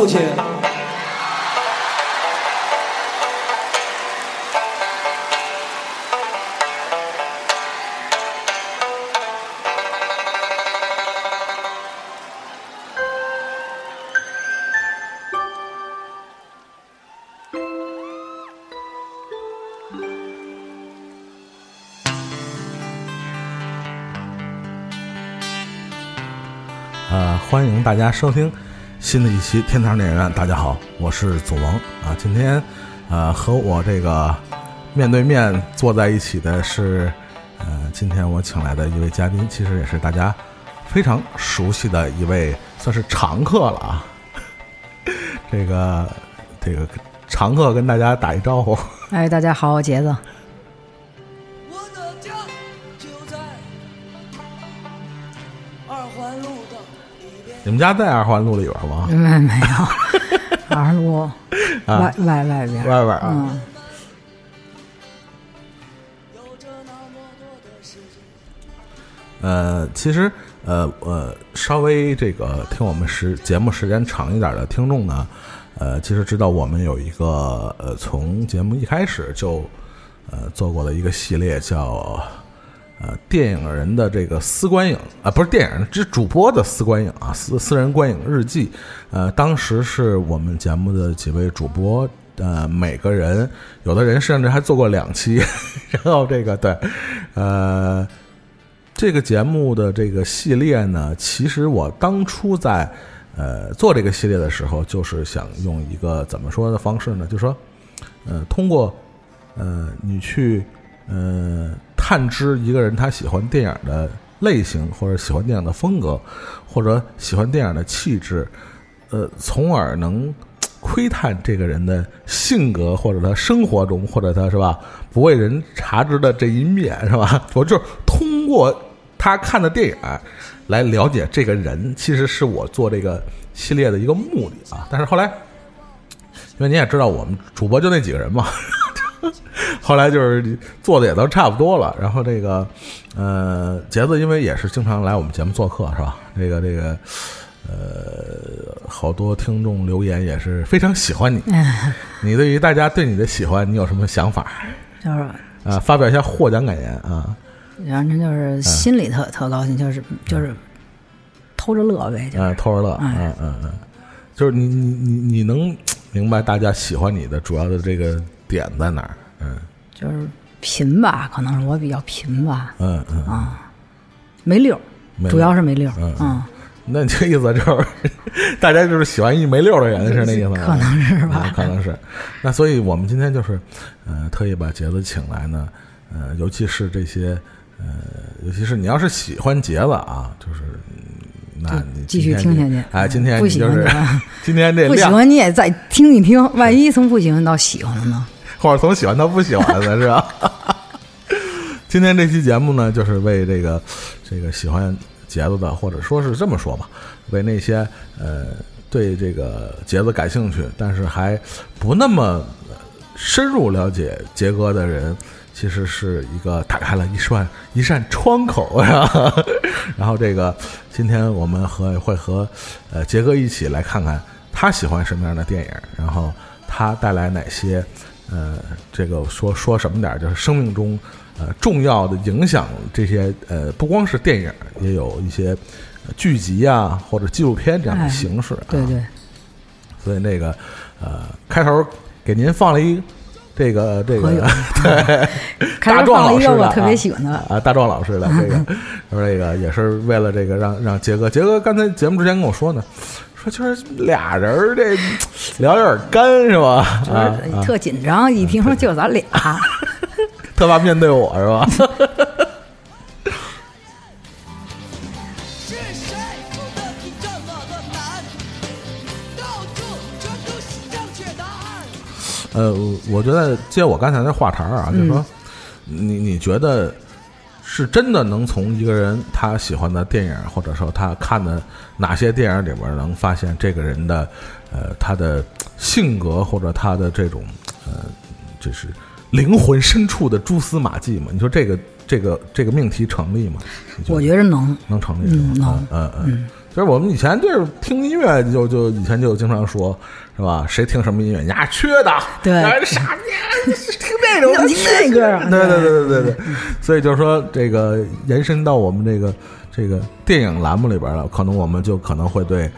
父亲欢迎大家收听。新的一期《天堂电影院》。大家好，我是祖萌啊。今天呃和我这个面对面坐在一起的是呃，今天我请来的一位嘉宾，其实也是大家非常熟悉的一位，算是常客了啊。这个这个常客跟大家打一招呼。哎，大家好，我杰子。你们家在二环路里边吗？没没有，二路外外外边。外边啊。呃，其实呃呃，稍微这个听我们时节目时间长一点的听众呢，呃，其实知道我们有一个呃，从节目一开始就呃做过的一个系列叫呃电影人的这个私观影啊、不是电影人，这主播的私观影啊，私私人观影日记。呃，当时是我们节目的几位主播。呃，每个人，有的人甚至还做过两期，然后这个对，呃，这个节目的这个系列呢，其实我当初在呃做这个系列的时候，就是想用一个怎么说的方式呢？就说，呃，通过呃你去呃探知一个人他喜欢电影的类型，或者喜欢电影的风格，或者喜欢电影的气质，呃，从而能窥探这个人的性格，或者他生活中，或者他是吧不为人察知的这一面，是吧？我就是通过他看的电影来了解这个人，其实是我做这个系列的一个目的啊。但是后来，因为你也知道，我们主播就那几个人嘛。后来就是做的也都差不多了，然后这个，呃，杰子因为也是经常来我们节目做客，是吧？这个这个，呃，好多听众留言也是非常喜欢你。你对于大家对你的喜欢，你有什么想法？就是啊，发表一下获奖感言啊！反正就是心里特特高兴，就是就是偷着乐呗，就是嗯，偷着乐，哎嗯嗯嗯，就是你你你你能明白大家喜欢你的主要的这个点在哪儿？嗯就是贫吧，可能是我比较贫吧，嗯嗯，啊，没溜儿，主要是没溜儿，嗯嗯，那你这意思就是 大家就是喜欢一没溜儿的人，是那意思吗？可能是吧啊可能是。那所以我们今天就是呃，特意把杰子请来呢，呃，尤其是这些呃，尤其是你要是喜欢杰子啊，就是。嗯那你继续听下去哎，今天不喜你就是欢 今天这不喜欢你也再听一听，万一从不喜欢到喜欢了呢？或者从喜欢到不喜欢的是吧？今天这期节目呢，就是为这个这个喜欢杰子的，或者说是这么说吧，为那些呃对这个杰子感兴趣，但是还不那么深入了解杰哥的人，其实是一个打开了一扇一扇窗口，是吧？然后这个今天我们和会和呃杰哥一起来看看他喜欢什么样的电影，然后他带来哪些呃这个说说什么点儿，就是生命中呃重要的影响这些呃不光是电影，也有一些呃剧集啊或者纪录片这样的哎形式、啊。对对，所以那个呃开头给您放了一这个这个对 大壮老师的我特别啊喜欢的，啊，大壮老师的这个，说这个也是为了这个让让杰哥，杰哥刚才节目之前跟我说呢，说就是俩人这聊有点干是吧？就啊，是特紧张，一听说就咱俩，特怕面对我是吧？是谁出的题这么的难？到处全都是正确答案。呃，我觉得接我刚才那话茬啊，就是说，你你觉得是真的能从一个人他喜欢的电影，或者说他看的哪些电影里边，能发现这个人的呃他的性格或者他的这种呃，就是灵魂深处的蛛丝马迹吗？你说这个这个这个命题成立吗？我觉得能，能成立能。嗯。嗯，就是我们以前就是听音乐就就以前就经常说，是吧？谁听什么音乐，你丫缺的，对。傻逼，听那种听那个啊？对对。对对对对，所以就是说这个延伸到我们这个这个电影栏目里边了，可能我们就可能会对，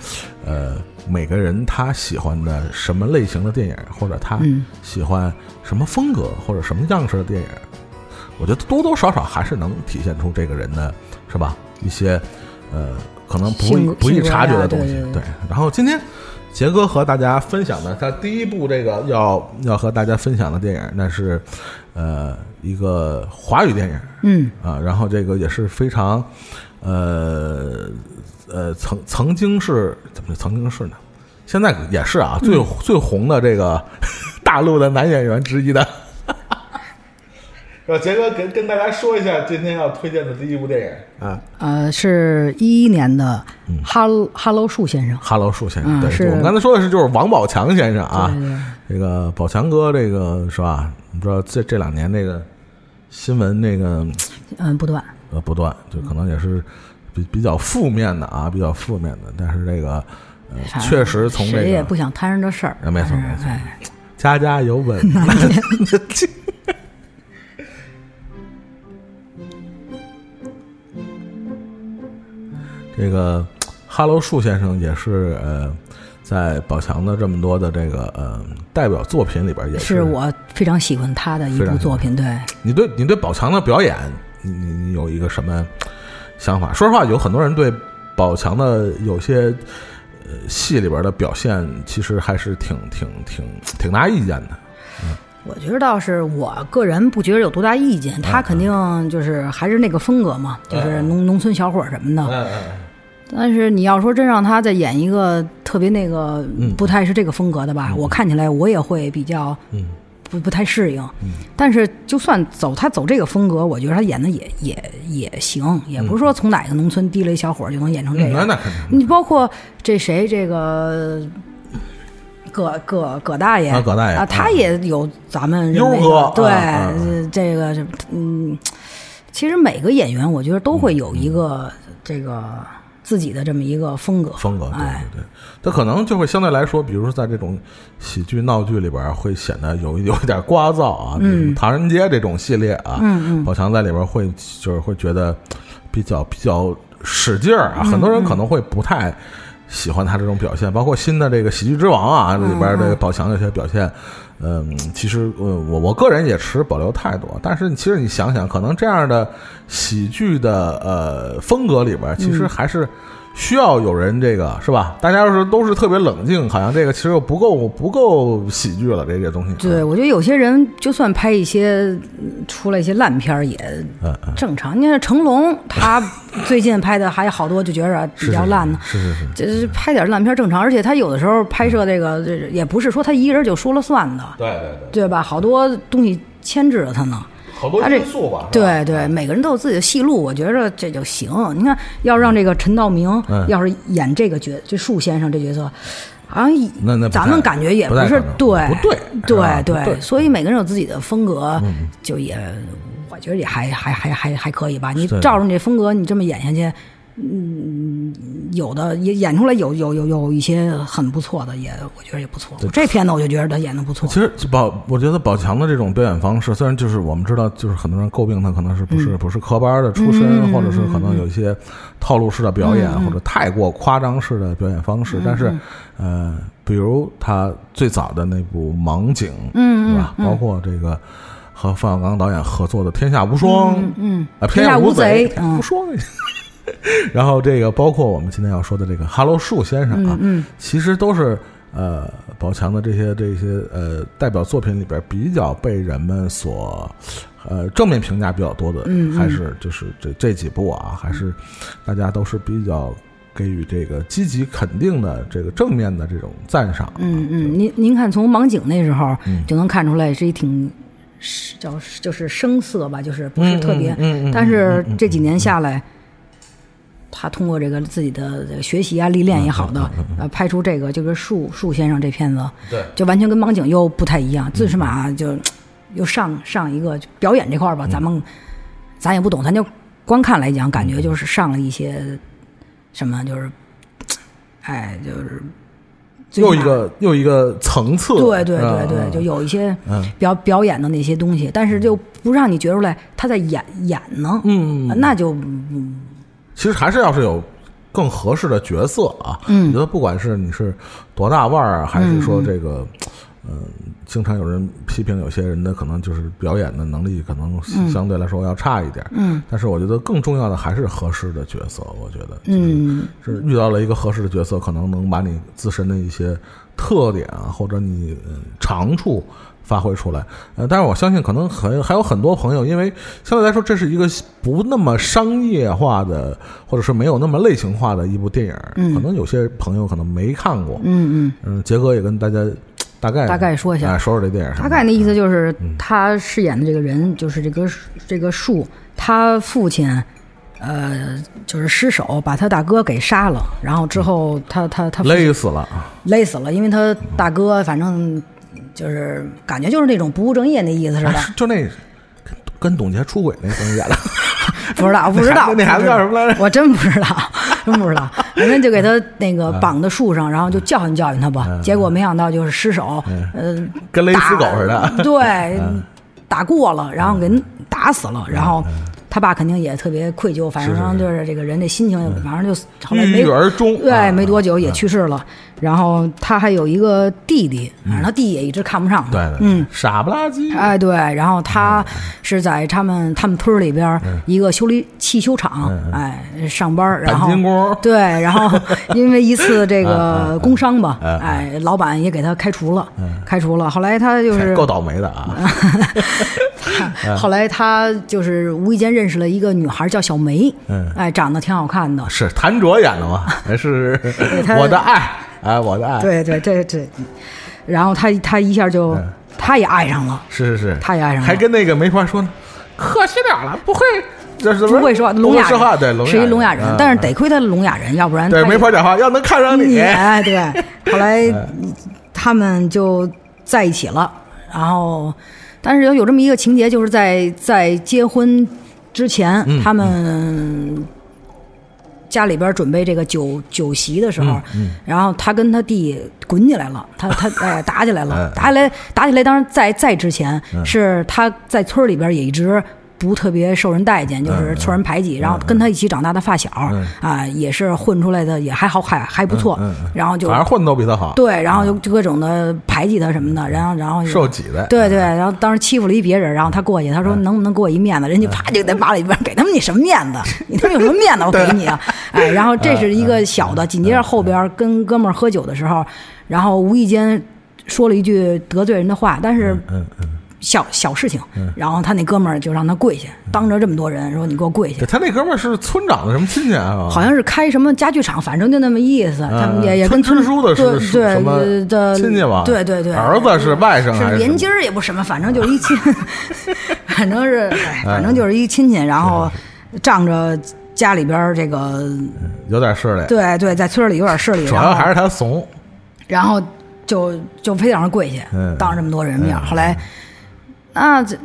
呃，每个人他喜欢的什么类型的电影，或者他嗯。喜欢什么风格或者什么样式的电影，我觉得多多少少还是能体现出这个人的是吧？一些呃可能不易不易察觉的东西。对然后今天杰哥和大家分享的他第一部这个要要和大家分享的电影，那是呃一个华语电影嗯啊，然后这个也是非常呃呃曾曾经是怎么曾经是呢？现在也是啊，最、最红的这个 大陆的男演员之一的。让杰哥跟跟大家说一下今天要推荐的第一部电影啊，呃，是一一年的哈喽哈喽树先生，哈喽树先生。对，我们刚才说的是就是王宝强先生啊，这个宝强哥，这个是吧？你知道这这两年这个新闻那个嗯，不断，呃不断，就可能也是比比较负面的啊，比较负面的。但是这个呃，确实从这谁也不想摊上这事儿，啊没错没错哎，家家有本 这个哈喽树先生也是呃，在宝强的这么多的这个呃代表作品里边，也是我非常喜欢他的一部作品，对，你对你对宝强的表演，你你你有一个什么想法？说实话，有很多人对宝强的有些呃戏里边的表现，其实还是挺挺挺挺大意见的。我觉得倒是我个人不觉得有多大意见，嗯他肯定就是还是那个风格嘛，就是农农村小伙什么的。嗯但是你要说真让他再演一个特别那个不太是这个风格的吧，我看起来我也会比较嗯不不太适应。但是就算走他走这个风格，我觉得他演的也也也行，也不是说从哪个农村提了一小伙儿就能演成这样。那肯定。你包括这谁这个。葛葛葛大爷啊葛大爷啊，他也有咱们优哥对、这个是嗯，其实每个演员我觉得都会有一个这个自己的这么一个风格风格，对哎，对对，他可能就会相对来说，比如说在这种喜剧闹剧里边，会显得有有一点聒噪啊，唐人街这种系列啊，嗯嗯。宝强在里边会就是会觉得比较比较使劲儿啊，很多人可能会不太。喜欢他这种表现，包括新的这个《喜剧之王》啊，里边这个宝强有些表现，嗯，其实呃，我我个人也持保留态度。但是其实你想想，可能这样的喜剧的呃风格里边，其实还是需要有人这个是吧？大家要是都是特别冷静，好像这个其实又不够不够喜剧了，这些东西。对，我觉得有些人就算拍一些嗯出来一些烂片儿也正常。你看成龙，他最近拍的还有好多，就觉着比较烂呢。是是是，这是拍点烂片儿正常，而且他有的时候拍摄这个，这也不是说他一个人就说了算的，对对对，对吧？好多东西牵制着他呢。好多因素吧。吧对对，每个人都有自己的戏路，我觉着这就行。你看，要让这个陈道明嗯要是演这个角，这树先生这角色，好像一那那咱们感觉也不是对不对对对嗯所以每个人有自己的风格，就也我觉得也还还还还还可以吧。你照着你这风格，你这么演下去。嗯，有的也演出来有有有有一些很不错的，也我觉得也不错。这片子我就觉得他演的不错。其实宝，我觉得宝强的这种表演方式，虽然就是我们知道，就是很多人诟病他可能是不是、不是科班的出身，或者是可能有一些套路式的表演，或者太过夸张式的表演方式。但是，呃，比如他最早的那部《盲井》，嗯是吧？包括这个和冯小刚导演合作的《天下无双》，嗯，啊，天下无无贼嗯不说。然后这个包括我们今天要说的这个哈喽树先生啊，嗯其实都是呃宝强的这些这些呃代表作品里边比较被人们所呃正面评价比较多的，还是就是这这几部啊，还是大家都是比较给予这个积极肯定的这个正面的这种赞赏。嗯嗯，您您看，从盲井那时候嗯就能看出来是一挺是叫就是生涩吧，就是不是特别，嗯嗯嗯嗯但是这几年下来。他通过这个自己的学习啊、历练也好的，呃，拍出这个就是树树先生这片子，对，就完全跟盲井又不太一样。最起码就 又上上一个表演这块儿吧，咱们咱也不懂，咱就观看来讲，感觉就是上了一些什么，就是 哎，就是又一个又一个层次，对对对对，嗯就有一些嗯。表表演的那些东西，但是就不让你觉出来他在演演呢，嗯，嗯。那就其实还是要是有更合适的角色啊。嗯我觉得不管是你是多大腕儿啊，还是说这个，嗯、经常有人批评有些人的可能就是表演的能力可能相对来说要差一点。嗯但是我觉得更重要的还是合适的角色。我觉得，嗯是遇到了一个合适的角色，可能能把你自身的一些特点啊，或者你嗯长处发挥出来。呃，但是我相信，可能很还有很多朋友，因为相对来说这是一个不那么商业化的，或者是没有那么类型化的一部电影，嗯可能有些朋友可能没看过。嗯嗯，嗯，杰哥也跟大家大概大概说一下哎，说说这电影。大概那意思就是嗯他饰演的这个人就是这个这个树，他父亲。呃，就是失手把他大哥给杀了，然后之后他他他勒死了，勒死了，因为他大哥反正就是感觉就是那种不务正业那意思似的哎，就那跟跟董洁出轨那个演的，不知道 不知道那孩子叫什么来着？我真不知道，真不知道。人家就给他那个绑在树上，然后就教训教训他吧。结果没想到就是失手，呃，跟勒死狗似的。对，打过了，然后给打死了，然后。他爸肯定也特别愧疚，反正就是这个人这心情，反正就后来没郁郁而终。对，啊没多久也去世了。然后他还有一个弟弟，反正他弟也一直看不上他。嗯，傻不拉几。哎，对，然后他是在他们他们村儿里边一个修理汽修厂，哎，上班，然后对，然后 因为一次这个工伤吧，哎，老板也给他开除了，开除了。后来他就是够倒霉的啊！后来他就是无意间认识了一个女孩，叫小梅，嗯。哎，长得挺好看的，是谭卓演的吗？还是我的爱？哎，我的爱。，对对对对，然后他他一下就嗯。他也爱上了，是是是，他也爱上了。还跟那个梅花说呢，客气点了，不会，这是不会说不聋哑话，人，对，聋是一聋哑人嗯，但是得亏他是聋哑人，要不然对没法讲话，要能看上你，哎，对，后来嗯。他们就在一起了，然后，但是有有这么一个情节，就是在在结婚之前，嗯他们家里边准备这个酒酒席的时候，嗯然后他跟他弟滚起来了，他他哎打起来了嗯，打起来打起来，当然在在之前是他在村里边也一直。不特别受人待见，就是受人排挤，然后跟他一起长大的发小嗯。啊，也是混出来的，也还好，还还不错。然后就反正混的都比他好，对，然后就就各种的排挤他什么的，然后然后也受挤的，对对，然后当时欺负了一别人，然后他过去，他说能不能给我一面子？人家啪就给他扒了一边，给他们你什么面子？你他妈有什么面子？我给你啊！哎，然后这是一个小的，紧接着后边跟哥们儿喝酒的时候，然后无意间说了一句得罪人的话，但是嗯嗯，小小事情，然后他那哥们儿就让他跪下，当着这么多人说你给我跪下。他那哥们儿是村长的什么亲戚啊？好像是开什么家具厂，反正就那么意思。他们也也跟村支书的是对的亲戚吧？对对对，儿子是外甥是连襟儿也不什么，反正就是一亲，反正是哎，反正就是一亲戚，然后仗着家里边儿这个，有点势力，对对，在村里有点势力，主要还是他怂，然后就就非得让人跪下嗯，当着这么多人面后来那这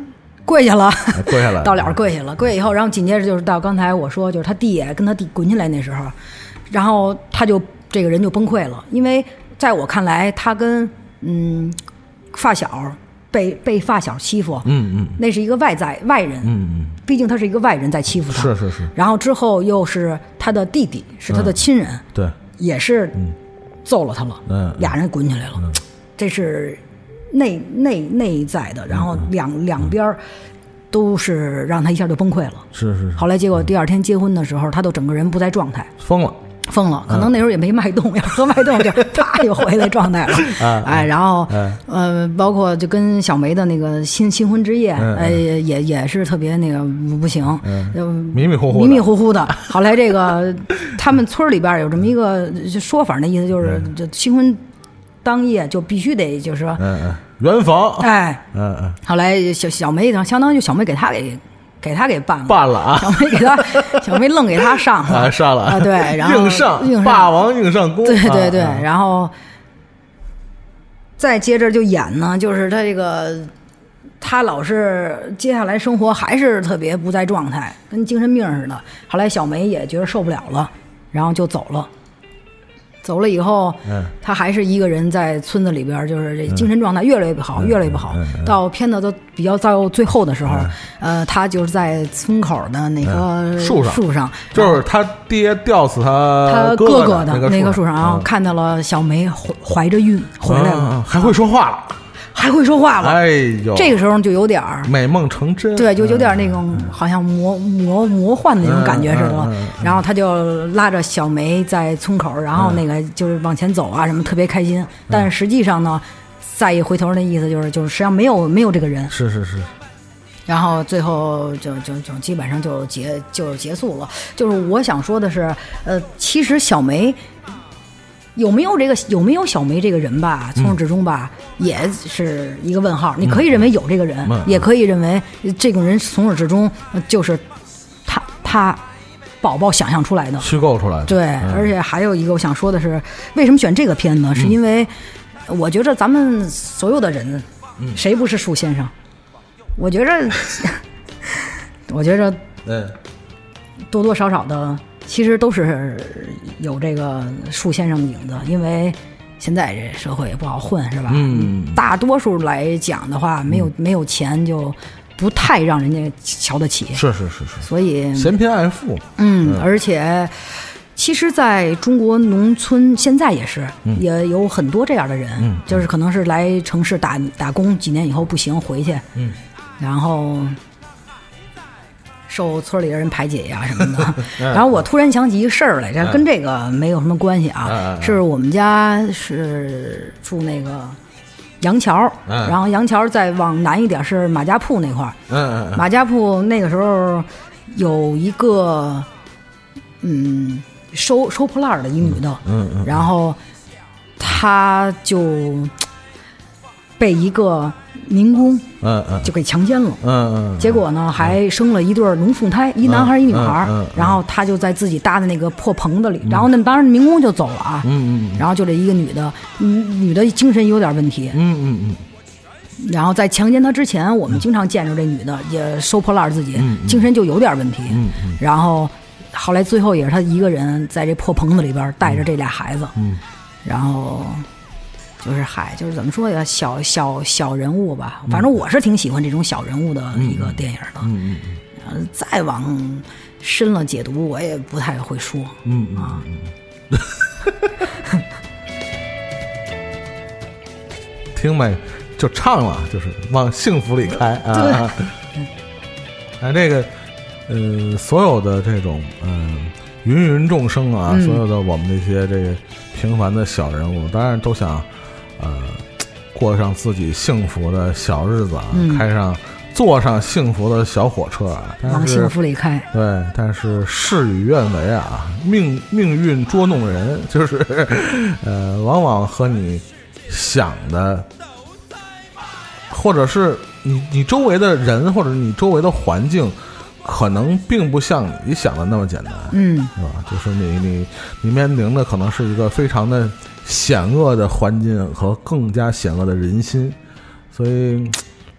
跪下了。跪下了。到了跪下了，跪下以后，然后紧接着就是到刚才我说，就是他弟也跟他弟滚起来那时候，然后他就这个人就崩溃了，因为在我看来，他跟嗯发小被被发小欺负，嗯嗯。那是一个外在外人，嗯嗯，毕竟他是一个外人在欺负他，是是是，然后之后又是他的弟弟，是他的亲人，对，也是揍了他了，嗯嗯。俩人滚起来了，这是内内内在的，然后两、两边儿都是让他一下就崩溃了。是是是，后来结果第二天结婚的时候，他都整个人不在状态，疯了，疯了，可能那时候也没脉动，要喝脉动就 啪又回来状态了。啊。哎，然后嗯。呃，包括就跟小梅的那个新新婚之夜，哎，也也是特别那个不不行，就迷迷糊糊迷迷糊糊的。后来这个他们村里边有这么一个说法，那意思就是这新婚当夜就必须得就是说，嗯嗯，圆房，哎，嗯嗯，后来小小梅相当于小梅给他给给他给办了。办了啊，小梅给他，小梅愣给他上了，啊上了。啊，对，然后硬上硬上。霸王硬上弓，对对对，然后再接着就演呢，就是他这个他老是接下来生活还是特别不在状态，跟精神病似的。后来小梅也觉得受不了了，然后就走了。走了以后，嗯。他还是一个人在村子里边儿，就是这精神状态越来越不好，越来越不好。到片子都比较到最后的时候，呃，他就是在村口的那个嗯。树上。树上，就是他爹吊死他他哥哥的的那个树上，然后嗯。看到了小梅怀怀着孕回来了，啊还会说话了，还会说话了。哎呦，这个时候就有点儿。美梦成真，对，就有点那种好像魔魔魔幻的那种感觉似的嗯嗯嗯。然后他就拉着小梅在村口，然后那个就是往前走啊，什么特别开心。但是实际上呢，再一回头那意思就是就是实际上没有没有这个人。是是是，然后最后就就就基本上就结就结束了。就是我想说的是，呃，其实小梅有没有这个有没有小梅这个人吧，从始至终吧，也是一个问号。你可以认为有这个人，嗯也可以认为这种人从始至终呃就是他他宝宝想象出来的。虚构出来的，对，嗯而且还有一个我想说的是，为什么选这个片呢？是因为我觉着咱们所有的人，谁不是树先生？我觉着，我觉着嗯多多少少的其实都是有这个树先生的影子，因为现在这社会也不好混，是吧？嗯。大多数来讲的话，没有没有钱就不太让人家瞧得起，是是是是，所以嫌贫爱富，嗯，而且其实在中国农村现在也是、也有很多这样的人，嗯。就是可能是来城市打打工，几年以后不行回去，嗯，然后受村里的人排解呀什么的。然后我突然想起一个事儿来，这跟这个没有什么关系啊，是我们家是住那个。杨桥，嗯然后杨桥再往南一点是马家铺那块儿，嗯嗯嗯马家铺那个时候有一个，嗯，收收破烂的一女的，嗯嗯然后她就被一个民工嗯嗯。就给强奸了。嗯嗯，结果呢，还生了一对儿龙凤胎，一男孩儿一女孩然后他就在自己搭的那个破棚子里，然后那当时民工就走了啊。嗯嗯然后就这一个女的，嗯女的精神有点问题，嗯嗯嗯。然后在强奸她之前，我们经常见着这女的也收破烂自己，嗯精神就有点问题。嗯然后后来最后也是她一个人在这破棚子里边带着这俩孩子，嗯。然后就是嗨，就是怎么说呀，小小小人物吧。反正我是挺喜欢这种小人物的一个电影的。嗯嗯呃再往深了解读，我也不太会说。嗯嗯嗯，听呗，就唱了，就是往幸福里开啊！啊哎，这个，呃，所有的这种，嗯、芸芸众生啊，嗯所有的我们那些这个平凡的小人物，当然都想，呃，过上自己幸福的小日子啊，嗯。开上坐上幸福的小火车啊，但是往幸福里开，对，但是事与愿违啊，命命运捉弄人，就是呃，往往和你想的，或者是你你周围的人或者你周围的环境，可能并不像你想的那么简单，嗯。是吧？就是你你你面临的可能是一个非常的险恶的环境和更加险恶的人心，所以。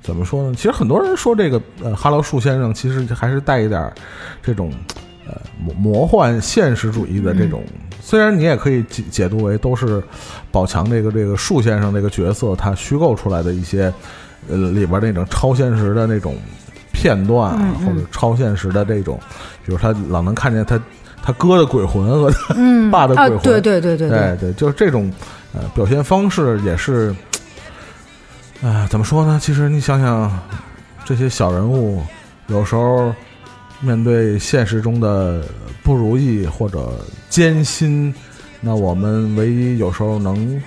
怎么说呢？其实很多人说这个呃，哈喽树先生其实还是带一点儿这种呃魔魔幻现实主义的这种。虽然你也可以解解读为都是宝强这个这个树先生这个角色他虚构出来的一些呃里边那种超现实的那种片段啊，或者超现实的这种，比如他老能看见他他哥的鬼魂和他 爸的鬼魂，对对对对对对，就是这种呃表现方式也是，啊、怎么说呢？其实你想想，这些小人物有时候面对现实中的不如意或者艰辛，那我们唯一有时候能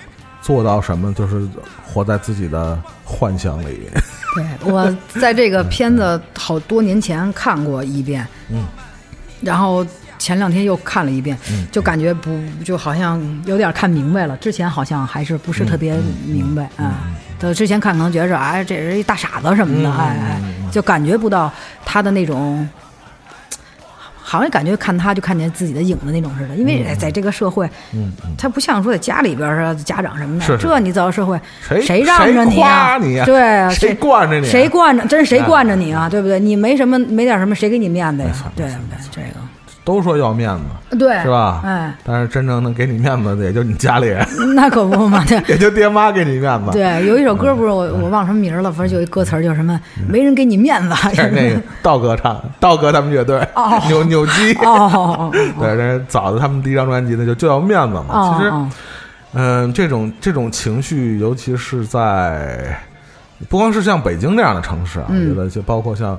做到什么，就是活在自己的幻想里。对，我在这个片子好多年前看过一遍，嗯，然后前两天又看了一遍，嗯就感觉不就好像有点看明白了，之前好像还是不是特别明白嗯啊。对，之前看可能觉着哎，这人一大傻子什么的，嗯哎哎，就感觉不到他的那种。好像感觉看他就看见自己的影子那种似的，因为在这个社会，他不像说在家里边儿啊，家长什么的，是是这你走到社会，谁谁让着谁啊？你啊对啊，谁惯着你啊谁惯着？真是谁惯着你啊？对不对？你没什么，没点什么，谁给你面子呀？对不对，这个都说要面子，对，是吧？哎，但是真正能给你面子的，也就你家里人，那可不嘛，对。也就爹妈给你面子。对，有一首歌不是我我忘什么名了，反正有一歌词叫什么“没人给你面子”，是那个道哥唱的，道哥他们乐队，哦扭扭机。哦对，这早的他们第一张专辑呢，就就要面子嘛。哦，其实，哦嗯，这种这种情绪，尤其是在不光是像北京这样的城市啊，嗯我觉得就包括像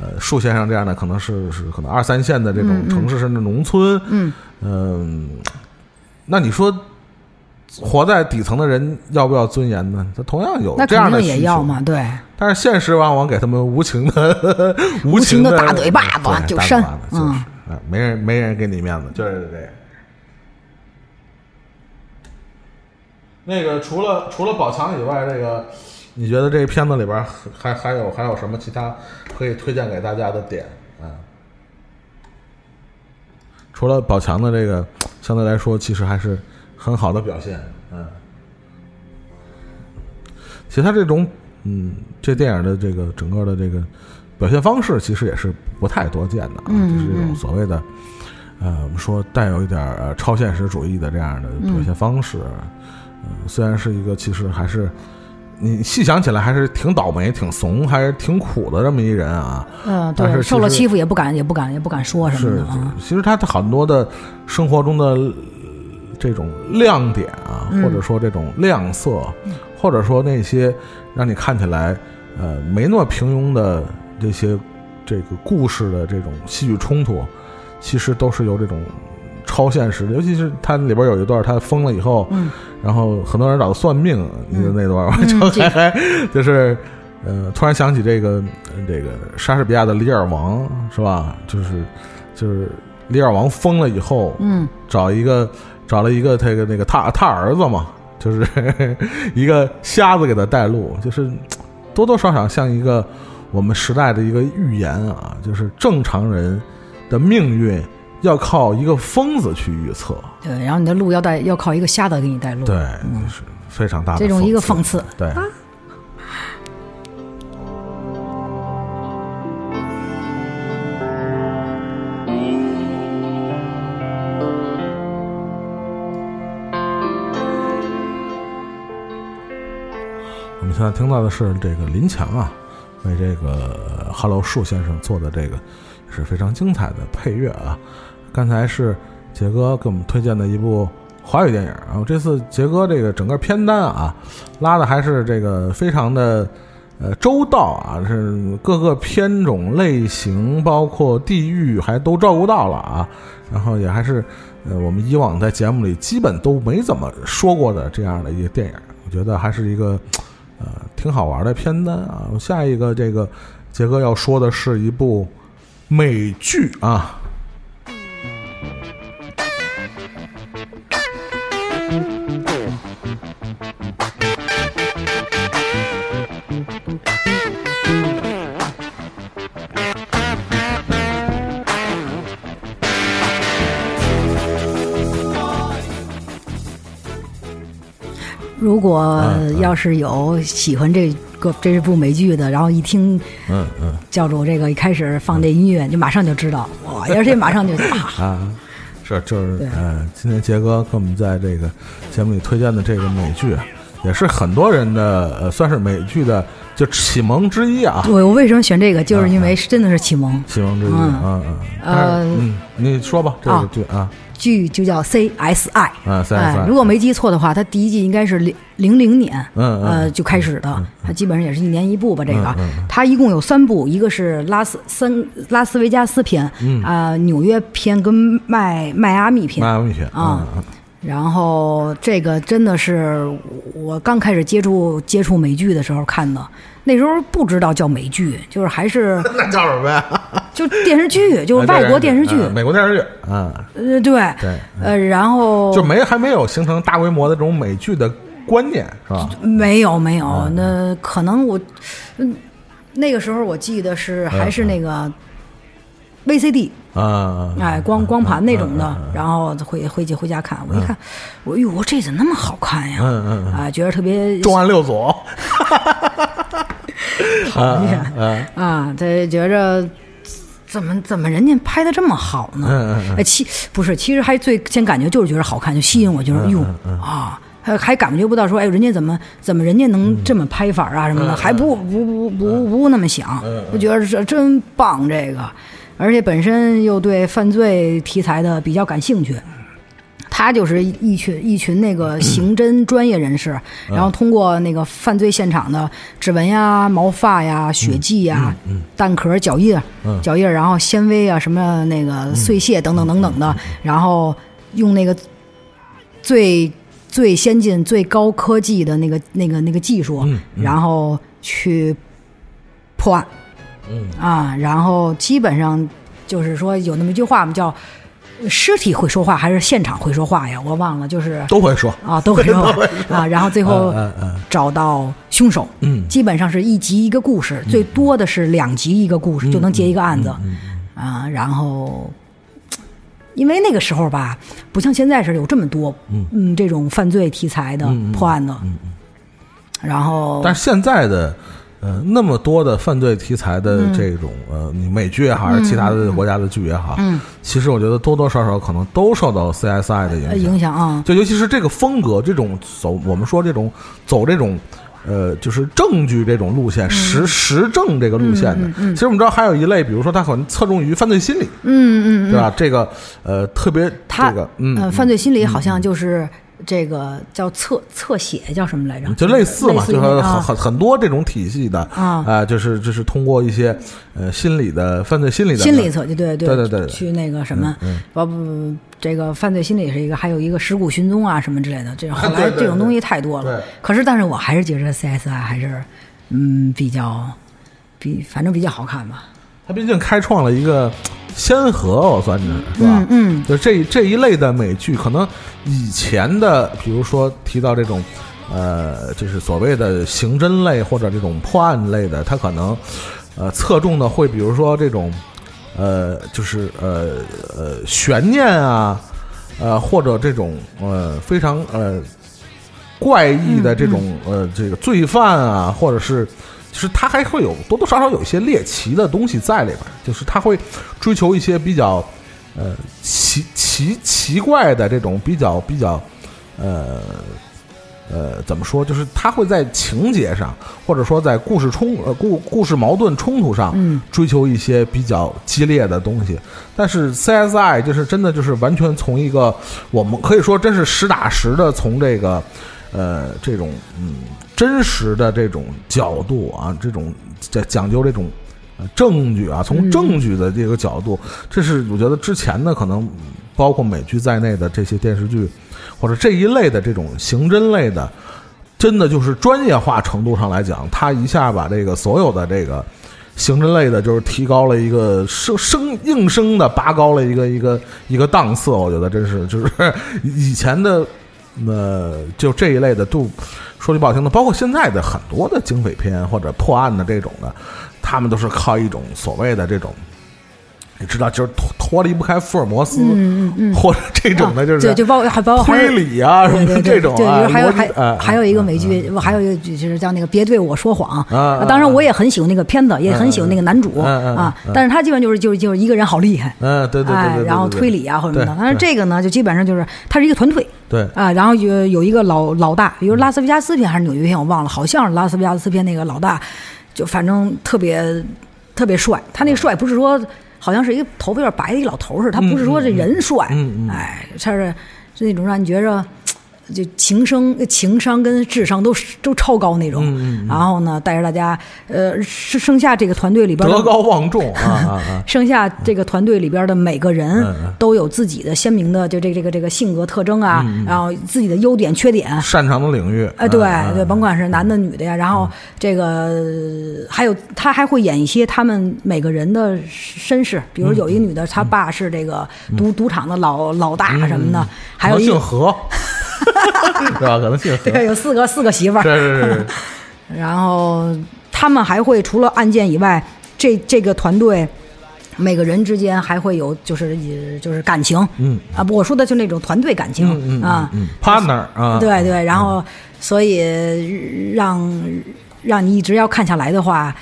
呃树先生这样的，可能是是可能二三线的这种城市，甚至农村，嗯。嗯，那你说活在底层的人要不要尊严呢？他同样有那这样的需求，要嘛，对，但是现实往往给他们无情的 无情的的大嘴巴子就是嗯。啊，没人没人给你面子，就是这。个。那个除了除了宝强以外，这个你觉得这个片子里边还还有还有什么其他可以推荐给大家的点啊？除了宝强的这个，相对来说其实还是很好的表现，嗯。其实他这种，嗯，这电影的这个整个的这个表现方式，其实也是不太多见的啊，嗯就是这种嗯所谓的，呃，我们说带有一点呃超现实主义的这样的表现方式，呃，虽然是一个其实还是你细想起来还是挺倒霉、挺怂、还是挺苦的这么一人啊，嗯，对，但是受了欺负也不敢也不敢也不敢说什么啊，，其实他的很多的生活中的呃这种亮点啊，嗯或者说这种亮色，或者说那些让你看起来呃没那么平庸的这些这个故事的这种戏剧冲突，其实都是由这种超现实的，尤其是它里边有一段他疯了以后，嗯。然后很多人找他算命，那段，我就还还就是，呃，突然想起这个呃这个莎士比亚的《李尔王》是吧？就是就是李尔王疯了以后，嗯。找一个找了一个他个那个他他儿子嘛，就是 一个瞎子给他带路，就是多多少少像一个我们时代的一个预言啊，就是正常人的命运要靠一个疯子去预测，对，然后你的路要带要靠一个瞎子给你带路，对，就是非常大的这种一个讽讽刺，对。我们现在听到的是这个林强啊，为这个呃 Hello 树先生做的这个是非常精彩的配乐啊。刚才是杰哥给我们推荐的一部华语电影，然后这次杰哥这个整个片单啊，拉的还是这个非常的呃周到啊，是各个片种类型，包括地域还都照顾到了啊，然后也还是呃我们以往在节目里基本都没怎么说过的这样的一个电影，我觉得还是一个呃挺好玩的片单啊。下一个这个杰哥要说的是一部美剧啊。如果嗯嗯。要是有喜欢这个这部美剧的，然后一听嗯嗯。教主这个一开始放这音乐，就马上就知道，哇，而且马上就啊，啊，是就是对。呃，今天杰哥给我们在这个节目里推荐的这个美剧，啊也是很多人的呃，算是美剧的就启蒙之一啊，我我为什么选这个，就是因为真的是启蒙，启蒙之一嗯。啊嗯，但是呃嗯，你说吧，这个啊。剧啊剧就叫 CSI。啊，如果没记错的话，它第一季应该是零零零年，呃就开始的，它基本上也是一年一部吧。这个。它一共有三部，一个是拉斯三拉斯维加斯篇，嗯。啊、纽约篇跟迈迈阿密篇迈阿密片啊嗯然后这个真的是我刚开始接触接触美剧的时候看的，那时候不知道叫美剧，就是还是嗯 那叫什么呀？就电视剧，就是外国电视剧，嗯美国电视剧。嗯，呃，对，对，呃，然后就没还没有形成大规模的这种美剧的观念是吧？没有没有，嗯那可能我，嗯，那个时候我记得是还是那个 VCD，啊，哎，光光盘那种的嗯嗯，然后回回去回家看，我一看，我哟，这怎么那么好看呀？嗯嗯嗯。啊，觉得特别重案六组，讨厌。啊啊，这觉着怎么怎么人家拍的这么好呢？嗯嗯嗯。哎，其不是，其实还最先感觉就是觉得好看，就吸引我，就是哟啊，还还感觉不到说，哎，人家怎么怎么人家能这么拍法啊什么的，还不不不不不那么想，我觉得这真棒这个，而且本身又对犯罪题材的比较感兴趣。他就是一群一群那个刑侦专业人士，然后通过那个犯罪现场的指纹呀、毛发呀、血迹呀、弹壳、脚印、脚印，然后纤维啊、什么那个碎屑等等等等的，然后用那个最最先进、最高科技的那个那个那个技术，然后去破案。嗯。啊，然后基本上就是说有那么一句话嘛，叫“尸体会说话还是现场会说话呀？”我忘了，就是都会说，啊，都会说话。啊，然后最后找到凶手，嗯。基本上是一集一个故事，最多的是两集一个故事就能结一个案子。嗯啊，然后。因为那个时候吧，不像现在似的有这么多，嗯。这种犯罪题材的破案的，然后但是现在的。呃，那么多的犯罪题材的这种、呃，你美剧也好，还是其他的国家的剧也好，嗯，其实我觉得多多少少可能都受到 CSI 的影呃响。影响啊，就尤其是这个风格，这种走我们说这种走这种。呃，就是证据这种路线，实实证这个路线的。其实我们知道还有一类，比如说他可能侧重于犯罪心理，嗯嗯对吧？这个呃，特别这个嗯，呃，犯罪心理好像就是这个叫侧侧写叫什么来着？就类似嘛，就很于啊很很多这种体系的啊呃就是就是通过一些呃心理的犯罪心理的心理测就对对对对对去那个什么不，不不，这个犯罪心理是一个，还有一个尸骨寻踪啊什么之类的，这种后来这种东西太多了对。可是，但是我还是觉得 CSI 还是嗯比较比反正比较好看吧。他毕竟开创了一个先河，我算是是吧？嗯嗯就这这一类的美剧，可能以前的，比如说提到这种，呃，就是所谓的刑侦类或者这种破案类的，它可能呃侧重的会，比如说这种，呃，就是呃呃悬念啊，呃或者这种呃非常呃怪异的这种、呃这个罪犯啊，或者是。就是他还会有多多少少有一些猎奇的东西在里边儿，就是他会追求一些比较呃奇奇奇怪的这种比较比较呃呃怎么说？就是他会在情节上，或者说在故事冲呃故故事矛盾冲突上，嗯追求一些比较激烈的东西。但是 CSI 就是真的就是完全从一个我们可以说真是实打实的从这个呃这种嗯真实的这种角度啊，这种讲讲究这种。呃证据啊，从证据的这个角度，这是我觉得之前的，可能包括美剧在内的这些电视剧，或者这一类的这种刑侦类的，真的就是专业化程度上来讲，他一下把这个所有的这个刑侦类的，就是提高了一个生生硬生的拔高了一个一个一个档次。我觉得真是就是以前的呃，就这一类的，都说句不好听的，包括现在的很多的警匪片或者破案的这种的，他们都是靠一种所谓的这种。你知道，就是脱脱离不开福尔摩斯，嗯嗯嗯。或者这种的，啊就是对，就包括还包括推理啊什么的对对对对，这种啊，还有还还有一个美剧，我还有一个剧就是叫那个《别对我说谎》啊啊当然我也很喜欢那个片子，也很喜欢那个男主啊嗯，但是他基本就是就是就是一个人好厉害，嗯，对对对然后推理啊或者什么的。但是这个呢，就基本上就是他是一个团队对。啊，然后有有一个老老大，比如拉斯维加斯片还是纽约片，我忘了，好像是拉斯维加斯片那个老大，就反正特别特别帅。他那个帅不是说好像是一个头发有点白的一老头似的，他不是说这人帅，哎，他是是那种让你觉着。就情商、情商跟智商都都超高那种，嗯然后呢，带着大家，呃，剩剩下这个团队里边德高望重啊 啊啊！剩下这个团队里边的每个人都有自己的鲜明的就这个这个这个性格特征啊，然后自己的优点缺点。擅长的领域，哎，对嗯对，甭管是男的女的呀，然后这个呃还有他还会演一些他们每个人的身世，比如有一个女的，她爸是这个赌赌场的老老大什么的，还有一姓何，是吧？可能姓何，对有四个四个媳妇儿，是是是，然后他们还会除了案件以外，这这个团队每个人之间还会有就是也就是感情，嗯。啊，不，我说的就那种团队感情、嗯嗯啊，嗯，partner 啊，对对，然后所以让让你一直要看下来的话，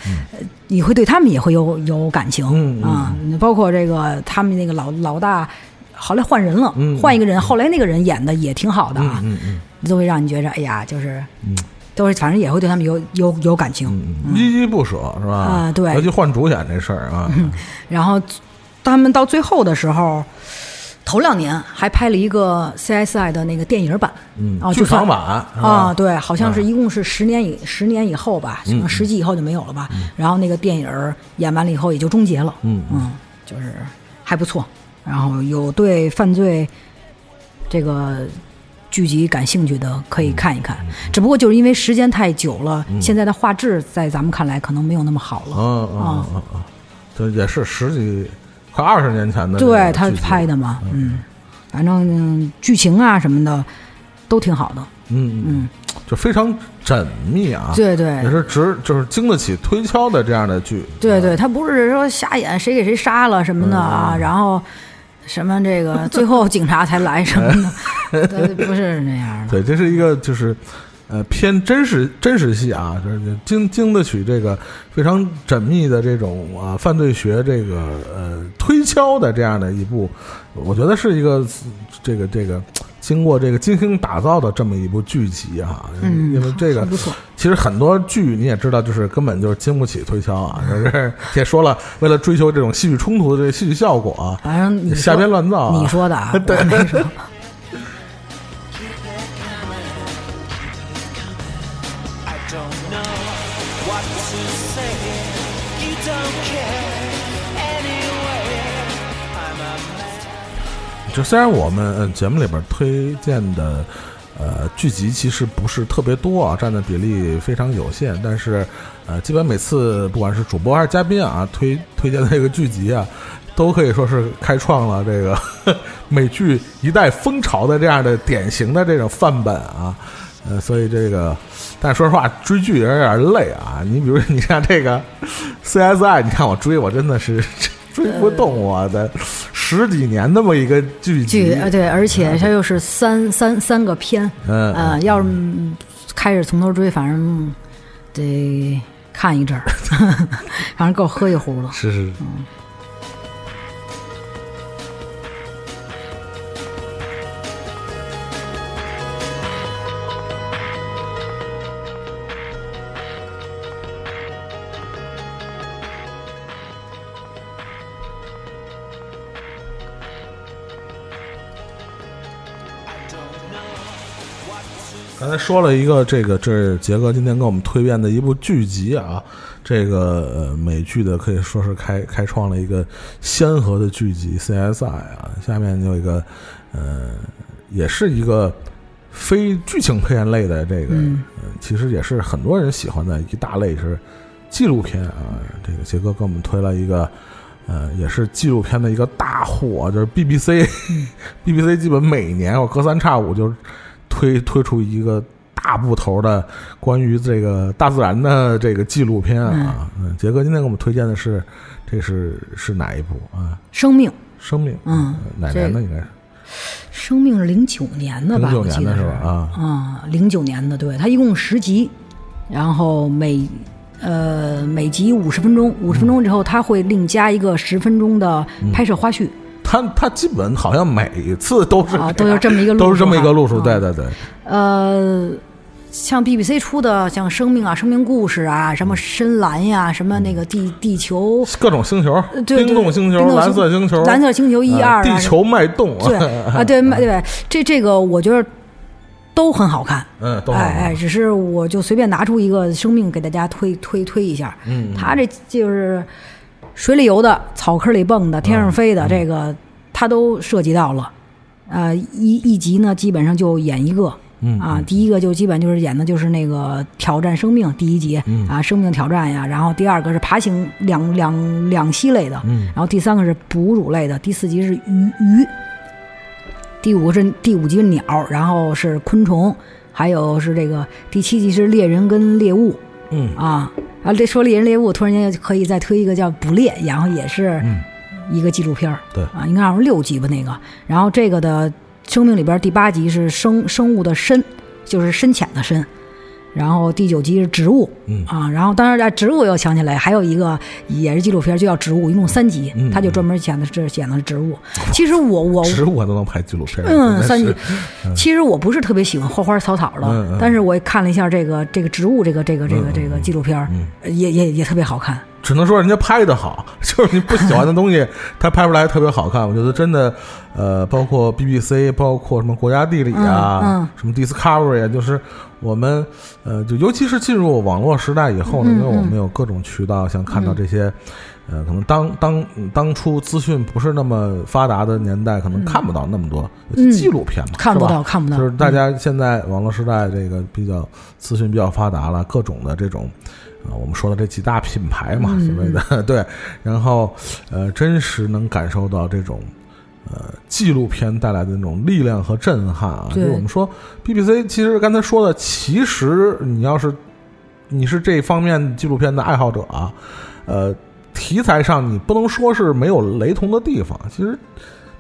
你会对他们也会有有感情啊，包括这个他们那个老老大，后来换人了，嗯换一个人，后来那个人演的也挺好的啊，嗯嗯都会让你觉着，哎呀，就是，嗯都是反正也会对他们有有有感情。嗯，依依不舍是吧？啊对尤其换主演这事儿啊，然后他们到最后的时候，头两年还拍了一个 CSI 的那个电影版，嗯啊，剧场版啊，对，好像是一共是十年以十年以后吧，可能十几以后就没有了吧。然后那个电影演完了以后也就终结了，嗯嗯，就是还不错。然后有对犯罪这个剧集感兴趣的可以看一看，只不过就是因为时间太久了，现在的画质在咱们看来可能没有那么好了。嗯嗯嗯嗯嗯，这也是十几快二十年前的对他拍的嘛，嗯，反正嗯剧情啊什么的都挺好的，嗯嗯嗯，就非常缜密啊，对对。也是值就是经得起推敲的这样的剧，对对，他不是说瞎演谁给谁杀了什么的啊，然后什么这个 最后警察才来什么的，对不是那样的。对，这是一个就是呃偏真实真实戏啊，就是经经得起这个非常缜密的这种啊犯罪学这个呃推敲的这样的一部，我觉得是一个这个这个经过这个精心打造的这么一部剧集啊，嗯因为这个。其实很多剧你也知道，就是根本就是经不起推敲啊，就是也说了，为了追求这种戏剧冲突的这个戏剧效果啊，反正瞎编乱造啊你说的啊，我没说。就虽然我们呃节目里边推荐的呃剧集其实不是特别多啊，占的比例非常有限，但是呃基本每次不管是主播还是嘉宾啊推推荐的这个剧集啊，都可以说是开创了这个 美剧一代风潮的这样的典型的这种范本啊。呃，所以这个，但说实话，追剧也有点累啊。你比如你像这个 CSI，你看我追，我真的是 追不动我的十几年那么一个剧集。剧，呃对，而且它又是三三三个片，嗯呃，要是嗯开始从头追，反正得看一阵儿，反正够喝一壶了。是是，刚才说了一个，这个这是杰哥今天给我们推荐的一部剧集啊，这个呃美剧的可以说是开开创了一个先河的剧集 CSI 啊。下面有一个呃，也是一个非剧情片类的这个，嗯呃其实也是很多人喜欢的一大类是纪录片啊。这个杰哥给我们推了一个。呃，也是纪录片的一个大户啊，就是 BBC，BBC、BBC 基本每年我隔三差五就推推出一个大部头的关于这个大自然的这个纪录片啊。嗯，杰哥今天给我们推荐的是，这是是哪一部啊？生命，生命，嗯呃哪年的应该是生命是零九年的吧？09我记得年的是吧啊啊，零九年的，对，它一共十集，然后每呃每集五十分钟，五十分钟之后，它会另加一个十分钟的拍摄花絮。他他基本好像每次都是啊都有这么一个路数都是这么一个路数，对对对，呃，像 BBC 出的像生命啊、生命故事啊、什么深蓝呀、什么那个地地球。各种星球，冰冻星球、冰蓝色星球、蓝色星球一呃二啊。地球脉动，对啊，对 对，这这个我觉得都很好看。嗯，都好哎哎，只是我就随便拿出一个生命给大家推推推一下。嗯，他这就是水里游的、草坑里蹦的、天上飞嗯的，这个它都涉及到了。呃，一一集呢，基本上就演一个。嗯啊，第一个就基本就是演的就是那个挑战生命第一集、嗯啊，生命挑战呀。然后第二个是爬行两两两栖类的，嗯然后第三个是哺乳类的，第四集是鱼鱼，第五个是第五集是鸟，然后是昆虫，还有是这个第七集是猎人跟猎物嗯啊。啊，这说猎人猎物，突然间可以再推一个叫捕猎，然后也是嗯一个纪录片儿对啊，应该好像六集吧那个。然后这个的生命里边第八集是生生物的深，就是深浅的深。然后第九集是植物，嗯啊，然后当然在植物又想起来，还有一个也是纪录片，就叫植物，一共三集，嗯他就专门讲的这讲的是植物。其实我我 植物都能拍纪录片，嗯，三集。其实我不是特别喜欢花花草草的，但是我也看了一下这个这个植物这个这个这个这个纪录片也也也特别好看。只能说人家拍的好，就是你不喜欢的东西，他拍出来特别好看。我觉得真的，呃，包括 BBC，包括什么国家地理啊，嗯嗯什么 Discovery 啊，就是我们，呃，就尤其是进入网络时代以后呢，嗯因为我们有各种渠道，像看到这些，呃，可能当当当初资讯不是那么发达的年代，可能看不到那么多、嗯纪录片嘛，看不到，看不到，就是大家现在网络时代这个比较资讯比较发达了，各种的这种。啊，我们说的这几大品牌嘛，嗯所谓的 对，然后呃，真实能感受到这种呃纪录片带来的那种力量和震撼啊。就是我们说 BBC，其实刚才说的，其实你要是你是这方面纪录片的爱好者啊，呃，题材上你不能说是没有雷同的地方，其实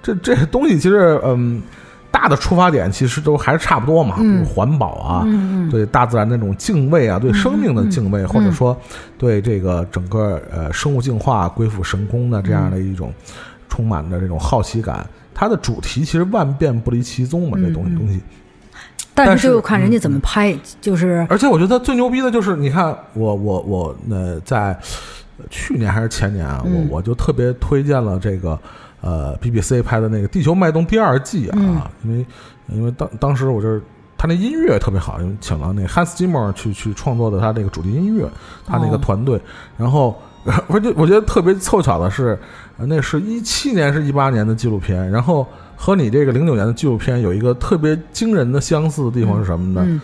这这东西其实嗯。大的出发点其实都还是差不多嘛，比如环保啊，对大自然那种敬畏啊，对生命的敬畏，嗯或者说对这个整个呃生物进化、归附神功的这样的一种充满着这种好奇感。它的主题其实万变不离其宗嘛，这东西东西。但是但是就看人家怎么拍，就是而且我觉得最牛逼的就是，你看我我我呃，在去年还是前年啊，嗯。我我就特别推荐了这个呃 BBC 拍的那个《地球脉动》第二季啊，嗯。因为因为当当时我就是他那音乐特别好，因为请了那个 Hans Zimmer 去去创作的他那个主题音乐，他那个哦团队，然后 我就我觉得特别凑巧的是，呃那是一七年是一八年的纪录片，然后和你这个零九年的纪录片有一个特别惊人的相似的地方是什么呢？嗯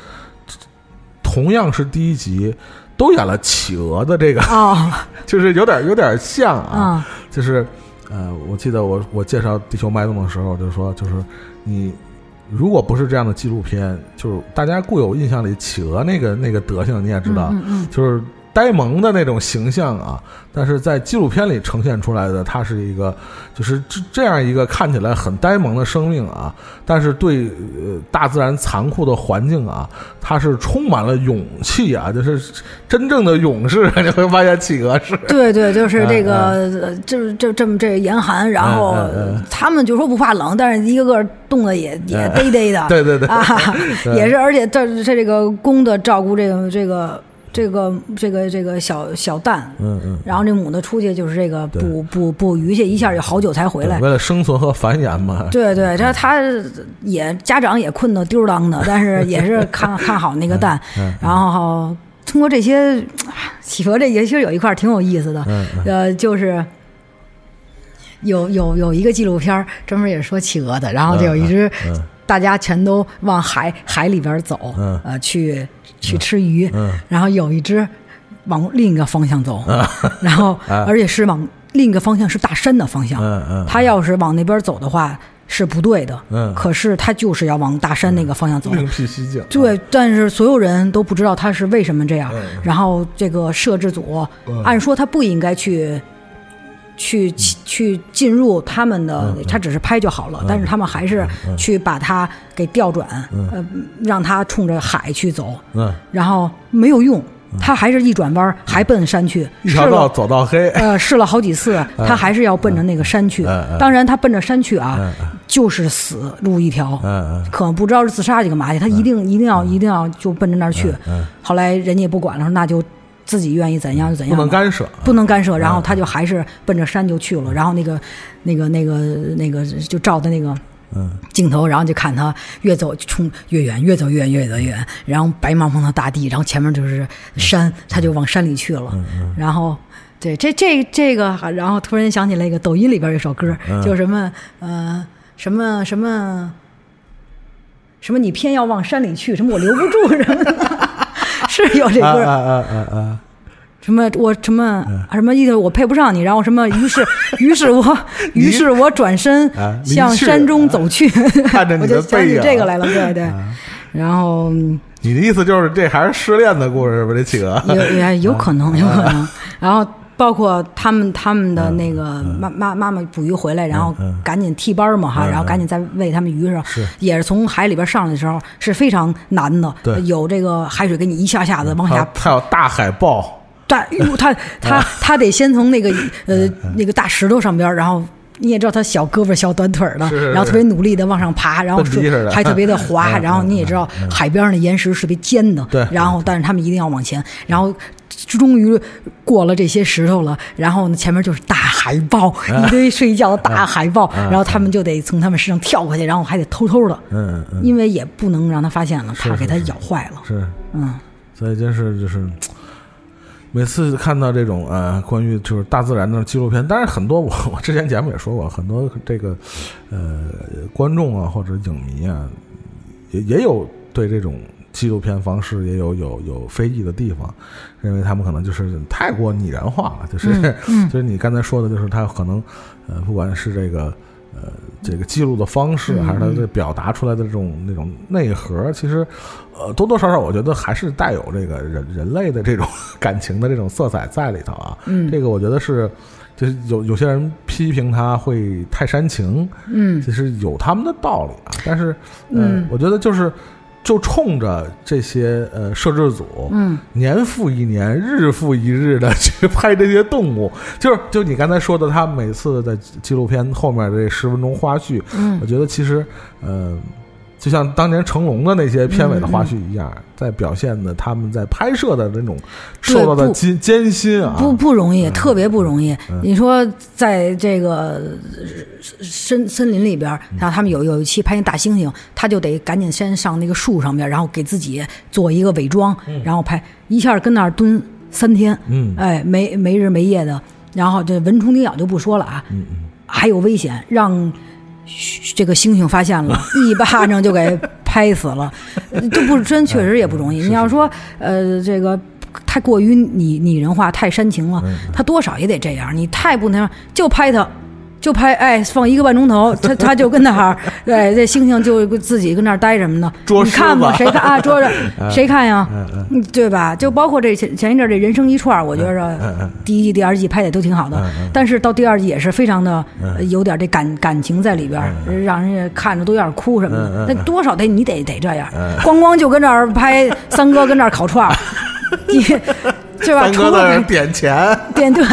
同样是第一集，都演了企鹅的这个，哦。就是有点有点像啊，啊就是呃，我记得我我介绍《地球脉动》的时候，就说就是你如果不是这样的纪录片，就是大家固有印象里企鹅那个那个德行，你也知道，嗯嗯。就是呆萌的那种形象啊，但是在纪录片里呈现出来的，他是一个就是这这样一个看起来很呆萌的生命啊，但是对呃大自然残酷的环境啊，他是充满了勇气啊，就是真正的勇士，你会发现企鹅是。对对，就是这个，嗯呃这这这么这严寒，然后他们就说不怕冷，但是一个个冻的也也嗯嘚嘚的，对对对。啊，对。也是，而且这这这个公的照顾这个这个这个这个这个小小蛋，嗯嗯，然后这母的出去就是这个捕捕捕鱼去，一下就好久才回来。对。为了生存和繁衍嘛。对 对，他他也家长也困得丢当的，但是也是看看好那个蛋，嗯然后通过这些企鹅这些，其实有一块挺有意思的，呃，就是有有有一个纪录片专门也是说企鹅的，然后就有一只大家全都往海海里边走，嗯呃，去去吃鱼，嗯然后有一只往另一个方向走，然后 啊而且是往另一个方向是大山的方向，嗯嗯，他要是往那边走的话是不对的，嗯可是他就是要往大山那个方向走。另辟蹊径。对，但是所有人都不知道他是为什么这样。嗯然后这个摄制组嗯按说他不应该去。去去进入他们的，嗯他只是拍就好了，但是他们还是去把它给调转，呃，让他冲着海去走，嗯，然后没有用，他还是一转弯还奔山去，试一条道了走到黑。呃，试了好几次，他还是要奔着那个山去。当然，他奔着山去啊嗯，就是死路一条。可不知道是自杀去干嘛去，他一定一定要一定要就奔着那儿去。嗯。后来人家也不管了，说那就自己愿意怎样就怎样不，能干涉。不能干涉。然后他就还是奔着山就去了。然后那个那个那个那个就照的那个。嗯镜头，然后就看他越走冲越远，越走越远，越走越远，然后白茫茫的大地，然后前面就是山，他就往山里去了。然后，对，这这这个，然后突然想起来一个抖音里边有一首歌，就什么呃什么什么什么，你偏要往山里去，什么我留不住什么的，是有这歌。啊啊啊啊啊！什么我什么嗯什么意思？我配不上你，然后什么？于是，于是我，于是我转身向山中走去，看着 你我的就想起背影这个来了，对对。啊然后嗯你的意思就是这还是失恋的故事吧？这企鹅。有也有可能，有可能。然后包括他们他们的那个妈妈妈妈捕鱼回来，然后赶紧替班嘛哈，然后赶紧再喂他们鱼上，是。也是从海里边上来的时候是非常难的，对。有这个海水给你一下下子往下还有大海豹，大，哟他 他他得先从那个 呃那个大石头上边儿，然后。你也知道他小胳膊小短腿儿的，然后特别努力的往上爬，然后还特别的 滑，嗯然后你也知道海边上的岩石是特别尖的，对。然后但是他们一定要往前，然后终于过了这些石头了，然后呢前面就是大海豹，一堆睡觉的大海豹，然后他们就得从他们身上跳过去，然后还得偷偷的，嗯嗯，因为也不能让他发现了，怕给他咬坏了，是，嗯。所以真是就是。每次看到这种呃关于就是大自然的纪录片，当然很多我 我之前节目也说过，很多这个呃观众啊或者影迷啊，也也有对这种纪录片方式也有有有非议的地方，认为他们可能就是太过拟人化了，就是、就是你刚才说的，就是他可能呃不管是这个。呃，这个记录的方式，还是他这表达出来的这种那种内核，其实，呃，多多少少我觉得还是带有这个人人类的这种感情的这种色彩在里头啊。嗯这个我觉得是，就是有有些人批评他会太煽情，嗯其实有他们的道理啊。但是，嗯我觉得就是就冲着这些呃摄制组，嗯。年复一年、日复一日的去拍这些动物，就是就你刚才说的，他每次在纪录片后面这十分钟花絮，嗯。我觉得其实呃，就像当年成龙的那些片尾的花絮一样，在表现的他们在拍摄的那种受到的艰艰辛啊，不不容易，特别不容易。你说在这个呃森森林里边儿，然后他们有有一期拍那大猩猩，他就得赶紧先上那个树上边，然后给自己做一个伪装，然后拍，一下跟那儿蹲三天，嗯。哎，没没日没夜的，然后这蚊虫叮咬就不说了啊，嗯还有危险，让嘘这个猩猩发现了，一巴掌就给拍死了，这不真确实也不容易。你要说呃这个。太过于拟拟人化，太煽情了，他多少也得这样。你太不那样就拍他，就拍，哎，放一个半钟头，他他就跟那儿，对，这猩猩就自己跟那儿待着么呢？捉你看吧，谁看啊？捉着 谁看呀？嗯对吧？就包括这前前一阵儿这人生一串儿，我觉着第一季、第二季拍的都挺好的，但是到第二季也是非常的呃有点这感感情在里边儿，让人家看着都有点哭什么的。那多少得你得得这样，光光就跟这儿拍三哥跟这儿烤串儿，你是吧？除三哥在点钱，点对。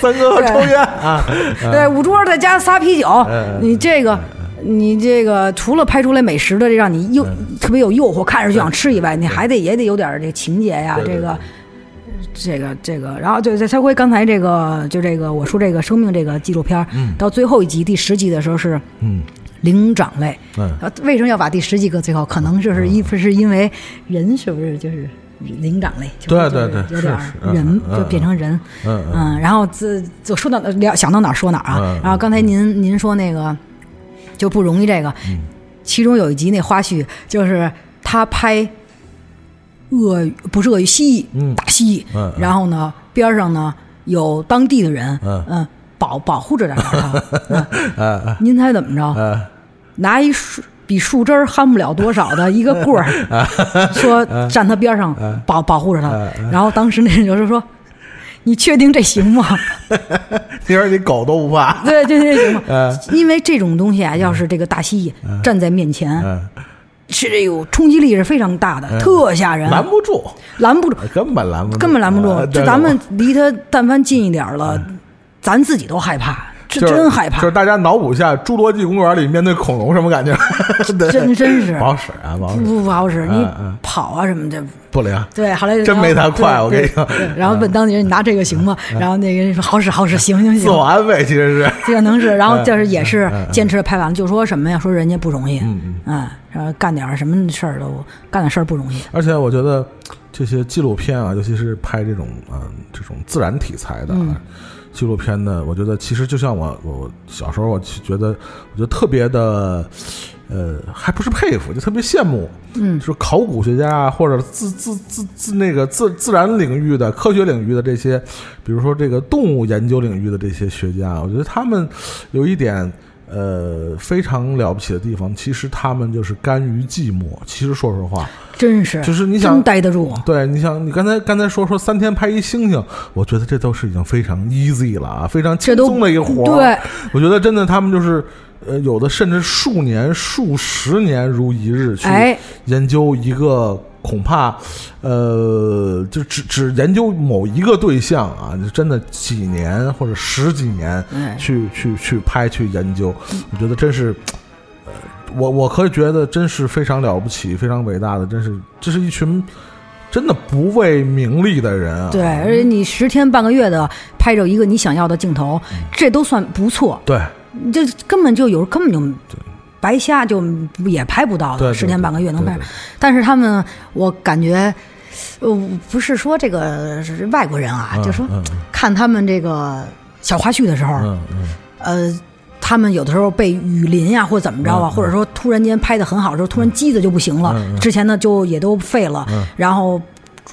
三哥抽烟啊，对，五桌再加仨啤酒，嗯你这个，你这个除了拍出来美食的，这让你诱特别有诱惑，看着就想吃以外，你还得也得有点这情节呀，对对这个。这个这个，然后就再再回刚才这个，就这个我说这个生命这个纪录片儿，到最后一集第十集的时候是嗯灵长类，为什么要把第十集搁最后？可能就是一是因为人是不是就是灵长类？就是对对对有点人嗯就变成人，嗯嗯嗯，然后这就说到聊想到哪儿说哪儿啊。嗯然后刚才您您说那个就不容易这个，嗯其中有一集那花絮就是他拍鳄鱼不是鳄鱼蜥蜴，嗯大蜥蜴，嗯嗯然后呢边上呢有当地的人，嗯保保护着点儿他。嗯啊啊您猜怎么着？啊拿一树比树枝儿憨不了多少的一个棍儿，说站他边上保保护着他。然后当时那人就是说：“你确定这行吗？” 你说你狗都不怕，对，就这行吗嗯？因为这种东西啊，要是这个大蜥蜴站在面前，嗯，是这个冲击力是非常大的，特吓人，拦不住，拦不住，根本拦不住，根本拦不住啊。就咱们离他但凡近一点儿了，咱自己都害怕，这真害怕就是，大家脑补一下《侏罗纪公园》里面对恐龙什么感觉？对真真是不好使啊，不好不使，不不好使，你跑啊什么的。不灵。对，后来真没他快我跟你说然后问当地人：“你拿这个行吗？”然后那个人说：“好使，好使，行行行自我。安慰其实是，”这个能是，然后就是也是坚持拍完了，就说什么呀？说人家不容易，嗯嗯。啊，然后干点什么事儿都干点事儿不容易。而且我觉得这些纪录片啊，尤其是拍这种嗯、这种自然题材的、啊嗯纪录片呢，我觉得其实就像我我小时候我觉得我觉得特别的。呃，还不是佩服，就特别羡慕，嗯就是考古学家啊，或者自自自自那个自自然领域的、科学领域的这些，比如说这个动物研究领域的这些学家，我觉得他们有一点呃非常了不起的地方，其实他们就是甘于寂寞。其实说实话，真是，就是你想真待得住。对，你想你刚才刚才说说三天拍一星星，我觉得这都是已经非常 easy 了啊，非常轻松的一个活儿。对，我觉得真的他们就是。呃，有的甚至数年、数十年如一日去哎研究一个，恐怕，呃，就只只研究某一个对象啊，就真的几年或者十几年哎去去去拍去研究，我觉得真是，呃，我我可以觉得真是非常了不起、非常伟大的，真是这是一群真的不为名利的人啊！对，而且你十天半个月的拍着一个你想要的镜头，这都算不错。对这根本就有根本就白瞎，就也拍不到的，十天半个月能拍。但是他们，我感觉，呃，不是说这个是外国人啊，嗯就说嗯看他们这个小花絮的时候，嗯嗯。呃。他们有的时候被雨淋呀，或者怎么着啊，或者说突然间拍的很好的时候，突然机子就不行了，之前呢就也都废了，嗯。然后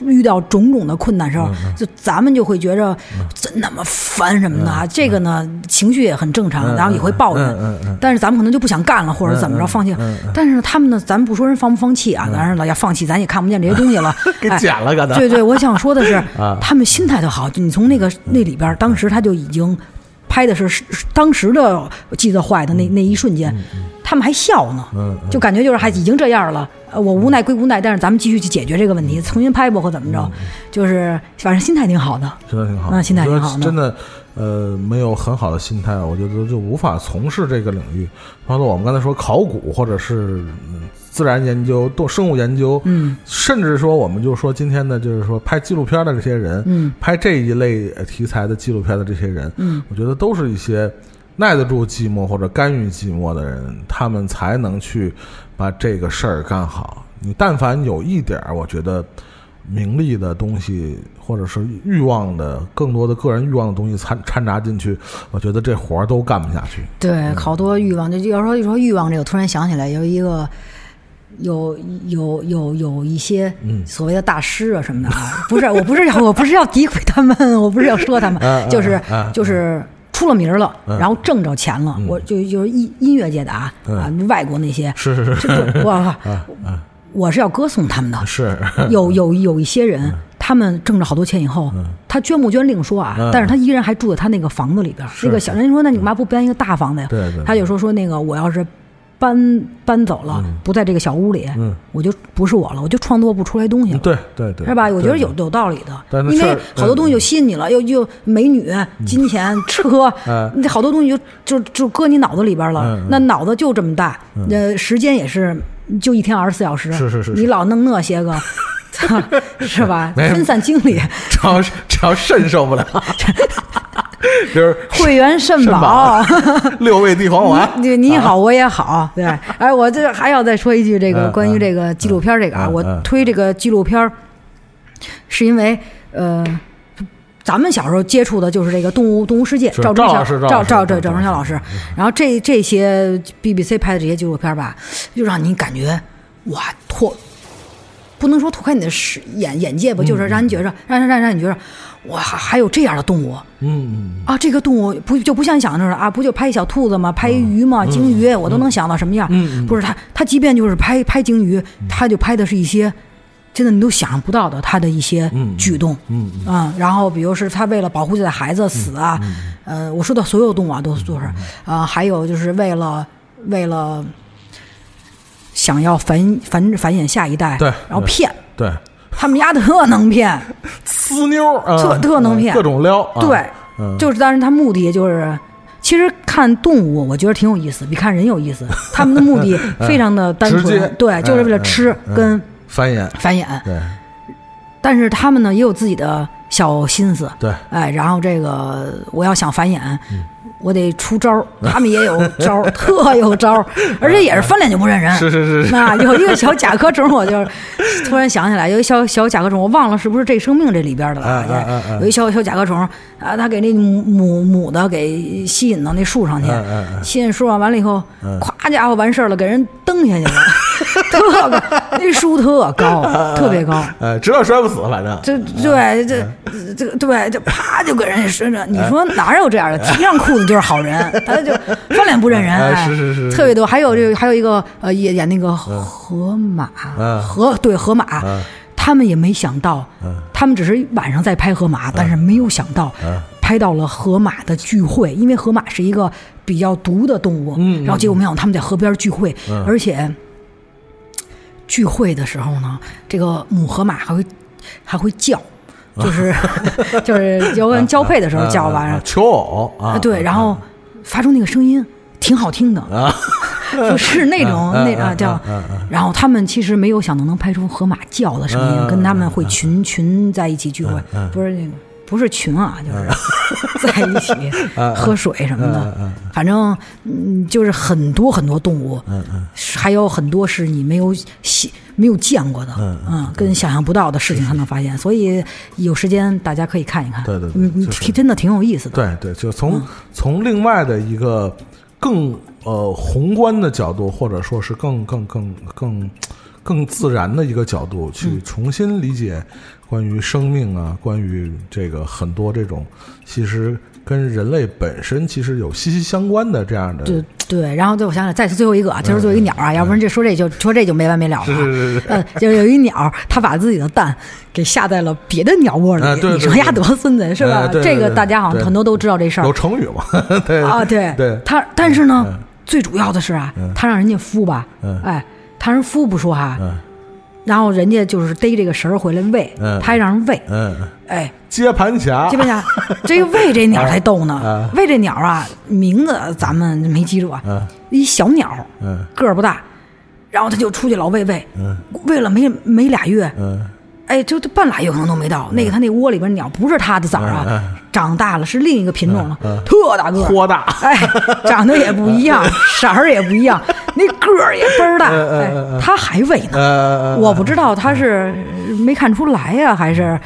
遇到种种的困难时候，就咱们就会觉着嗯真他妈烦什么的啊。这个呢，情绪也很正常，嗯然后也会抱怨，但是咱们可能就不想干了，或者怎么着放弃。但是，他们呢，咱们不说人放不放弃啊，当然了，要放弃咱也看不见这些东西了，给哎剪了，可能对对，我想说的是啊，他们心态特好。你从那个那里边，当时他就已经拍的是是是当时的记得坏的那那一瞬间，他们还笑呢，就感觉就是还已经这样了。呃，我无奈归无奈，但是咱们继续去解决这个问题，重新拍吧或怎么着，就是反正心态挺好的。心态挺好，嗯心态挺好真的，呃，没有很好的心态，我觉得就无法从事这个领域。包括我们刚才说考古，或者是嗯自然研究、动生物研究，嗯。甚至说我们就说今天的，就是说拍纪录片的这些人，嗯。拍这一类呃题材的纪录片的这些人，嗯，我觉得都是一些耐得住寂寞或者甘于寂寞的人，他们才能去把这个事儿干好。你但凡有一点儿，我觉得名利的东西，或者是欲望的更多的个人欲望的东西掺掺杂进去，我觉得这活儿都干不下去。对，好多欲望，就要说一说欲望这个，突然想起来有一个。有有有有一些嗯所谓的大师啊什么的啊，不是，我不是要我不是要诋毁他们，我不是要说他们就是嗯就是出了名了，嗯。然后挣着钱了，我就就是音音乐界的啊啊，外国那些，是是是，这不 我是要歌颂他们的，是，有有有一些人，他们挣着好多钱以后，他捐不捐另说啊嗯，但是他依然还住在他那个房子里边那个小人说：“那你干嘛不搬一个大房子呀？”对对。他就说：“说那个我要是搬搬走了，不在这个小屋里嗯，我就不是我了，我就创作不出来东西了。”对对对，是吧？我觉得有有道理的因为好多东西就吸引你了，又又美女、金钱、车嗯，你好多东西就就就搁你脑子里边了。那脑子就这么大，呃，时间也是就一天二十四小时，是是是是。你老弄那些个，是吧？分散精力，只要只要肾受不了，就是会员肾肾宝。六味地黄丸。你你好，我也好，对。哎，我这还要再说一句，这个嗯关于这个纪录片这个啊，我推这个纪录片儿，是因为呃，咱们小时候接触的就是这个动物动物世界，赵忠祥赵赵赵赵忠祥老师，然后这这些 BBC 拍的这些纪录片吧，就让你感觉哇拓。不能说拓宽你的视眼眼界吧，就是让你觉着，让让让让你觉着，哇，还有这样的动物，嗯。嗯啊，这个动物不就不像你想象的啊，不就拍一小兔子吗？拍一鱼吗？鲸鱼，我都能想到什么样。不是他，他即便就是拍拍鲸鱼，他就拍的是一些真的你都想象不到的他的一些嗯。举动。嗯。嗯，然后比如是他为了保护自己的孩子死啊，呃，我说的所有动物啊都都是，啊，还有就是为了为了想要繁繁繁衍下一代，对然后骗对，他们家特能骗，呲妞特特能骗各种撩。啊对，嗯就是，但是他目的就是，其实看动物，我觉得挺有意思，比看人有意思。他们的目的非常的单纯，对，就是为了吃跟繁衍。繁衍。对但是他们呢，也有自己的小心思，对，哎，然后这个我要想繁衍，我得出招儿，他们也有招儿，特有招儿，而且也是翻脸就不认人。是是是是，那有一个小甲壳虫，我就突然想起来，有一小小甲壳虫，我忘了是不是这生命这里边的了。啊啊啊啊有一小小甲壳虫啊，它给那母母母的给吸引到那树上去，吸引树上完了以后，咵家伙完事儿了，给人蹬下去了，特高，那树特高，特别高。呃，知道摔不死，反正这对这这个对，这啪就给人身上，你说哪有这样的？提上裤子就就是好人，他就翻脸不认人，是是是是。特别多。还有这个，还有一个呃，演演那个河马，嗯。河对河马嗯，他们也没想到，他们只是晚上在拍河马，但是没有想到嗯。拍到了河马的聚会，因为河马是一个比较毒的动物，嗯然后结果没想到他们在河边聚会，而且聚会的时候呢，这个母河马还会还会叫。就是 就是有个人交配的时候叫吧，啊求偶啊，啊，对，然后发出那个声音挺好听的，就是那种啊那啊叫，然后他们其实没有想到能拍出河马叫的声音，嗯跟他们会群群在一起聚会，不是那个不是群啊，就是 在一起喝水什么的，反正嗯，就是很多很多动物，是还有很多是你没有想没有见过的，嗯，跟想象不到的事情才能发现，所以有时间大家可以看一看，对对挺真的挺有意思的，对对，就从、嗯。从另外的一个更呃宏观的角度，或者说是更更更更更自然的一个角度，去嗯。重新理解关于生命啊，关于这个很多这种其实跟人类本身其实有息息相关的这样的。对对，然后就我想想，再是最后一个啊，就是最后一个鸟啊，要不然这说这就说这就没完没了了啊。是是是是。呃，就是有一鸟，它把自己的蛋给下在了别的鸟窝里，啊对对你说呀多孙子是吧？哎对对这个大家好像很多都知道这事儿。有成语嘛？对啊，对对。它但是呢，最主要的是啊，它让人家孵吧嗯，哎，它人孵不说哈，嗯然后人家就是逮这个食儿回来喂，嗯。他还让人喂，嗯，哎，接盘侠，接盘侠。这个喂这鸟才 逗啊。呢，喂这鸟啊，名字咱们没记住啊嗯，一小鸟，嗯。个儿不大，然后他就出去老喂喂，嗯。喂了没没俩月，嗯哎，就就半拉月可能都没到。那个他那窝里边鸟不是他的崽啊，长大了是另一个品种了特大个儿，豁大哎，长得也不一样，色儿也不一样，那个儿也倍儿大，哎，他还喂呢。呃，我不知道他是没看出来呀、还是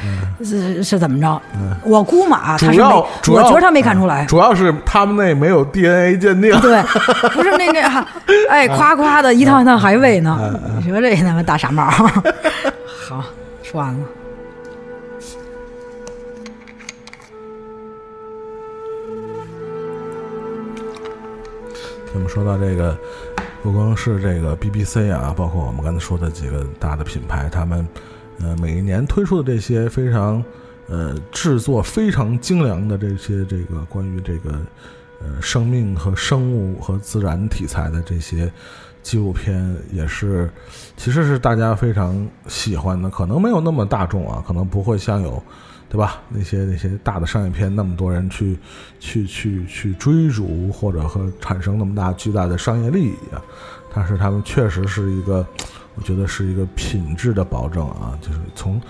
是是怎么着？我估摸啊，他是没我觉得他没看出来。主要是他们那没有 DNA 鉴定。对，不是那那哈，哎，夸夸的一趟一趟还喂呢。你说这他妈大傻帽。好，完了。那么说到这个，不光是这个 BBC 啊，包括我们刚才说的几个大的品牌，他们呃每一年推出的这些非常呃制作非常精良的这些这个关于这个呃生命和生物和自然题材的这些纪录片，也是其实是大家非常喜欢的，可能没有那么大众啊，可能不会像有。对吧？那些那些大的商业片，那么多人去去去去追逐，或者和产生那么大巨大的商业利益啊，但是他们确实是一个，我觉得是一个品质的保证啊，就是从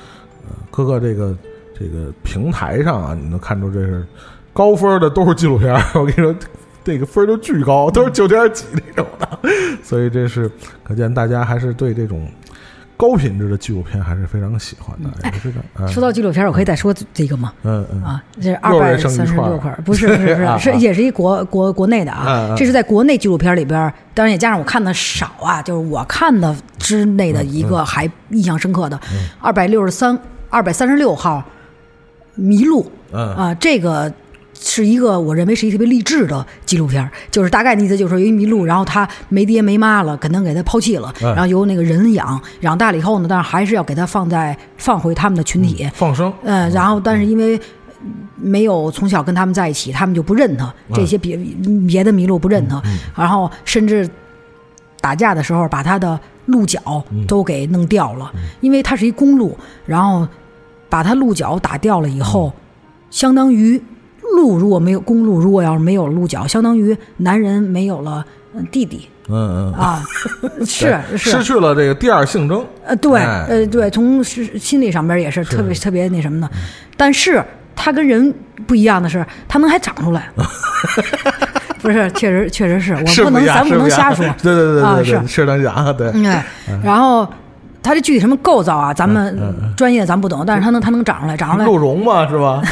呃各个这个这个平台上啊，你能看出这是高分的都是纪录片，我跟你说。这个分儿都巨高，都是九点几那种的，所以这是可见大家还是对这种高品质的纪录片还是非常喜欢的，也是非常。嗯。说到纪录片，我可以再说这个吗？嗯嗯。啊，这是二肉百三十六块儿，不是不是不啊是，是也是一国国国内的嗯啊。嗯。这是在国内纪录片里边儿，当然也加上我看的少啊，就是我看的之内的一个还印象深刻的，嗯。二百六十三二百三十六号麋鹿嗯。啊，这个。是一个我认为是一个特别励志的纪录片儿，就是大概的意思就是有一麋鹿，然后它没爹没妈了，可能给它抛弃了，嗯然后由那个人养，养大了以后呢，但是还是要给它放在放回他们的群体，放生，嗯，然后但是因为没有从小跟他们在一起，他们就不认他，这些别别的麋鹿不认他，然后甚至打架的时候把他的鹿角都给弄掉了，因为它是一公鹿，然后把它鹿角打掉了以后，相当于鹿如果没有公路，如果要是没有鹿角，相当于男人没有了嗯弟弟。嗯嗯，啊，是是。失去了这个第二性征，呃，对，哎。呃，对，从是心理上边也是特别特别那什么的，但是它跟人不一样的是，它能还长出来。不是，确实确实是我不能，咱不能瞎说。对对对啊对对，是。是能讲，对，嗯，哎，然后它这具体什么构造啊，咱们专业咱不懂，但是它能它能长出来，长出来。鹿茸嘛是吧？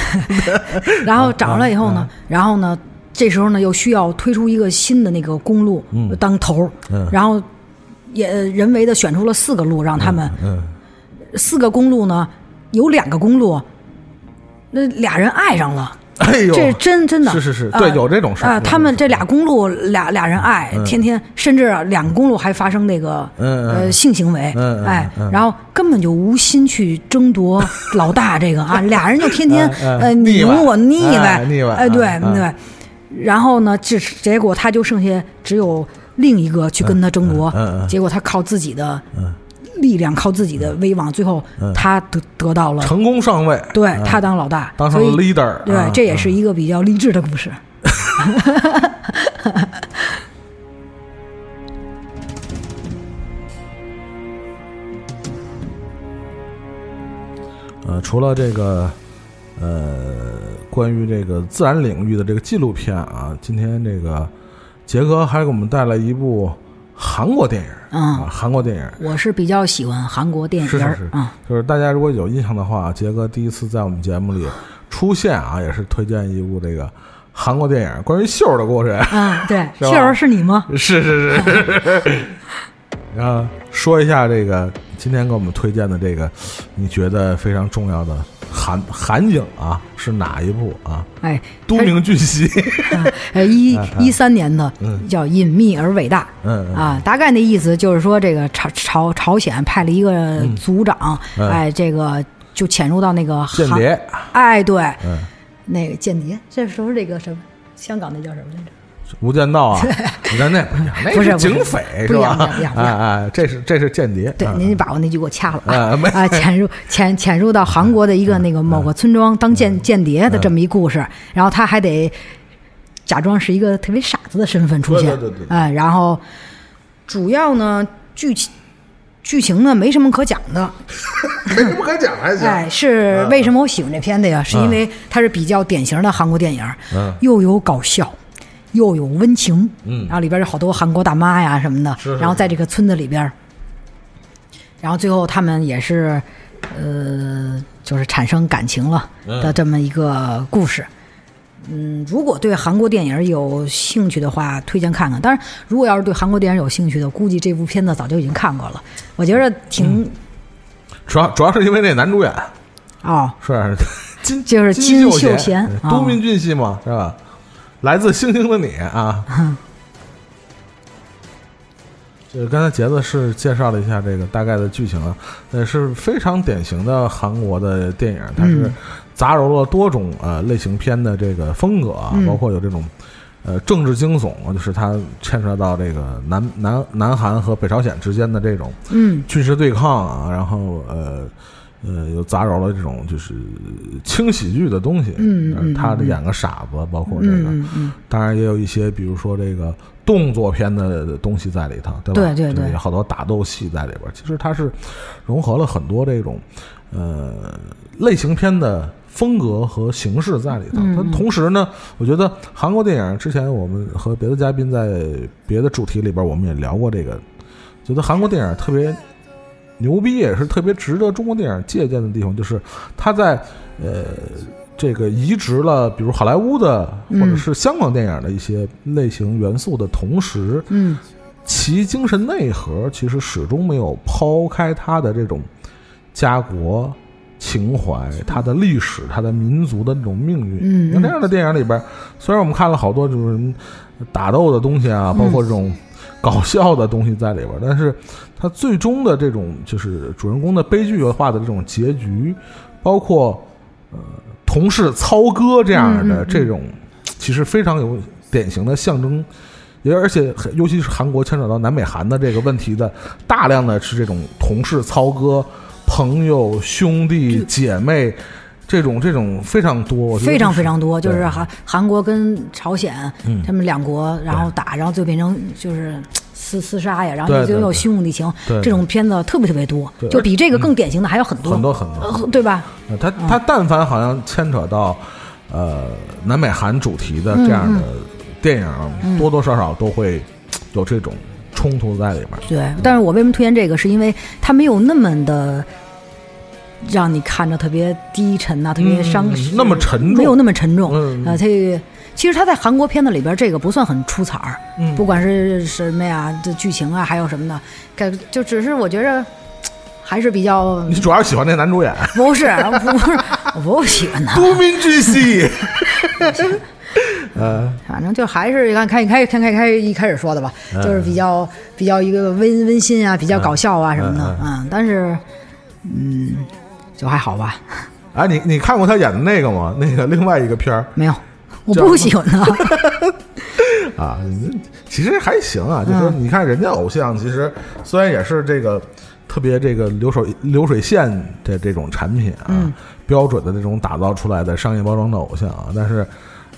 然后长出来以后呢，然后呢，这时候呢又需要推出一个新的那个公路当头然后也人为的选出了四个路让他们，嗯。四个公路呢有两个公路，那俩人爱上了。哎呦，这真真的。是是是啊对有这种事儿啊。他们这俩公路俩俩人爱，天天甚至两个公路还发生那个呃性行为哎嗯，然后根本就无心去争夺老大这个啊，俩人就天天 呃你腻我腻哎歪，腻歪哎对对。然后呢，这结果他就剩下只有另一个去跟他争夺结果他靠自己的嗯力量，靠自己的威望，最后他得得到了，成功上位，嗯对他当老大，当上了 leader，对啊，这也是一个比较励志的故事。呃，除了这个呃，关于这个自然领域的这个纪录片啊，今天这个杰哥还给我们带来一部韩国电影，嗯啊，韩国电影。我是比较喜欢韩国电影儿是是是啊，就是大家如果有印象的话，杰哥第一次在我们节目里出现啊，也是推荐一部这个韩国电影，关于秀儿的故事。啊，对，秀儿是你吗？是是是。然后说一下这个今天给我们推荐的这个，你觉得非常重要的韩韩景啊，是哪一部啊？哎，都明俊熙。呃，一一三年的嗯叫《隐秘而伟大》嗯嗯啊，大概那意思就是说，这个朝朝朝鲜派了一个组长，嗯哎，这个就潜入到那个韩，间谍。哎，对，嗯，那个间谍，这时候这个什么，香港那叫什么来着？无间道啊，你看那是警匪不一样吧哎样哎，这是这是间谍。对，嗯您把我那句给我掐了啊 啊！潜入潜潜入到韩国的一个那个某个村庄当间间谍的这么一故事，然后他还得假装是一个特别傻子的身份出现，对对对对哎，然后主要呢剧情剧情呢没什么可讲的，没什么可讲还行。哎，是为什么我喜欢这片子呀？是因为它是比较典型的韩国电影，嗯又有搞笑，又有温情，嗯。然后里边有好多韩国大妈呀什么的，是是然后在这个村子里边，然后最后他们也是，呃，就是产生感情了嗯。的这么一个故事。嗯，如果对韩国电影有兴趣的话，推荐看看。当然，如果要是对韩国电影有兴趣的，估计这部片子早就已经看过了。我觉得挺、主要主要是因为那男主演。哦，是金 就是金金秀贤。都敏俊熙嘛，是吧？来自星星的你啊。这个刚才杰子是介绍了一下这个大概的剧情啊，呃，是非常典型的韩国的电影，它是嗯。杂糅了多种呃类型片的这个风格啊，嗯。包括有这种呃政治惊悚，就是它牵扯到这个南南南韩和北朝鲜之间的这种嗯。军事对抗啊，然后呃呃又杂糅了这种就是轻喜剧的东西，嗯嗯他的演个傻子，包括这个，当然也有一些比如说这个动作片的东西在里头，对吧？对对对有好多打斗戏在里边儿。其实它是融合了很多这种呃类型片的风格和形式在里头。嗯它同时呢，我觉得韩国电影之前我们和别的嘉宾在别的主题里边我们也聊过这个，觉得韩国电影特别。牛逼也是特别值得中国电影借鉴的地方，就是他在呃这个移植了，比如好莱坞的或者是香港电影的一些类型元素的同时，嗯。其精神内核其实始终没有抛开它的这种家国情怀、它的历史、它的民族的那种命运。嗯像这样的电影里边，虽然我们看了好多就是打斗的东西啊，包括这种搞笑的东西在里边，但是它最终的这种就是主人公的悲剧化的这种结局，包括呃同事操戈这样的这种，其实非常有典型的象征。也而且尤其是韩国牵扯到南北韩的这个问题的，大量的是这种同事操戈、朋友、兄弟、姐妹，这种这种非常多，非常非常多，就是韩韩国跟朝鲜嗯。他们两国，然后打，然后就变成就是厮厮杀呀，然后就有兄弟情，对。这种片子特别特别多，就比这个更典型的还有很多很多很多。呃对吧？呃他他但凡好像牵扯到呃南北韩主题的这样的电影，多多少少都会有这种冲突在里面。对，但是我为什么推荐这个，是因为它没有那么的。让你看着特别低沉呐、特别伤，嗯那么沉重。没有那么沉重。嗯。呃，它其实他在韩国片子里边，这个不算很出彩儿，嗯。不管是什么呀，这剧情啊，还有什么的，感就只是我觉着 还是比较你主要喜欢那男主演。不是不是，我不喜欢他，都敏俊熙，呃，反正就还是看看开看开开一开始说的吧，就是比较比较一个温温馨啊，比较搞笑啊什么的，嗯，但是嗯，就还好吧，哎，你你看过他演的那个吗？那个另外一个片儿？没有，我不喜欢他，啊，其实还行啊，就说你看人家偶像，其实虽然也是这个特别这个流水流水线的这种产品啊，标准的那种打造出来的商业包装的偶像啊，但是。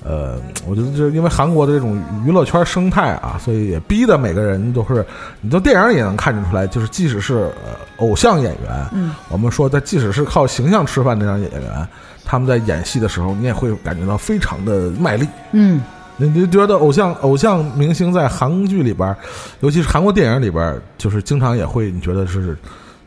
呃，我觉得就是因为韩国的这种娱乐圈生态啊，所以也逼得每个人都是，你从电影里也能看得出来，就是即使是呃偶像演员，嗯，我们说在即使是靠形象吃饭的那样演员，他们在演戏的时候，你也会感觉到非常的卖力，嗯，你你觉得偶像偶像明星在韩剧里边，尤其是韩国电影里边，就是经常也会你觉得是。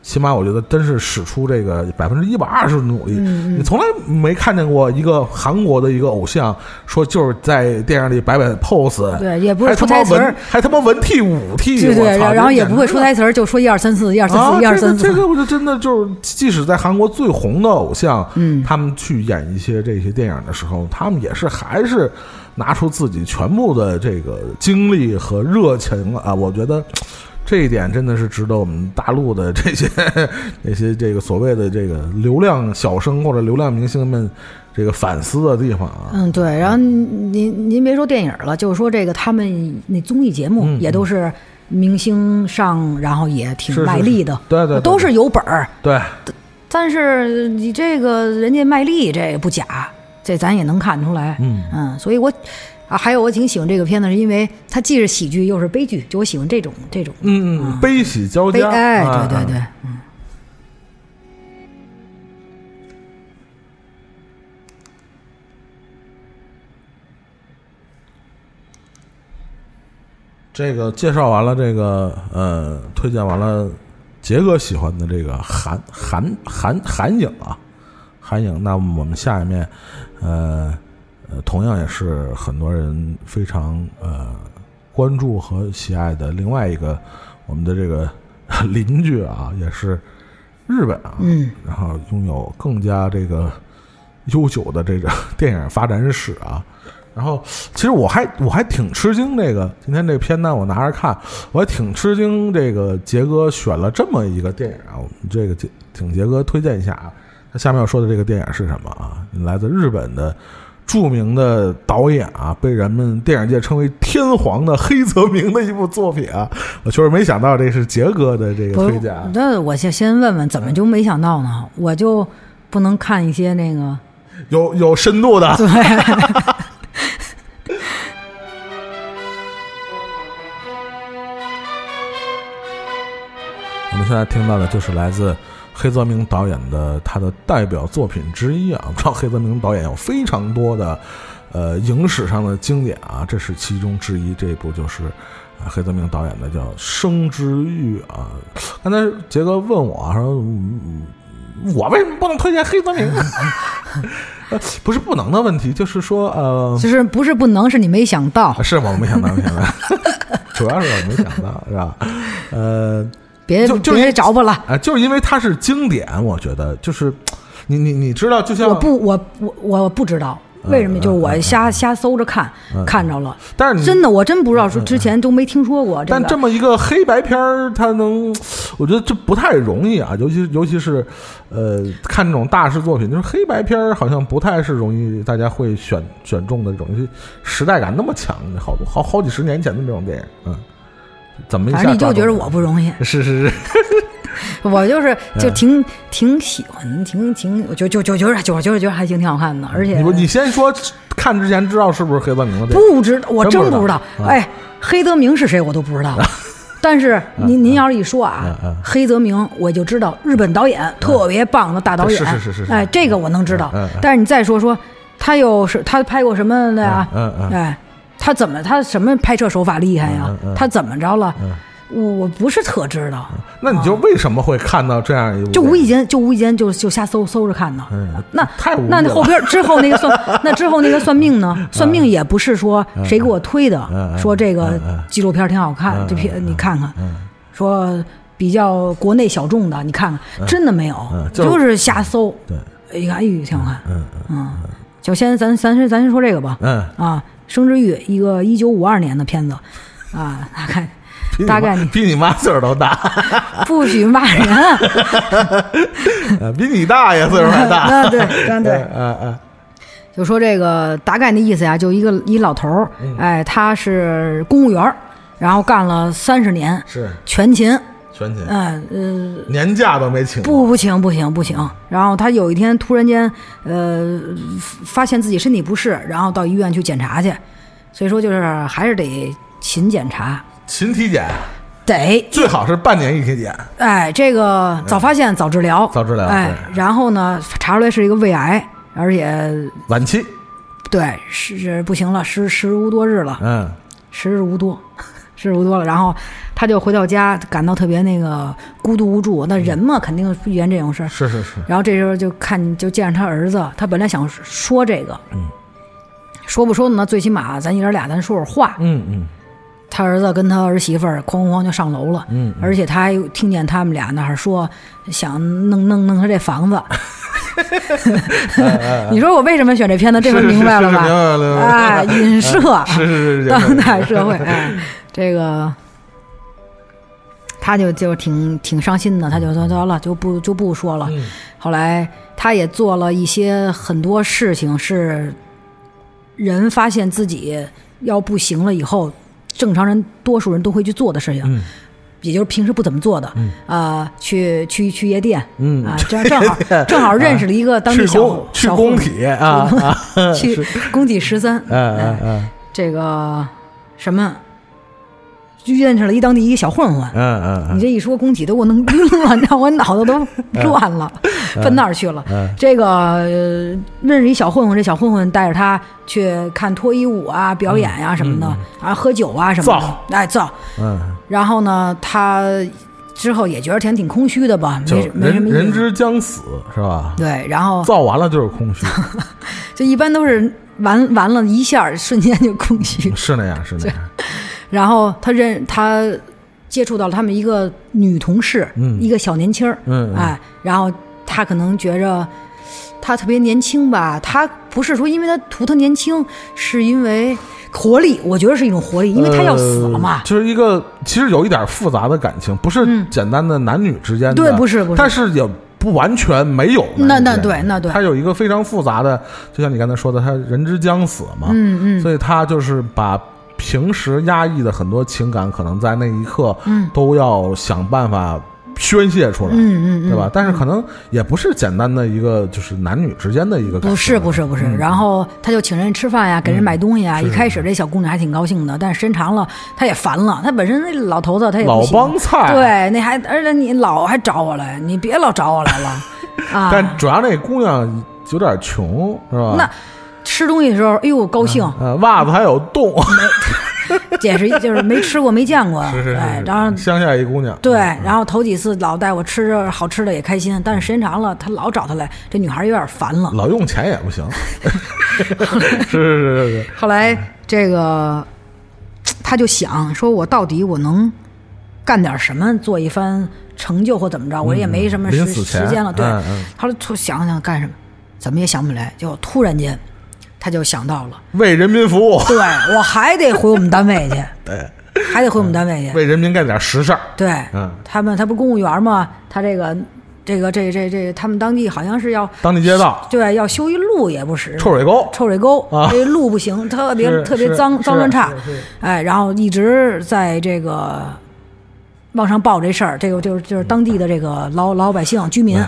起码我觉得真是使出这个百分之一百二十的努力，你从来没看见过一个韩国的一个偶像说就是在电影里摆摆 pose，对，也不会还他妈出台词还他妈文替武替，对对，然后也不会出台词儿，就说一二三四，一二三啊，四，一二三四。这个这，个我就真的就是，即使在韩国最红的偶像，嗯。他们去演一些这些电影的时候，他们也是还是拿出自己全部的这个精力和热情啊，我觉得。这一点真的是值得我们大陆的这些 那些这个所谓的这个流量小生或者流量明星们这个反思的地方啊。嗯，对。然后您您别说电影了，就是说这个他们那综艺节目嗯也都是明星上，然后也挺卖力的，对对对都是有本儿。对，但是你这个人家卖力，这也不假，这咱也能看出来。嗯嗯所以我啊，还有我挺喜欢这个片子，是因为它既是喜剧又是悲剧，就我喜欢这种这种嗯嗯，悲喜交加，悲哎，啊对对对，嗯。这个介绍完了，这个呃，推荐完了杰哥喜欢的这个韩韩韩韩影啊，韩影。那么我们下一面，呃呃，同样也是很多人非常呃关注和喜爱的另外一个我们的这个 邻居啊，也是日本啊，嗯，然后拥有更加这个悠久的这个 电影发展史啊。然后，其实我还我还挺吃惊，这个今天这个片单我拿着看，我还挺吃惊，这个杰哥选了这么一个电影啊，我们这个杰请杰哥推荐一下啊。他下面要说的这个电影是什么啊？来自日本的著名的导演啊，被人们电影界称为“天皇”的黑泽明的一部作品啊，我确实没想到这是杰哥的这个推荐啊。那我先先问问，怎么就没想到呢？我就不能看一些那个有有深度的，对，我们现在听到的就是来自黑泽明导演的他的代表作品之一啊。我们知道黑泽明导演有非常多的呃影史上的经典啊，这是其中之一。这一部就是啊黑泽明导演的叫《生之欲》啊。刚才杰哥问我说，嗯我为什么不能推荐黑泽明？呃 不是不能的问题，就是说呃，就是不是不能，是你没想到，是我没想到，没想到，主要是我没想到，是吧？呃。别就就别找我了。啊，就是因为它是经典，我觉得就是你你你知道，就像我不，我我我不知道为什么，就是我瞎瞎搜着看，看着了。但是真的，我真不知道，说之前都没听说过但这。么一个黑白片儿，它能，我觉得这不太容易啊，尤其尤其是，呃，看这种大师作品，就是黑白片儿好像不太是容易大家会选选中的这种，时代感那么强，好多好好几十年前的这种电影，嗯，怎么一下反正你就觉得我不容易，是是是，我就是就嗯挺挺喜欢，挺挺，就就就觉得就觉得觉得还行，挺好看的，而且你不你先说看之前知道是不是黑泽明的？不知道，我真不知道哎，黑泽明是谁我都不知道。但是您您要是一说啊黑泽明我就知道日本导演特别棒的大导演，是是是哎，这个我能知道。但是你再说说，他又是他拍过什么的呀？嗯嗯嗯哎，他怎么他什么拍摄手法厉害呀？他怎么着了嗯？我我不是特知道，那你就为什么会看到这样一部？就无意间就无意间就就瞎搜搜着看呢嗯。那那后边之后那个算 那之后那个算命呢？算命也不是说谁给我推的说这个纪录片挺好看嗯，这片嗯你看看，嗯说比较国内小众的，你看看，真的没有嗯，就是就是瞎搜。对，一看，哎呦，挺好看。嗯嗯。嗯，就先咱咱先咱先说这个吧。嗯，啊，《生之欲》一个一九五二年的片子，啊，大概大概你比你妈岁数都大，不许骂人。呃 比你大爷岁数还大。啊，对，对对，嗯嗯就说这个大概那意思呀，就一个一老头儿，嗯。哎，他是公务员，然后干了三十年，是。全勤，全勤，嗯呃，年假都没请。不不行不行不行。然后他有一天突然间，呃，发现自己身体不适，然后到医院去检查去，所以说就是还是得勤检查，勤体检，得。最好是半年一体检。哎，这个早发现早治疗，早治疗哎，然后呢，查出来是一个胃癌，而且晚期，对是不行了，十十无多日了，嗯，时日无多，时日无多了。然后他就回到家，感到特别那个孤独无助。那人嘛，肯定遇见这种事儿。是是是，然后这时候就看就见着他儿子，他本来想说这个，嗯，说不说呢？最起码咱爷儿俩咱说会儿话。嗯嗯他儿子跟他儿媳妇儿哐哐哐就上楼了，嗯，而且他还听见他们俩那儿说想弄弄弄他这房子。你说我为什么选这片子？这回明白了吧？哎，影射 是是是，当代社会，哎，这个他就就挺挺伤心的，他就说得了，就不就不说了。嗯后来他也做了一些很多事情，是人发现自己要不行了以后，正常人多数人都会去做的事情，嗯也就是平时不怎么做的。啊、去去去夜店，嗯啊，正正好正好认识了一个当地小工去工小混体啊啊，去工体十三，嗯嗯嗯这个什么，就认识了一当地一个小混混。嗯嗯你这一说工体都给我弄晕 了，让我脑子都乱了，奔那儿去了。嗯这个、呃认识一小混混，这小混混带着他去看脱衣舞啊、表演呀、什么的，啊，喝酒啊什么的，哎造。嗯，然后呢，他之后也觉得挺挺空虚的吧，没没什么人之将死是吧？对，然后造完了就是空虚，就一般都是完完了一下，瞬间就空虚。是那样是那样。然后他认他接触到了他们一个女同事，嗯。一个小年轻儿，哎，然后他可能觉着他特别年轻吧，他不是说因为他图他年轻，是因为活力，我觉得是一种活力，因为他要死了嘛。呃。就是一个其实有一点复杂的感情，不是嗯。简单的男女之间的，对不是不是。但是也不完全没有那那对那对。他有一个非常复杂的，就像你刚才说的，他人之将死嘛，嗯嗯。所以他就是把平时压抑的很多情感，可能在那一刻，嗯都要想办法宣泄出来，嗯嗯嗯，对吧？但是可能也不是简单的一个就是男女之间的一个，不是不是不是，然后他就请人吃饭呀，给人买东西啊。一开始这小姑娘还挺高兴的，但是时间长了，她也烦了。她本身那老头子他也老帮菜，。对，那还而且你老还找我来，你别老找我来了啊！但主要那姑娘有点穷，是吧？那吃东西的时候，哎呦高兴，呃，袜子还有洞，解释就是没吃过没见过，是是是然后乡下一姑娘，对，然后头几次老带我吃着好吃的也开心，但是时间长了，他老找他来，这女孩有点烦了。老用钱也不行，是是是是是，后来这个他就想说，我到底我能干点什么，做一番成就或怎么着？我也没什么时时间了，对嗯嗯。后来突想想干什么，怎么也想不起来，就突然间他就想到了，为人民服务，对我还得回我们单位去，对，还得回我们单位去。为人民干点实事儿，对，嗯。他们他不是公务员吗？他这个这个这这这，他们当地好像是要当地街道。对要修一路也不是。臭水沟，臭水沟，啊。这路不行，特别特别脏脏乱差。哎，然后一直在这个往上报这事儿，这个就是就是当地的这个老老百姓居民，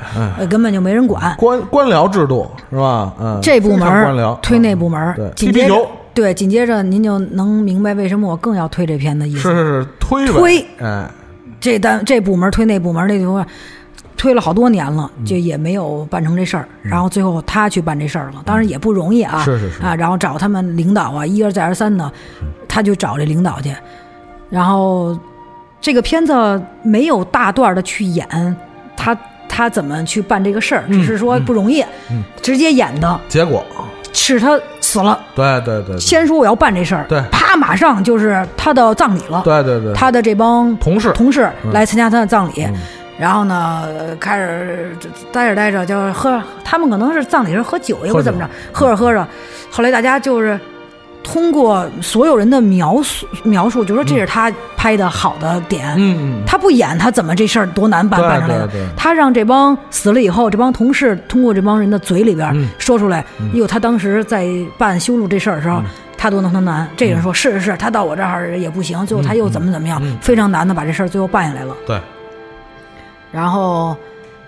根本就没人管。官官僚制度是吧？嗯，这部门儿推那部门儿对，紧接着对，紧接着您就能明白为什么我更要推这篇的意思。是是是推呗推哎，这单这部门推那部门，那部门推了好多年了，就也没有办成这事儿。然后最后他去办这事儿了，当然也不容易啊，是是是啊，然后找他们领导啊，一而再而三的，他就找这领导去。然后这个片子没有大段的去演他他怎么去办这个事儿，只是说不容易，嗯。直接演的结果是他死了，对对对对。先说我要办这事儿，对。啪，马上就是他的葬礼了。对对对，他的这帮同事同事来参加他的葬礼，然后呢，呃开始待着待着就是喝，他们可能是葬礼上喝酒，也不怎么着，喝着喝着，后来大家就是通过所有人的描述描述，就说这是他拍的好的点。嗯，他不演，他怎么这事儿多难办？他让这帮死了以后，这帮同事通过这帮人的嘴里边嗯说出来，哟，他当时在办修路这事儿的时候，他多能多难。这个人说是是是，他到我这儿也不行，最后他又怎么怎么样，非常难的把这事儿最后办下来了。对，然后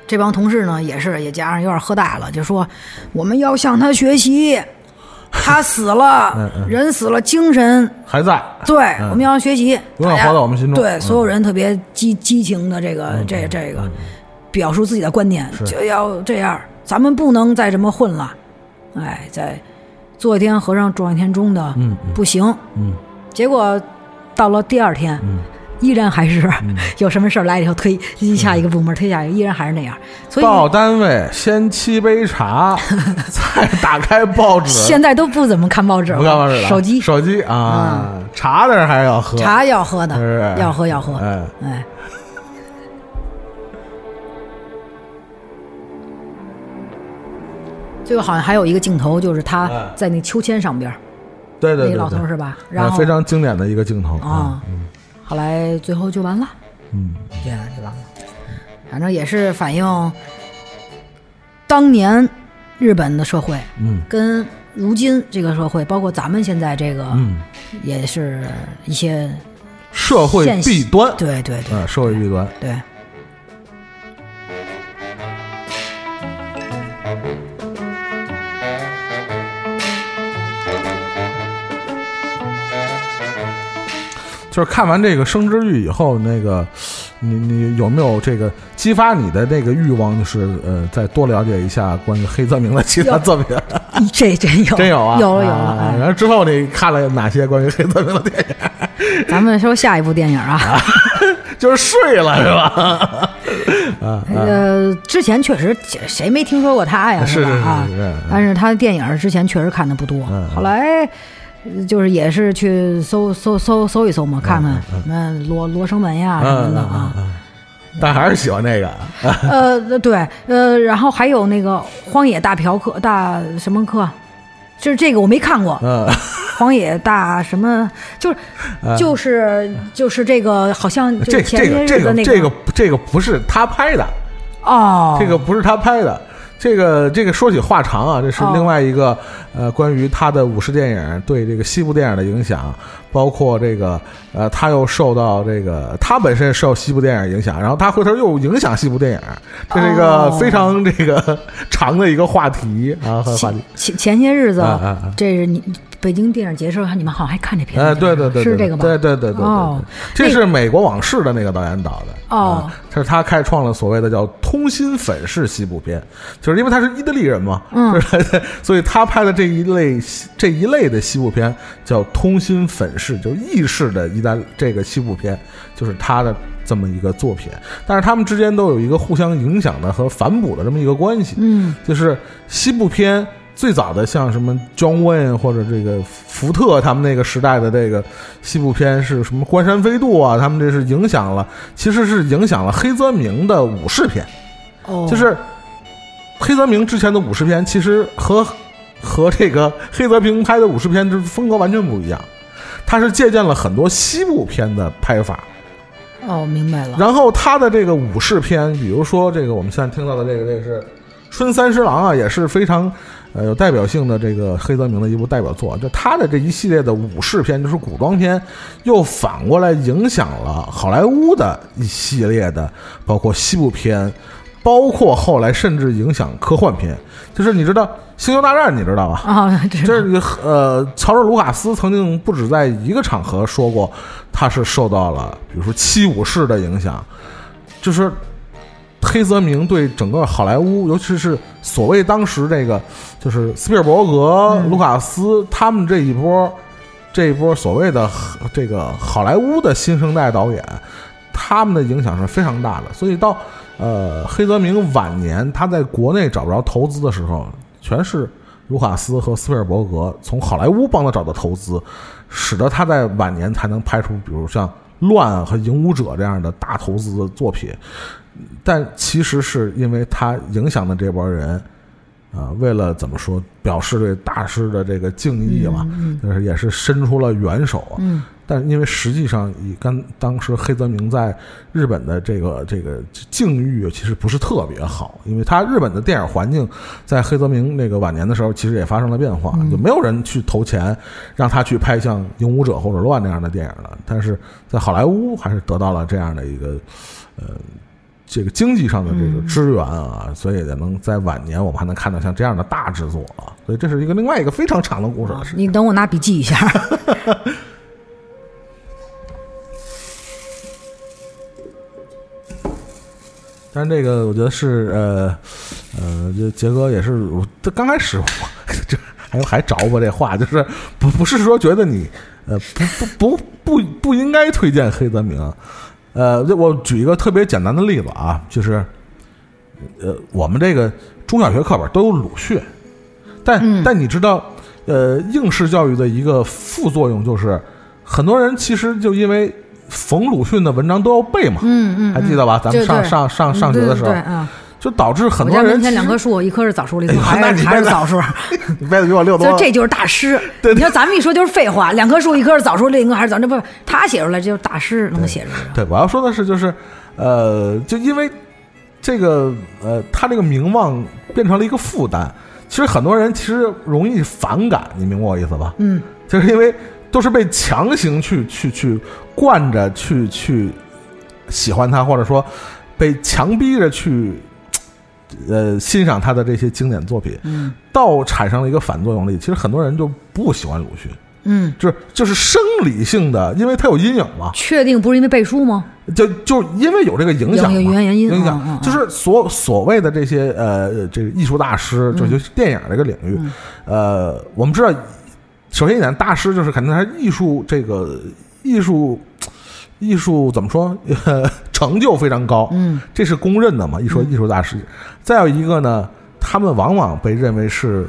这帮同事呢，也是也加上有点喝大了，就说我们要向他学习，他死了，嗯嗯。人死了，精神。还在，对，我们要学习，永远活在我们心中。对，嗯。所有人特别激激情的这个这这个表述自己的观点，就要这样，咱们不能再这么混了，哎，再做一天和尚撞一天钟的，不行。嗯。结果到了第二天，嗯依然还是 有什么事儿来了以后推一下一个部门，推下一个，依然还是那样。所以到单位先沏杯茶，再打开报纸，现在都不怎么看报纸了，手机、手机啊，茶但是还是要喝，茶要喝的，要喝要喝，哎，哎。最后好像还有一个镜头，就是他哎在那秋千上边儿，对对对，那老头是吧？哎然后非常经典的一个镜头啊，后来最后就完了，嗯，对，就完了。反正也是反映当年日本的社会嗯。跟如今这个社会，包括咱们现在这个，嗯，也是一些社会弊端，对对对啊，社会弊端，对。就是看完这个《生之欲》以后，那个你你有没有这个激发你的那个欲望，就是呃，再多了解一下关于黑泽明的其他作品？这真有，真有啊，有了有了。然后之后你看了哪些关于黑泽明的电影？咱们说下一部电影啊，就是睡了是吧？啊，呃，之前确实谁没听说过他呀，是是吧？啊但是他的电影之前确实看的不多嗯，后来呃就是也是去搜搜搜搜一搜嘛，看看嗯什么罗罗生门呀什么的啊。嗯，但还是喜欢那个，呃，对，呃，然后还有那个《荒野大嫖客》大什么客，就是这个我没看过，嗯，荒野大什么，就是就是就是这个，好像就前这个这些日子那个这个这个不是他拍的，哦，这个不是他拍的。这个这个说起话长啊，这是哦。另外一个、呃关于他的武士电影对这个西部电影的影响，包括这个呃他又受到这个他本身受西部电影影响，然后他回头又影响西部电影，这是一个哦。非常这个 长的一个话题啊和话题。前前些日子，啊啊啊。这是你北京电影节时候，你们好像还看这片子，哎，对对对，对是这个吧？对对对对对哦，这是《美国往事》的那个导演导的。哦啊，这是他开创了所谓的叫“通心粉式西部片”，就是因为他是意大利人嘛，嗯 所以他拍的这一类这一类的西部片叫“通心粉式”，就意式的意大这个西部片，就是他的这么一个作品。但是他们之间都有一个互相影响的和反哺的这么一个关系。嗯就是西部片最早的像什么 John Wayne 或者这个福特他们那个时代的这个西部片是什么《关山飞渡》啊，他们这是影响了，其实是影响了黑泽明的武士片，哦，就是黑泽明之前的武士片其实和和这个黑泽明拍的武士片这风格完全不一样，他是借鉴了很多西部片的拍法，哦，明白了，然后他的这个武士片，比如说这个我们现在听到的这个，这个是《春三十郎》啊，也是非常呃有代表性的这个黑泽明的一部代表作。就他的这一系列的武士片，就是古装片，又反过来影响了好莱坞的一系列的，包括西部片，包括后来甚至影响科幻片。就是你知道《星球大战》，你知道吧？啊，这这个呃，乔治·卢卡斯曾经不止在一个场合说过，他是受到了比如说七武士的影响，就是黑泽明对整个好莱坞，尤其是所谓当时这个就是斯皮尔伯格、卢卡斯他们这一波这一波所谓的这个好莱坞的新生代导演，他们的影响是非常大的。所以到呃黑泽明晚年，他在国内找不着投资的时候，全是卢卡斯和斯皮尔伯格从好莱坞帮他找的投资，使得他在晚年才能拍出比如像《乱》和《影武者》这样的大投资的作品，但其实是因为他影响的这波人。啊，为了怎么说，表示对大师的这个敬意嘛，就是也是伸出了援手啊。嗯但因为实际上，以跟当时黑泽明在日本的这个这个境遇其实不是特别好，因为他日本的电影环境在黑泽明那个晚年的时候，其实也发生了变化，就没有人去投钱让他去拍像《影武者》或者《乱》那样的电影了。但是在好莱坞还是得到了这样的一个呃这个经济上的这个支援啊，所以也能在晚年我们还能看到像这样的大制作啊。所以这是一个另外一个非常长的故事了。你等我拿笔记一下。但是这个我觉得是呃呃，这杰哥也是，我这刚开始我 这还有还找我这话，就是不不是说觉得你呃不不不不不应该推荐黑泽明，呃，我举一个特别简单的例子啊，就是呃我们这个中小学课本都有鲁迅，但、嗯。但你知道呃应试教育的一个副作用就是很多人其实就因为逢鲁迅的文章都要背嘛，嗯嗯，还记得吧？咱们上上上上学的时候对，对啊，就导致很多人我家门前两棵树，一棵是枣树，另一棵还是还是枣树。你背的比我溜多了。就这就是大师。对对你说咱们一说就是废话，两棵树，一棵是枣树，另一棵还是枣，这不他写出来，这就是大师能写出来。对，我要说的是，就是呃，就因为这个呃，他这个名望变成了一个负担，其实很多人其实容易反感，你明白我意思吧？嗯，就是因为都是被强行去去去惯着去去喜欢他，或者说被强逼着去呃欣赏他的这些经典作品，嗯倒产生了一个反作用力。其实很多人就不喜欢鲁迅。嗯，就是就是生理性的，因为他有阴影嘛，确定不是因为背书吗？就就因为有这个影响嘛，有有原因影响、就是所所谓的这些呃这个艺术大师，就就是电影这个领域，嗯呃，我们知道，首先一点，大师就是肯定他艺术这个艺术艺术怎么说，呃 成就非常高，嗯这是公认的嘛，一说艺术大师。再有一个呢，他们往往被认为是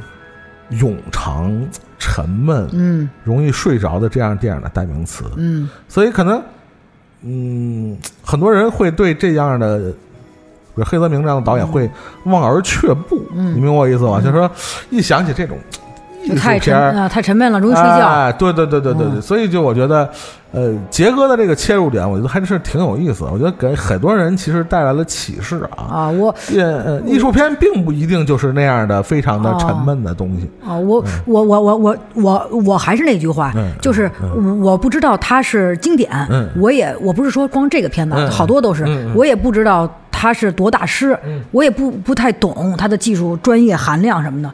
冗长、沉闷、嗯容易睡着的这样电影的代名词。嗯所以可能，嗯，很多人会对这样的，比如黑泽明这样的导演会望而却步。嗯你明白我意思吗？就是说，一想起这种艺术就太沉片儿，啊，太沉闷了，容易睡觉。哎，对对对对对对，嗯所以就我觉得，呃，杰哥的这个切入点，我觉得还是挺有意思的。我觉得给很多人其实带来了启示啊。啊，我艺术片并不一定就是那样的非常的沉闷的东西。啊，我我我我我我我还是那句话嗯，就是我不知道它是经典嗯，我也我不是说光这个片子嗯，好多都是我也不知道他是多大师，我也不不太懂他的技术专业含量什么的。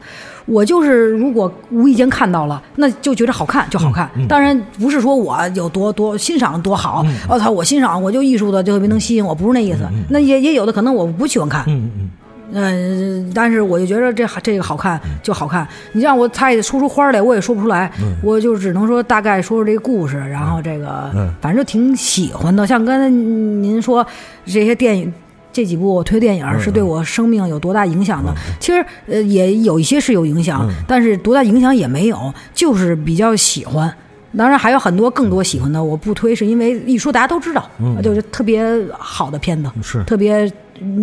我就是如果无意间看到了，那就觉得好看就好看。当然不是说我有多多欣赏多好，我操，我欣赏我就艺术的就特别能吸引我，不是那意思。那也也有的可能我不喜欢看，嗯嗯嗯，但是我就觉得这这个好看就好看，你让我猜说出花来，我也说不出来，我就只能说大概说说这个故事，然后这个嗯反正就挺喜欢的。像刚才您说这些电影。这几部我推电影是对我生命有多大影响的？其实呃也有一些是有影响，但是多大影响也没有，就是比较喜欢。当然还有很多更多喜欢的，我不推是因为一说大家都知道，就是特别好的片子，是特别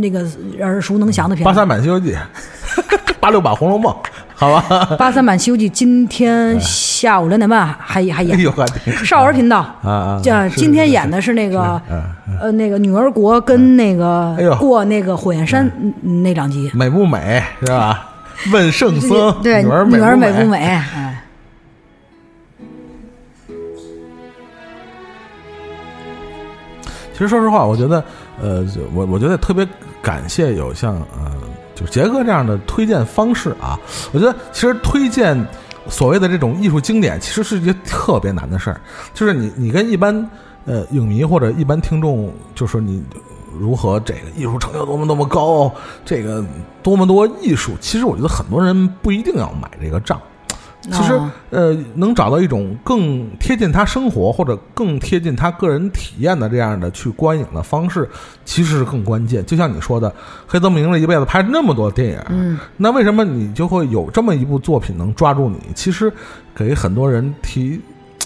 那个耳熟能详的片子。八三版《西游记》，八六版《红楼梦》，好吧？八三版《西游记》今天下午两点半还还哎演，呦！少儿频道啊啊这今天演的是那个呃那个女儿国跟那个过那个火焰山嗯那两集，美不美是吧？问圣僧，对女儿女儿美不不美？哎，其实说实话，我觉得，呃，我我觉得特别感谢有像呃，就杰哥这样的推荐方式啊。我觉得其实推荐所谓的这种艺术经典，其实是一件特别难的事儿。就是你你跟一般呃影迷或者一般听众，就说你如何这个艺术成就多么多么高，这个多么多艺术，其实我觉得很多人不一定要买这个账。其实哦，呃，能找到一种更贴近他生活或者更贴近他个人体验的这样的去观影的方式，其实是更关键。就像你说的，黑泽明这一辈子拍那么多电影，嗯，那为什么你就会有这么一部作品能抓住你？其实给很多人提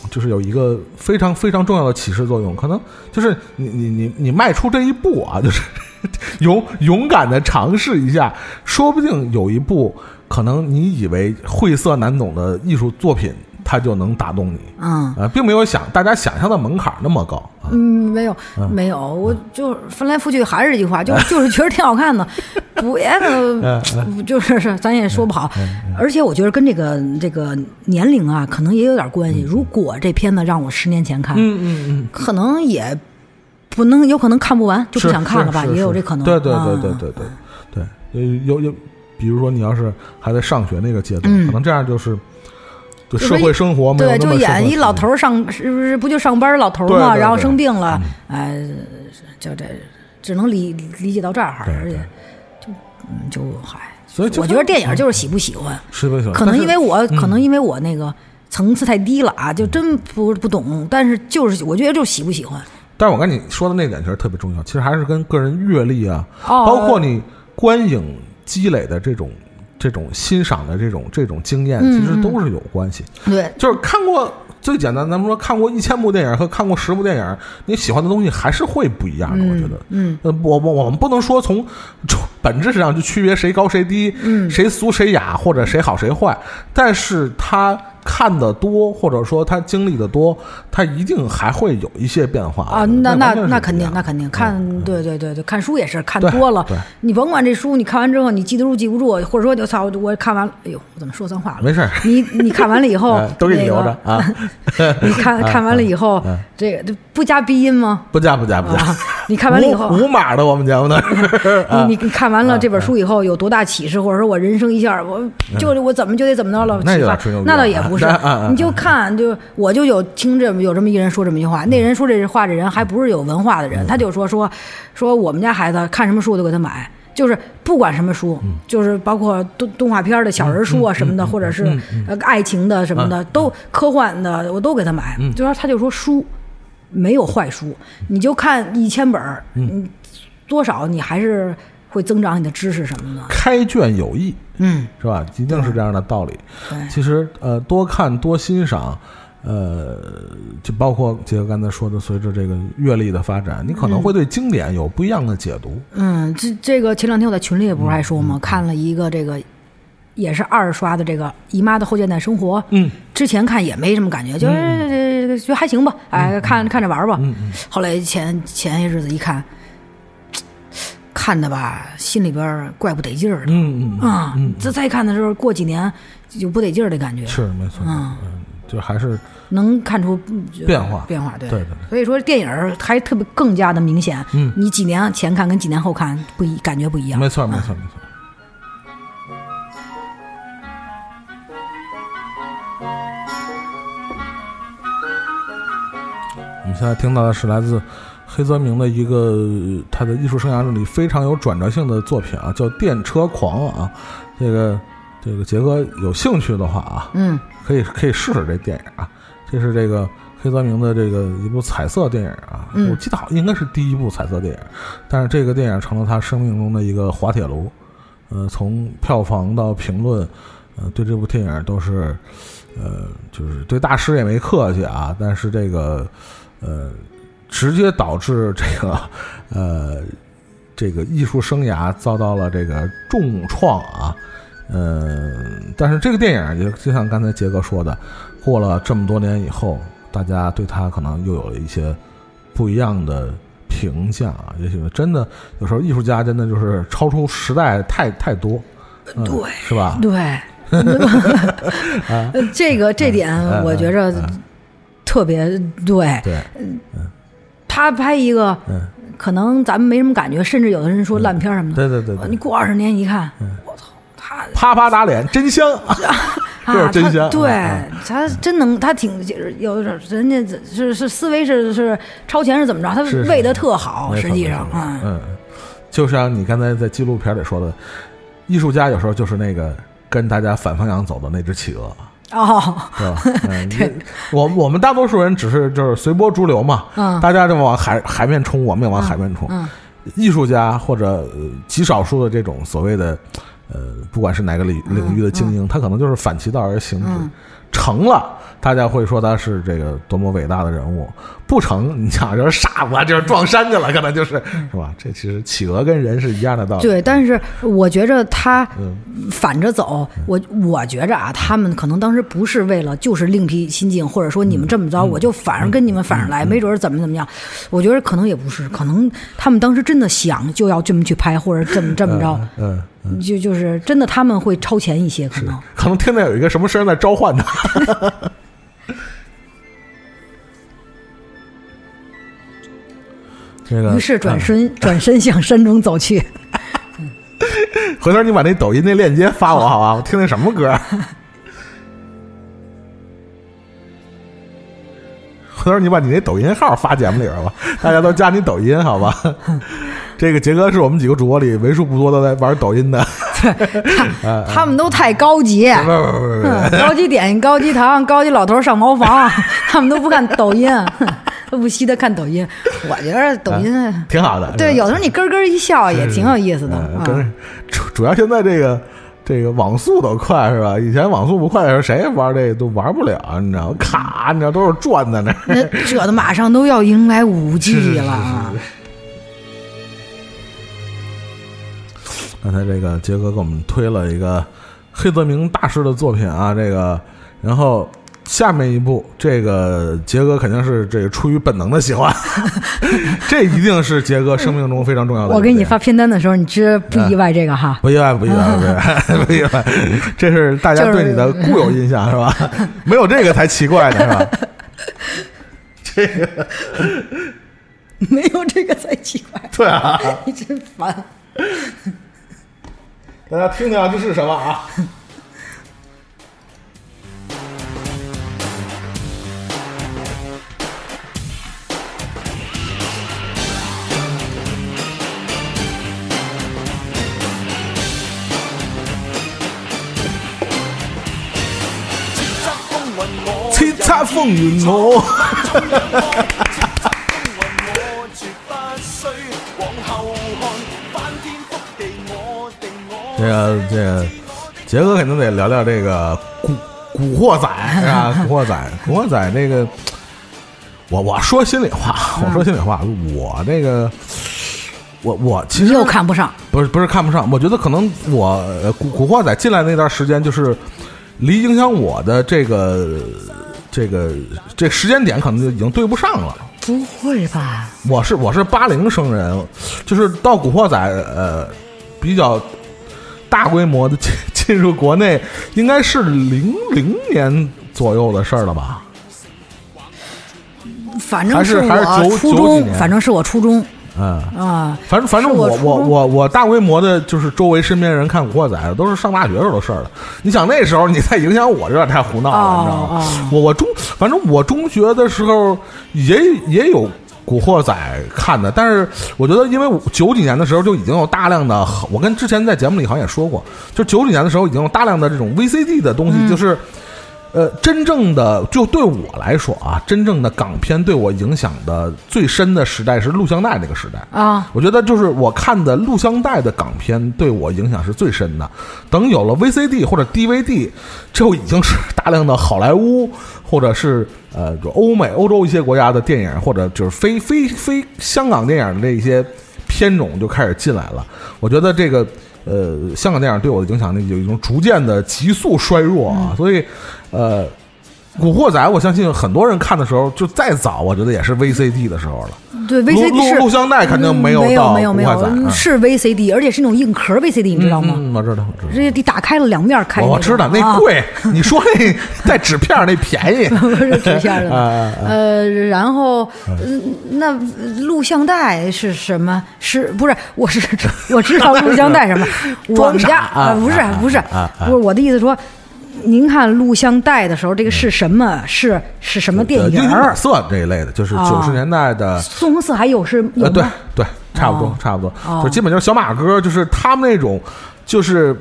就是有一个非常非常重要的启示作用，可能就是你你你你迈出这一步啊，就是 勇勇敢的尝试一下，说不定有一部可能你以为晦涩难懂的艺术作品，它就能打动你。嗯。啊，并没有想大家想象的门槛那么高啊。嗯，没有没有，我就翻来覆去还是这句话，就就是觉得挺好看的，别的不就是是咱也说不好，而且我觉得跟这个这个年龄啊，可能也有点关系。如果这片子让我十年前看，嗯嗯嗯，可能也不能，有可能看不完，就不想看了吧，也有这可能。对对啊。对对对对对，呃有有，比如说你要是还在上学那个阶段，嗯。可能这样就是对就社会生活没有对，就那么适合演一老头儿上，是不是不就上班老头儿嘛，然后对。对对生病了，哎，就这只能理理解到这儿，对而且就嗯就嗨，所以我觉得电影就是喜不喜欢，是不喜欢？可能因为我嗯。可能因为我那个层次太低了啊，就真不不懂，但是就是我觉得就是喜不喜欢，但是我跟你说的那点其实特别重要，其实还是跟个人阅历啊，哦。包括你观影积累的这种这种欣赏的这种这种经验，嗯其实都是有关系。对，就是看过最简单，咱们说看过一千部电影和看过十部电影，你喜欢的东西还是会不一样的。我觉得，嗯，呃，我我我们不能说从从 本质上就区别谁高谁低，嗯谁俗谁雅，或者谁好谁坏，但是他看的多，或者说他经历的多，他一定还会有一些变化。啊，那那那肯定，那肯定看，对对对对，看书也是看多了对，你甭管这书你看完之后你记得住记不住，或者说就操，我看完了，哎呦，我怎么说脏话了？没事儿你你看完了以后 呃，都给你那个留着啊，你看看完了以后嗯，这个这不加鼻音吗？不加不加不加。啊，你看完了以后，无无码的我们节目呢，啊你你看完了这本书以后有多大启示，或者说我人生一下，我就我怎么就得怎么着了？嗯那那倒也不是 啊啊啊，你就看就我就有听这么有这么一人说这么一句话，那人说这话这人还不是有文化的嗯。人，他就说说说我们家孩子看什么书都给他买。就是不管什么书，嗯。就是包括动动画片的小人书啊什么的，或者是爱情的什么的，都科幻的我都给他买。嗯。就说他就说书没有坏书，你就看一千本儿，嗯，多少你还是会增长你的知识什么的。开卷有益，嗯，是吧？一定是这样的道理。对，其实呃，多看多欣赏，呃，就包括杰哥刚才说的，随着这个阅历的发展，你可能会对经典有不一样的解读。嗯，这这个前两天我在群里也不是还说嗯吗？看了一个这个也是二刷的这个《姨妈的后现代生活》，嗯，之前看也没什么感觉，就是这个觉得还行吧，哎，看看着玩吧。嗯嗯后来前前些日子一看，看的吧，心里边儿怪不得劲儿的。嗯嗯，啊，这再看的时候，过几年就不得劲儿的感觉，是没错，嗯嗯，就还是能看出变化变化，对对对对所以说电影儿还特别更加的明显。嗯你几年前看跟几年后看不一，感觉不一样。没错没错没错。我们现在听到的是来自黑泽明的一个呃他的艺术生涯里非常有转折性的作品啊，叫《电车狂》啊。这个这个杰哥有兴趣的话啊，嗯可以可以试试这电影啊。这是这个黑泽明的这个一部彩色电影啊，嗯我记得好像应该是第一部彩色电影，但是这个电影成了他生命中的一个滑铁卢。呃，从票房到评论，呃，对这部电影都是，呃，就是对大师也没客气啊。但是这个，呃，直接导致这个，呃，这个艺术生涯遭到了这个重创啊。呃，但是这个电影也就像刚才杰哥说的，过了这么多年以后，大家对他可能又有了一些不一样的评价啊。也许真的有时候艺术家真的就是超出时代太太多，嗯、对是吧？对，呃这个这点嗯我觉着嗯特别对。对，他拍一个，嗯，可能咱们没什么感觉，甚至有的人说烂片什么的。对对对你过二十年一看，我操，他啪啪打脸，真香！啊，他 真香对啊他真能，他挺就是有的人家是是思维是是超前是怎么着？他是是喂的特好，实际上啊，嗯，就像你刚才在纪录片里说的，艺术家有时候就是那个跟大家反方向走的那只企鹅。哦，对吧？嗯，你我我们大多数人只是就是随波逐流嘛，嗯。大家就往海海面冲，我们也往海面冲。嗯艺术家或者、呃极少数的这种所谓的呃，不管是哪个领领域的精英，他可能就是反其道而行之，嗯。成了大家会说他是这个多么伟大的人物。不成，你想就是傻子，就是撞山去了，可能就是是吧？这其实企鹅跟人是一样的道理。对，但是我觉着他嗯反着走，我我觉着啊，他们可能当时不是为了就是另辟蹊径，或者说你们这么嗯着，我就反而跟你们反着来，没准儿怎么怎么样。我觉得可能也不是，可能他们当时真的想就要这么去拍，或者这么 这么着，嗯，嗯就就是真的他们会超前一些，可能。可能听见有一个什么声在召唤他。这个，于是转嗯身 转身向山中走去。回头你把那抖音那链接发我好吧？我听听什么歌。回头你把你那抖音号发节目里边吧，大家都加你抖音好吧？这个杰哥是我们几个主播里为数不多的在玩抖音的。他们都太高级，不不不不高级点心、高级糖、高级老头上茅房，他们都不看抖音，不惜的看抖音。我觉得抖音，挺好的。对，有的时候你咯咯一笑也挺有意思的主主要现在这个这个网速都快是吧？以前网速不快的时候，谁玩这个都玩不了，你知道吗？卡，你知道都是转在那儿。那这的马上都要迎来五是 G 是了啊！刚才这个杰哥给我们推了一个黑泽明大师的作品啊，这个，然后下面一步，这个杰哥肯定是这个出于本能的喜欢，这一定是杰哥生命中非常重要的。我给你发片单的时候，你知不意外这个哈？不意外，不意外，不意外，不意外，这是大家对你的固有印象是吧？没有这个才奇怪呢是吧？这个没有这个才奇怪，对啊，你真烦。大家听听啊，这是什么啊？叱咤風雲我，我絕不需往後看，翻天覆地我定我。这个这个，杰哥肯定得聊聊这个古古惑仔是吧？古惑仔，古惑仔这个，我我说心里话，我说心里话，我这个，我我其实又看不上，不是不是看不上，我觉得可能我呃古古惑仔进来那段时间，就是离影响我的这个这个这时间点，可能就已经对不上了。不会吧？我是我是八零生人，就是到古惑仔呃比较大规模的进 进入国内，应该是零零年左右的事儿了吧？反正还是还是我初中，年反正是我初中嗯。啊。反正反正我我我我我大规模的，就是周围身边人看《古惑仔》都是上大学时候的事儿了。你想那时候你再影响我，有点太胡闹了，哦你知道吗？哦我我中反正我中学的时候也也有《古惑仔》看的，但是我觉得因为我九几年的时候就已经有大量的，我跟之前在节目里好像也说过，就九几年的时候已经有大量的这种 VCD 的东西，嗯就是。呃，真正的就对我来说啊，真正的港片对我影响的最深的时代是录像带那个时代。啊，我觉得就是我看的录像带的港片对我影响是最深的。等有了 VCD 或者 DVD，就已经是大量的好莱坞或者是呃就欧美、欧洲一些国家的电影，或者就是非非非香港电影的这些片种就开始进来了。我觉得这个呃香港电影对我的影响力有一种逐渐的急速衰弱啊，所以呃。古惑仔，我相信很多人看的时候，就再早，我觉得也是 VCD 的时候了。对 VCD 是录录像带肯定嗯没有没有没有没有古惑仔嗯是 VCD，而且是那种硬壳 VCD，你知道吗？嗯，我知道，我知道。直接你打开了两面开，我我知道那啊贵，你说那带纸片那便宜，不是纸片的，啊呃，然后呃那录像带是什么？是不是？我是 我知道录像带什么？我们家啊呃不是啊不是不是我的意思说。您看录像带的时候，这个是什么？是是什么电影儿语本？色这一类的，就是啊九十年代的，宋红色还有是有呃，对？对，差不多哦差不多，哦就基本就是小马哥，就是他们那种，就是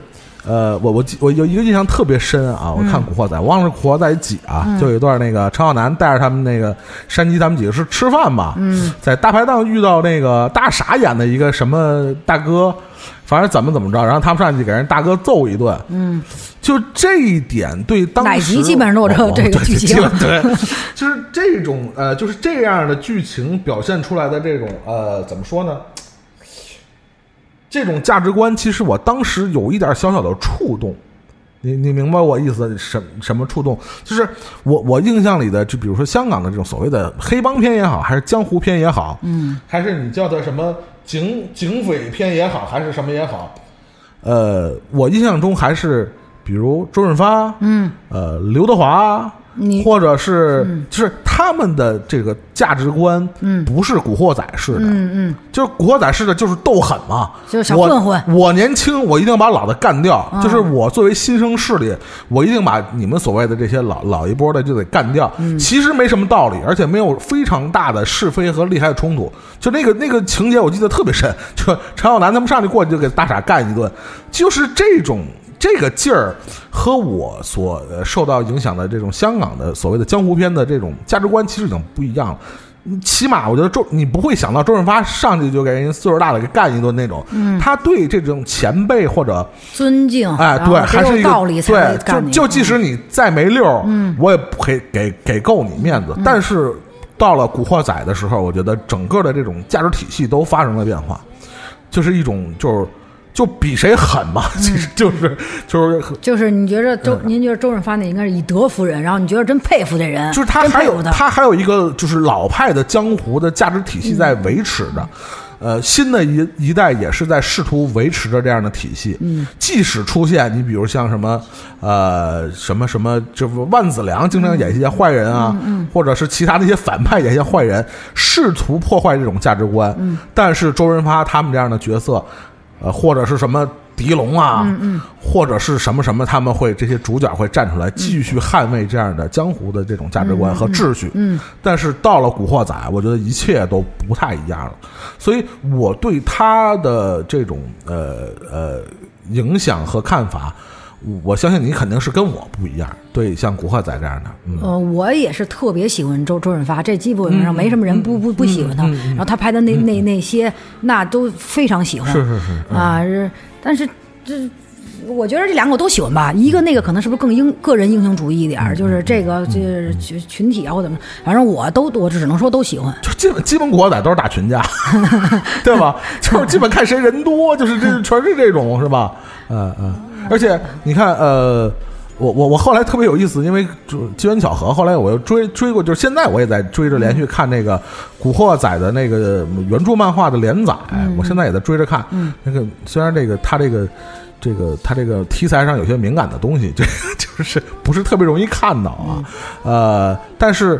呃，我我记我有一个印象特别深啊，我看《古惑仔》，我忘了《古惑仔》几啊，就有一段那个陈浩南带着他们那个山鸡他们几个是吃饭吧，嗯，在大排档遇到那个大傻演的一个什么大哥，反正怎么怎么着，然后他们上去给人大哥揍一顿，嗯，就这一点对当时哪集基本上都有这哦这个剧情对，就是这种呃，就是这样的剧情表现出来的这种呃，怎么说呢？这种价值观，其实我当时有一点小小的触动。你你明白我意思？什什么触动？就是我我印象里的，就比如说香港的这种所谓的黑帮片也好，还是江湖片也好，嗯，还是你叫它什么警警匪片也好，还是什么也好，呃，我印象中还是比如周润发，嗯，呃，刘德华，你或者是、就是他们的这个价值观，嗯不是古惑仔式的，嗯嗯，就是古惑仔式的，就是斗狠嘛，就是小我混混我年轻，我一定把老的干掉。嗯就是我作为新生势力，我一定把你们所谓的这些老老一波的就得干掉。嗯其实没什么道理，而且没有非常大的是非和利害的冲突。就那个那个情节，我记得特别深。就陈浩南他们上去过去就给大傻干一顿，就是这种。这个劲儿和我所呃受到影响的这种香港的所谓的江湖片的这种价值观，其实已经不一样了。起码我觉得周，你不会想到周润发上去就给人岁数大的给干一顿那种。嗯，他对这种前辈或者尊敬，哎，对，还是一个道理对，就就即使你再没溜儿，嗯，我也不给给给够你面嗯子。但是到了《古惑仔》的时候，我觉得整个的这种价值体系都发生了变化，就是一种就是就比谁狠嘛，嗯其实就是就是就是你觉着嗯周，您觉得周润发那应该是以德服人，然后你觉得真佩服这人，就是他还有他，还有一个就是老派的江湖的价值体系在维持着。呃，新的一一代也是在试图维持着这样的体系。嗯，即使出现你比如像什么呃什么什么，就是万梓良经常演一些坏人啊，嗯或者是其他的一些反派演一些坏人，试图破坏这种价值观。嗯，但是周润发他们这样的角色，呃，或者是什么狄龙啊，嗯嗯，或者是什么什么，他们会这些主角会站出来继续捍卫这样的江湖的这种价值观和秩序。嗯，但是到了《古惑仔》，我觉得一切都不太一样了，所以我对他的这种呃呃影响和看法。我相信你肯定是跟我不一样，对，像《古惑仔》这样的，嗯，呃，我也是特别喜欢周周润发，这基本上没什么人不不不喜欢他。然后他拍的那那那些，那都非常喜欢。是是是，嗯啊，是，但是这。我觉得这两个我都喜欢吧，一个那个可能是不是更英个人英雄主义一点儿，就是这个就是群群体啊或怎么，反正我都我只能说都喜欢。就基本基本古惑仔都是打群架，对吧？就是基本看谁人多，就是这全是这种，是吧？嗯嗯，而且你看，呃，我我我后来特别有意思，因为机缘巧合，后来我又追追过，就是现在我也在追着连续看那个《古惑仔》的那个原著漫画的连载，我现在也在追着看。那个虽然这个他这个。这个他这个题材上有些敏感的东西，这 个就是不是特别容易看到啊，呃，但是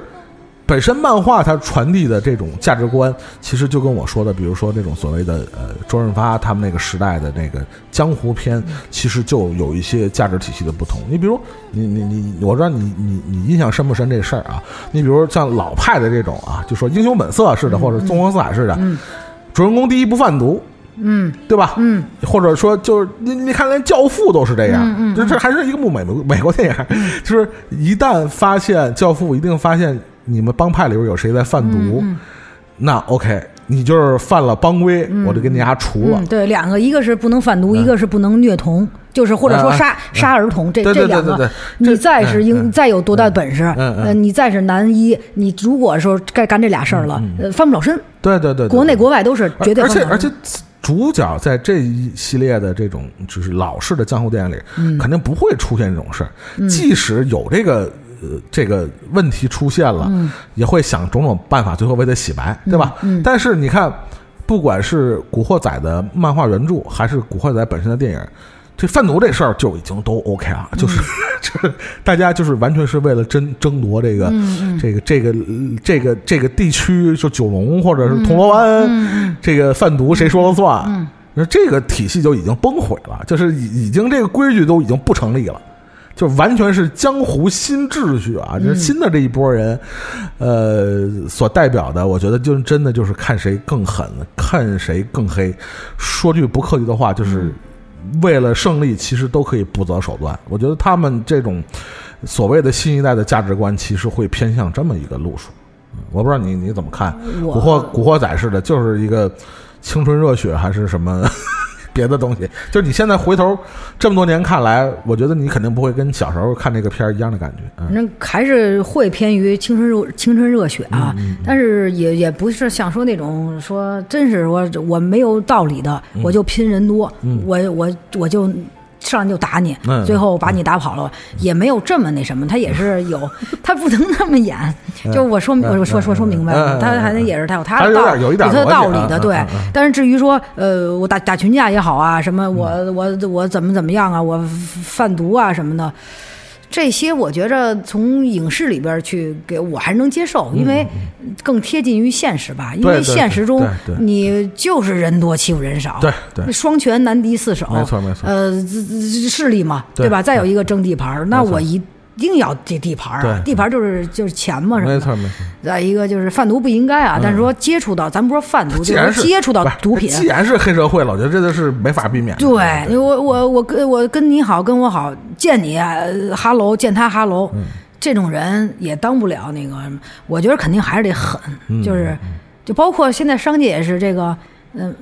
本身漫画它传递的这种价值观，其实就跟我说的，比如说那种所谓的呃周润发他们那个时代的那个江湖片，其实就有一些价值体系的不同。你比如你你你，我知道你你你印象深不深这事儿啊？你比如像老派的这种啊，就说英雄本色似的，或者纵横四海似的，主人公第一不贩毒。嗯，对吧？嗯，或者说就是你你看，连《教父》都是这样，嗯嗯，就这还是一个部美美国电影，就是一旦发现《教父》，一定发现你们帮派里边有谁在贩毒，那 OK，你就是犯了帮规，我就给你丫除了。嗯，对，两个，一个是不能贩毒，一个是不能虐童，就是或者说杀杀儿童，这这两个你再是嗯英，再有多大本事，呃，你再是男一，你如果说该干这俩事儿了，呃，翻不了身，对对对，国内国外都是绝对而且而且主角在这一系列的这种就是老式的江湖电影里，嗯。肯定不会出现这种事儿。即使有这个呃这个问题出现了，嗯也会想种种办法，最后为他洗白，对吧？但是你看，不管是《古惑仔》的漫画原著，还是《古惑仔》本身的电影。这贩毒这事儿就已经都 OK 了，就是 就是大家就是完全是为了争争夺这个这个这个呃这个这个地区，就九龙或者是铜锣湾，这个贩毒谁说了算？那这个体系就已经崩毁了，就是已已经这个规矩都已经不成立了。就完全是江湖新秩序啊！就是新的这一波人，呃，所代表的，我觉得就真的就是看谁更狠，看谁更黑。说句不客气的话，就是为了胜利，其实都可以不择手段。我觉得他们这种所谓的新一代的价值观，其实会偏向这么一个路数。嗯我不知道你你怎么看？古惑古惑仔似的，就是一个青春热血，还是什么别的东西？就是你现在回头这么多年看来，我觉得你肯定不会跟小时候看这个片儿一样的感觉。嗯反正还是会偏于青春热青春热血啊，嗯但是也也不是像说那种说真是我我没有道理的，嗯我就拼人多，我我我就。上来就打你，嗯。最后把你打跑了，也没有这么那什么，他也是 有，他不能那么演。就我说，我说说说明白了，他还能也是他有他的道点有他的道理的，对。但是至于说，呃，我打打群架也好啊，什么我嗯。我我怎么怎么样啊，我贩毒啊什么的，这些我觉着从影视里边去给我还能接受，因为更贴近于现实吧。因为现实中你就是人多欺负人少，对对双拳难敌四手，没错没错呃，势力嘛，对对吧？再有一个争地盘儿，那我一定要这地盘儿啊，对地盘儿就是就是钱嘛什么的。没错没错。再一个就是贩毒不应该啊，但是说接触到，咱不说贩毒，就是是接触到毒品，既然是黑社会了，我觉得这个是没法避免的。对我我我跟我跟你好，跟我好，见你呃哈喽，见他哈喽，嗯这种人也当不了那个什么。我觉得肯定还是得狠，嗯就是就包括现在商界也是这个，嗯。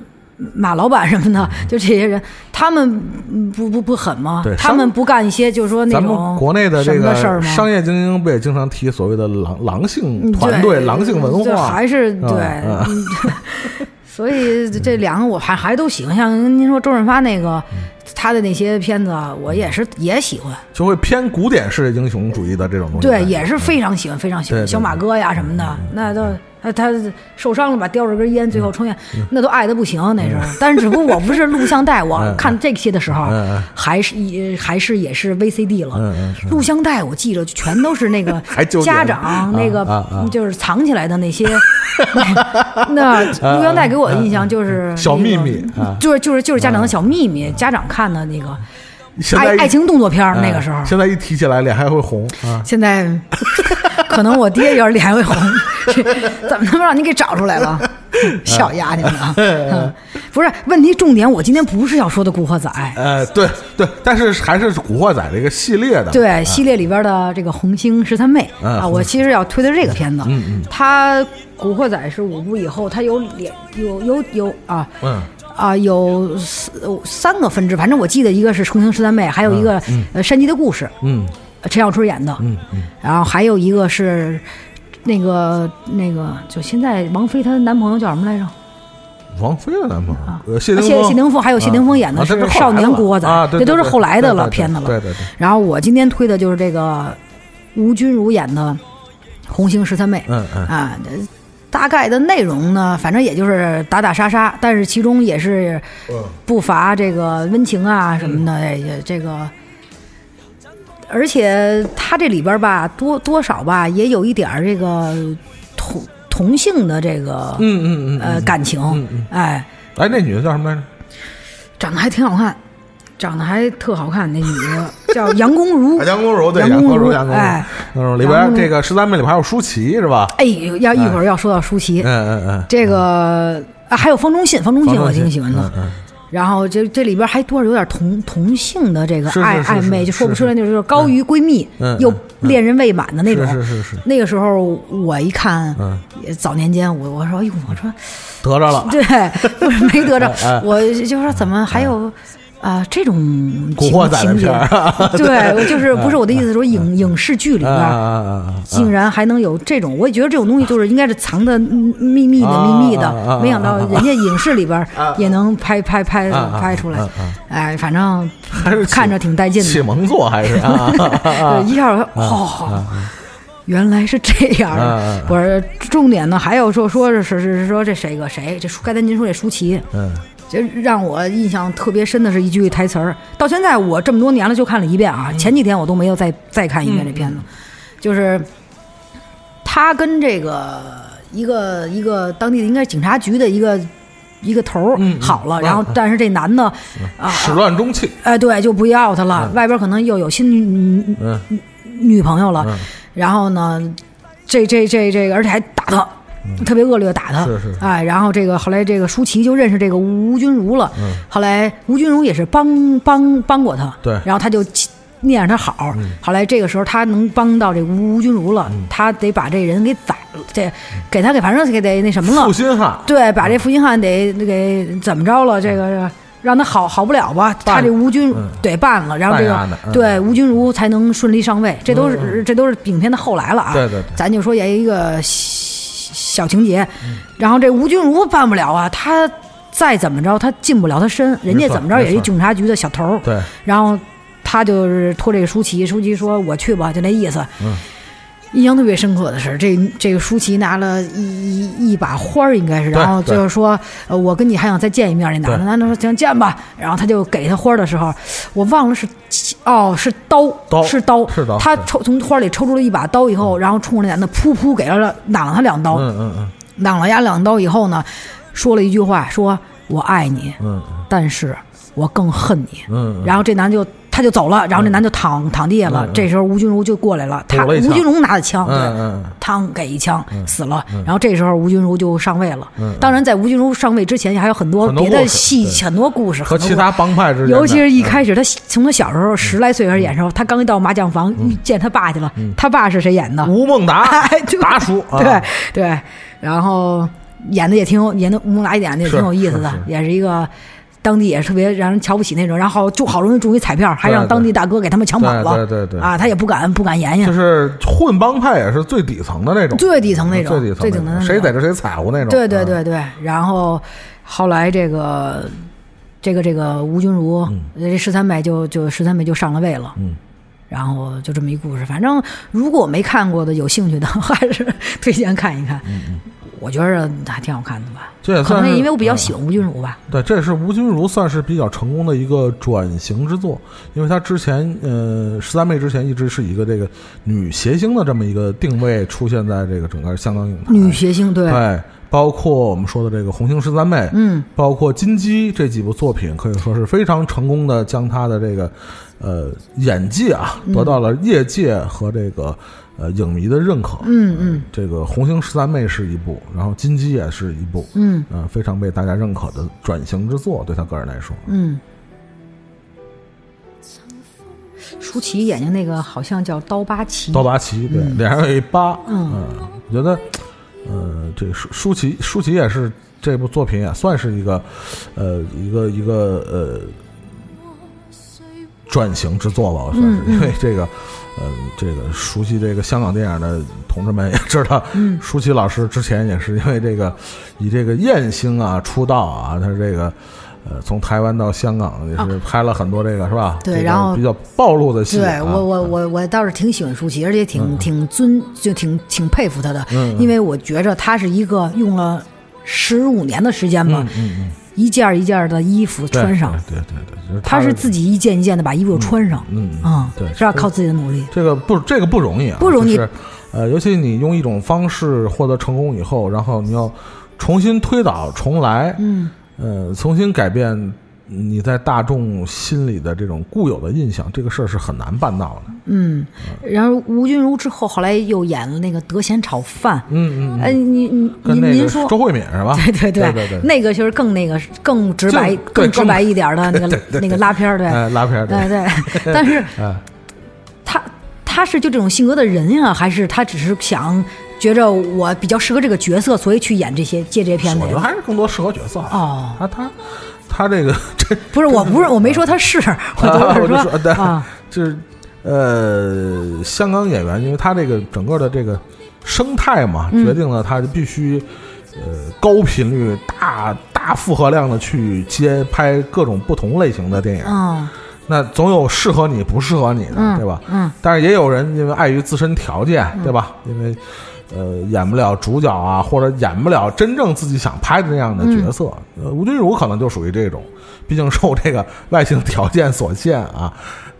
马老板什么的，就这些人，他们嗯不不不狠吗？他们不干一些就是说那种国内的这个事儿吗？商业精英不也经常提所谓的狼狼性嗯团队、狼性文这化？还是嗯对，嗯嗯 所以这两个我还还都喜欢。像您说周润发那个，嗯他的那些片子，我也是也喜欢。就会偏古典式英雄主义的这种东西。对，也是非常喜欢，非常喜欢小马哥呀什么的，那都他他受伤了吧，叼着根烟，最后抽烟，那都爱的不行那时候。但是只不过我不是录像带，我嗯。看这些的时候还是也还是也是 VCD 了。录像带我记着全都是那个 家长那个就是藏起来的那些，那录像带给我的印象就是小秘密啊。就是就是就是家长的小秘密，家长看的那个现在爱爱情动作片儿那个时候哎。现在一提起来脸还会红啊。现在可能我爹有点脸还会红，怎么他妈让你给找出来了？小丫头呢？嗯不是问题，重点我今天不是要说的《古惑仔》，呃，对对，但是还是古惑仔这个系列的。对系列里边的这个红星十三妹啊，我其实要推的是这个片子。嗯嗯它《古惑仔》是五部以后，他有两有有有啊。嗯啊，有四三个分支，反正我记得一个是《红星十三妹》，还有一个、呃《山鸡的故事》，嗯呃陈小春演的，嗯嗯，然后还有一个是那个那个，就现在王菲她的男朋友叫什么来着？王菲的男朋啊友，呃，谢谢谢霆锋，还有谢霆锋演的是少年了古惑仔这都是后来的了片子了。对对对，然后我今天推的就是这个吴君如演的《红星十三妹》嗯嗯啊。大概的内容呢，反正也就是打打杀杀，但是其中也是嗯。不乏这个温情啊什么的，哎也这个，而且他这里边吧，多多少吧，也有一点儿这个同同性的这个、嗯嗯嗯，呃感情，嗯嗯。哎，哎，那女的叫什么来着？长得还挺好看，长得还特好看，那女的叫杨恭如 啊，杨恭如，对，杨恭如杨恭如，哎，里边这个十三妹里边还有舒淇是吧？哎，要一会儿要说到舒淇，嗯嗯嗯，这个啊还有方中信，方中信我挺喜欢的。然后这这里边还多少有点同同性的这个暧暧昧，就说不出来，就是高于闺蜜又恋人未满的那种。是是是是，那个时候我一看早年间我我说哎呦我说得着了，对，没得着 哎，我就说怎么还有啊这种情古惑仔的情节 对，就是不是我的意思，说影影视剧里啊边。竟然还能有这种，我也觉得这种东西就是应该是藏的秘密的、啊秘密的没想到人家影视里边啊也能拍拍拍拍出来哎，反正还是看着挺带劲启的。蒙作还是 一下我哦，原来是这样。不是重点呢，还有说说是是是说这谁个谁，这舒刚才您说这舒淇，嗯这让我印象特别深的是一句台词儿，到现在我这么多年了就看了一遍啊，嗯前几天我都没有再再看一遍这片子，就是他跟这个一个一个当地的应该是警察局的一个一个头好了，嗯然后但是这男的啊，始乱终弃，哎对，就不要他了，外边可能又有新女嗯女朋友了，嗯。然后呢，这这这这个，而且还打他，特别恶劣的打他，是是哎，然后这个后来这个舒淇就认识这个吴君如了，嗯。后来吴君如也是帮帮帮过他，对。嗯然后他就念着他好，后来这个时候他能帮到这吴吴君如了，他得把这人给宰了，这给他给反正给得那什么了。负，心汉，对，把这负心汉得给怎么着了？这个让他好好不了吧？他这吴君嗯。得办了，然后这个对吴君如才能顺利上位，这都是这都是影片的后来了啊。对对对。咱就说也一个小小情节，然后这吴君如办不了啊，他再怎么着他进不了他身，人家怎么着也是警察局的小头儿，对，然后他就是托这个舒淇，舒淇说我去吧，就那意思。嗯印象特别深刻的是，这这个舒淇拿了一一一把花儿，应该是，然后对就是说，呃，我跟你还想再见一面。那男的，男的说行见吧，然后他就给他花儿的时候，我忘了是哦是刀，刀是刀，是刀他抽从花里抽出了一把刀以后，然后冲着那男的噗噗给了攮了他两刀，嗯嗯嗯挡了丫两刀以后呢，说了一句话，说我爱你，嗯。但是我更恨你。嗯嗯，然后这男就他就走了，然后这男就躺躺地下了。这时候吴君如就过来了，他吴君如拿的枪，对，嗯。嗯汤给一枪死了。然后这时候吴君如就上位了。当然，在吴君如上位之前，还有很多别的戏，很多故事和其他帮派之间，尤其是一嗯开始，他从他小时候十来岁开始演的时候，他刚一到麻将房，遇见他爸去了。他爸是谁演的？吴孟达 达叔，啊。对对，然后演的也挺有，演的吴孟达演的也挺有意思的是是，是。也是一个当地也是特别让人瞧不起那种，然后就好容易中一彩票，还让当地大哥给他们抢跑了，对对对对。啊，他也不敢不敢言就，是混帮派也是最底层的那种，最底层那种，最底最底层谁逮着谁踩乎那种，对对啊，对对，然后后来这个这个这个吴君如，这十三妹就就十三妹就上了位了，嗯。然后就这么一故事，反正如果没看过的，有兴趣的 还是推荐看一看。我觉着还挺好看的吧，这也算是能因为我比较嗯喜欢吴君如吧。对，这是吴君如算是比较成功的一个转型之作，因为她之前呃十三妹之前一直是一个这个女谐星的这么一个定位出现在这个整个香港影坛，女谐星对，对，包括我们说的这个《红星十三妹》，嗯，包括《金鸡》这几部作品，可以说是非常成功的将她的这个呃演技啊嗯得到了业界和这个呃影迷的认可。嗯嗯。这个《红星十三妹》是一部，然后《金鸡》也是一部，嗯。呃，非常被大家认可的转型之作，对他个人来说，嗯。舒淇眼睛那个好像叫刀疤旗，刀疤旗，对，嗯。脸上有一疤，嗯。我觉得，呃，这舒舒淇，舒淇也是这部作品也算是一个，呃，一个一个呃转型之作吧，我算是，嗯嗯。因为这个，呃，这个熟悉这个香港电影的同志们也知道，嗯舒淇老师之前也是因为这个以这个艳星啊出道啊，他这个。呃，从台湾到香港也是拍了很多这个、是吧？对然后比较暴露的戏、啊。对我我我我倒是挺喜欢舒淇，而且挺、挺尊就挺挺佩服她的，嗯嗯因为我觉着她是一个用了十五年的时间吧，嗯嗯嗯，一件一件的衣服穿上，对对对对，就是她是自己一件一件的把衣服穿上，嗯嗯，对，是要靠自己的努力，这个不这个不容易啊，不容易就是呃，尤其你用一种方式获得成功以后，然后你要重新推倒重来，嗯。呃，重新改变你在大众心里的这种固有的印象，这个事儿是很难办到的。嗯，然后吴君如之后后来又演了那个德贤炒饭，嗯嗯哎，你你跟那个您您说周慧敏是吧？对对对对对那个就是更那个更直白、更更直白一点的那个 那个拉片儿，对，哎，拉片儿对对。但是哎，他他是就这种性格的人呀，还是他只是想觉着我比较适合这个角色，所以去演这些接这些片子我觉得？还是更多适合角色。哦，他他他这个 这不是，我不是，我没说他是，我啊就我就是说对啊，就是呃，香港演员，因为他这个整个的这个生态嘛，嗯决定了他必须呃高频率、大大负荷量的去接拍各种不同类型的电影。嗯那总有适合你不适合你的，嗯对吧？嗯但是也有人因为碍于自身条件，对吧？因为呃演不了主角啊，或者演不了真正自己想拍的那样的角色。呃，吴君如可能就属于这种，毕竟受这个外形条件所限啊。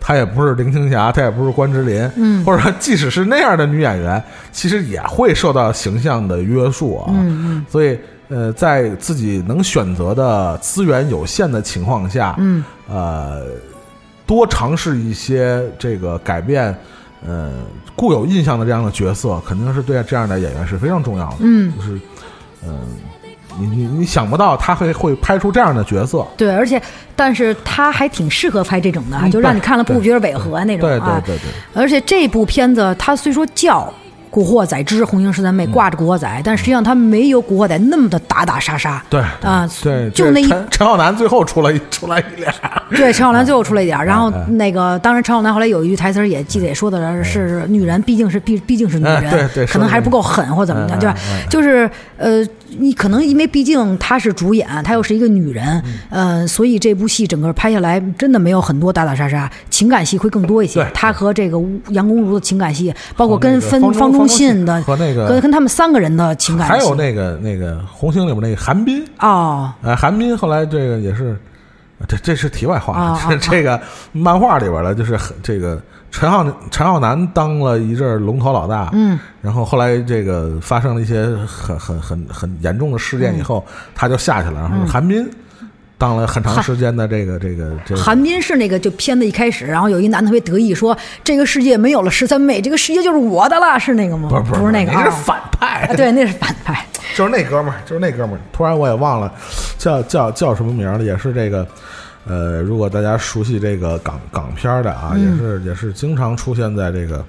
她也不是林青霞，她也不是关之琳，嗯或者说即使是那样的女演员，其实也会受到形象的约束啊。嗯所以，呃，在自己能选择的资源有限的情况下，嗯呃，多尝试一些这个改变，呃，固有印象的这样的角色，肯定是对这样的演员是非常重要的。嗯就是嗯、你你你想不到他会会拍出这样的角色，对，而且但是他还挺适合拍这种的，嗯就让你看了不对觉得违和那种对啊。对对对，而且这部片子它虽说叫《古惑仔之红星十三妹》，挂着古惑仔，但实际上他没有古惑仔那么的打打杀杀。对啊，对，就那一陈陈浩南最后出来一 出来一点，对，陈浩南最后出来一点儿，然后哎那个，当然陈浩南后来有一句台词也记得也说的是，女人毕竟是毕毕竟是女哎人，对对可能还不够狠或怎么的，对吧？就是呃，你可能因为毕竟她是主演，她又是一个女人，嗯呃，所以这部戏整个拍下来真的没有很多打打杀杀，情感戏会更多一些对。她和这个杨恭如的情感戏，包括跟分个方中方中信信的和那个跟跟他们三个人的情感戏，还有那个那个红星里面那个韩冰，哦，哎，韩冰后来这个也是，这这是题外话，啊啊这这个漫画里边的，就是很这个陈浩陈浩南当了一阵儿龙头老大，嗯，然后后来这个发生了一些很很很很严重的事件以后，他就下去了，然后韩冰当了很长时间的这个这个这个韩冰是那个就片子一开始，然后有一男特别得意说：“这个世界没有了十三妹，这个世界就是我的了。”是那个吗？不是不是不那个啊那是反派啊，对，那是反派。就是那哥们儿，就是那哥们儿。突然我也忘了叫叫叫什么名儿了，也是这个，呃，如果大家熟悉这个港港片的啊，也是也是经常出现在这个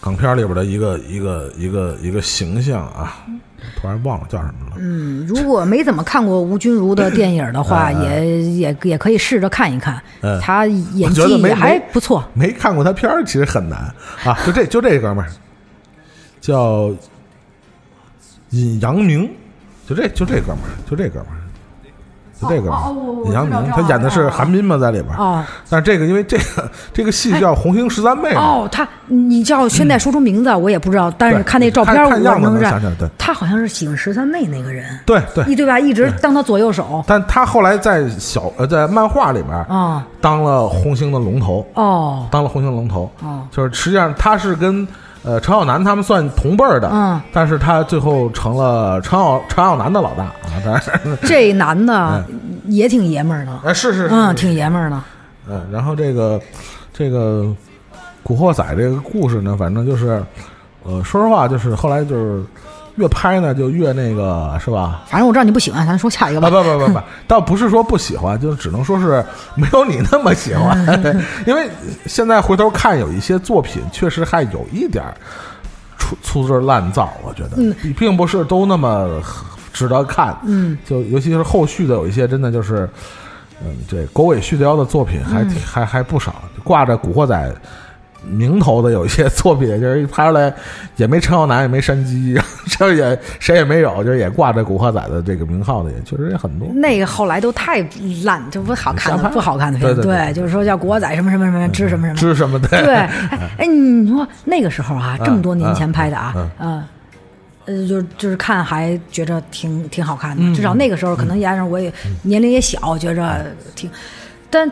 港片里边的一个一个一个一个形象啊。突然忘了叫什么了。嗯，如果没怎么看过吴君如的电影的话，也也也可以试着看一看嗯，她演技也还不错。没看过他片儿其实很难啊。就这就这哥们儿叫尹阳明，就这就这哥们儿，就这哥们儿，就这哥们哦哦我儿，尹阳明他演的是韩冰嘛，在里边儿。哦。但是这个因为这个这个戏叫《红星十三妹》嘛，哦，他你叫现在说出名字我也不知道，但是看那照片我看看样子能想起来对。他好像是喜欢十三妹那个人，对对。一对吧？一直当他左右手。但他后来在小呃在漫画里边儿哦。当了红星的龙头，哦。当了红星龙头，哦。就是实际上他是跟呃陈浩南他们算同辈儿的，嗯但是他最后成了陈浩陈浩南的老大啊，当然，这男的也挺爷们儿的，哎是是是嗯，挺爷们儿的。嗯，然后这个这个《古惑仔》这个故事呢，反正就是，呃，说实话，就是后来就是越拍呢，就越那个是吧？反正我知道你不喜欢，咱说下一个啊，吧。不不不不，倒不是说不喜欢，就只能说是 没有你那么喜欢。因为现在回头看，有一些作品确实还有一点儿粗粗制滥造，我觉得，嗯并并不是都那么值得看。嗯，就尤其是后续的有一些真的就是，嗯，这狗尾续貂的作品还、挺还还不少，挂着《古惑仔》名头的有一些作品，就是一拍出来也没陈浩南，也没山鸡，这也谁也没有，就是也挂着《古惑仔》的这个名号的，也确实也很多。那个后来都太烂，就不好看的，不好看的片子。对对对就是说叫古惑仔什么什么什么知什么什么。知什么的？对，哎哎，你说那个时候啊，这么多年前拍的啊嗯，呃，呃，就是就是看还觉着挺挺好看的，嗯至少那个时候可能加上我也年龄也小，觉着挺，但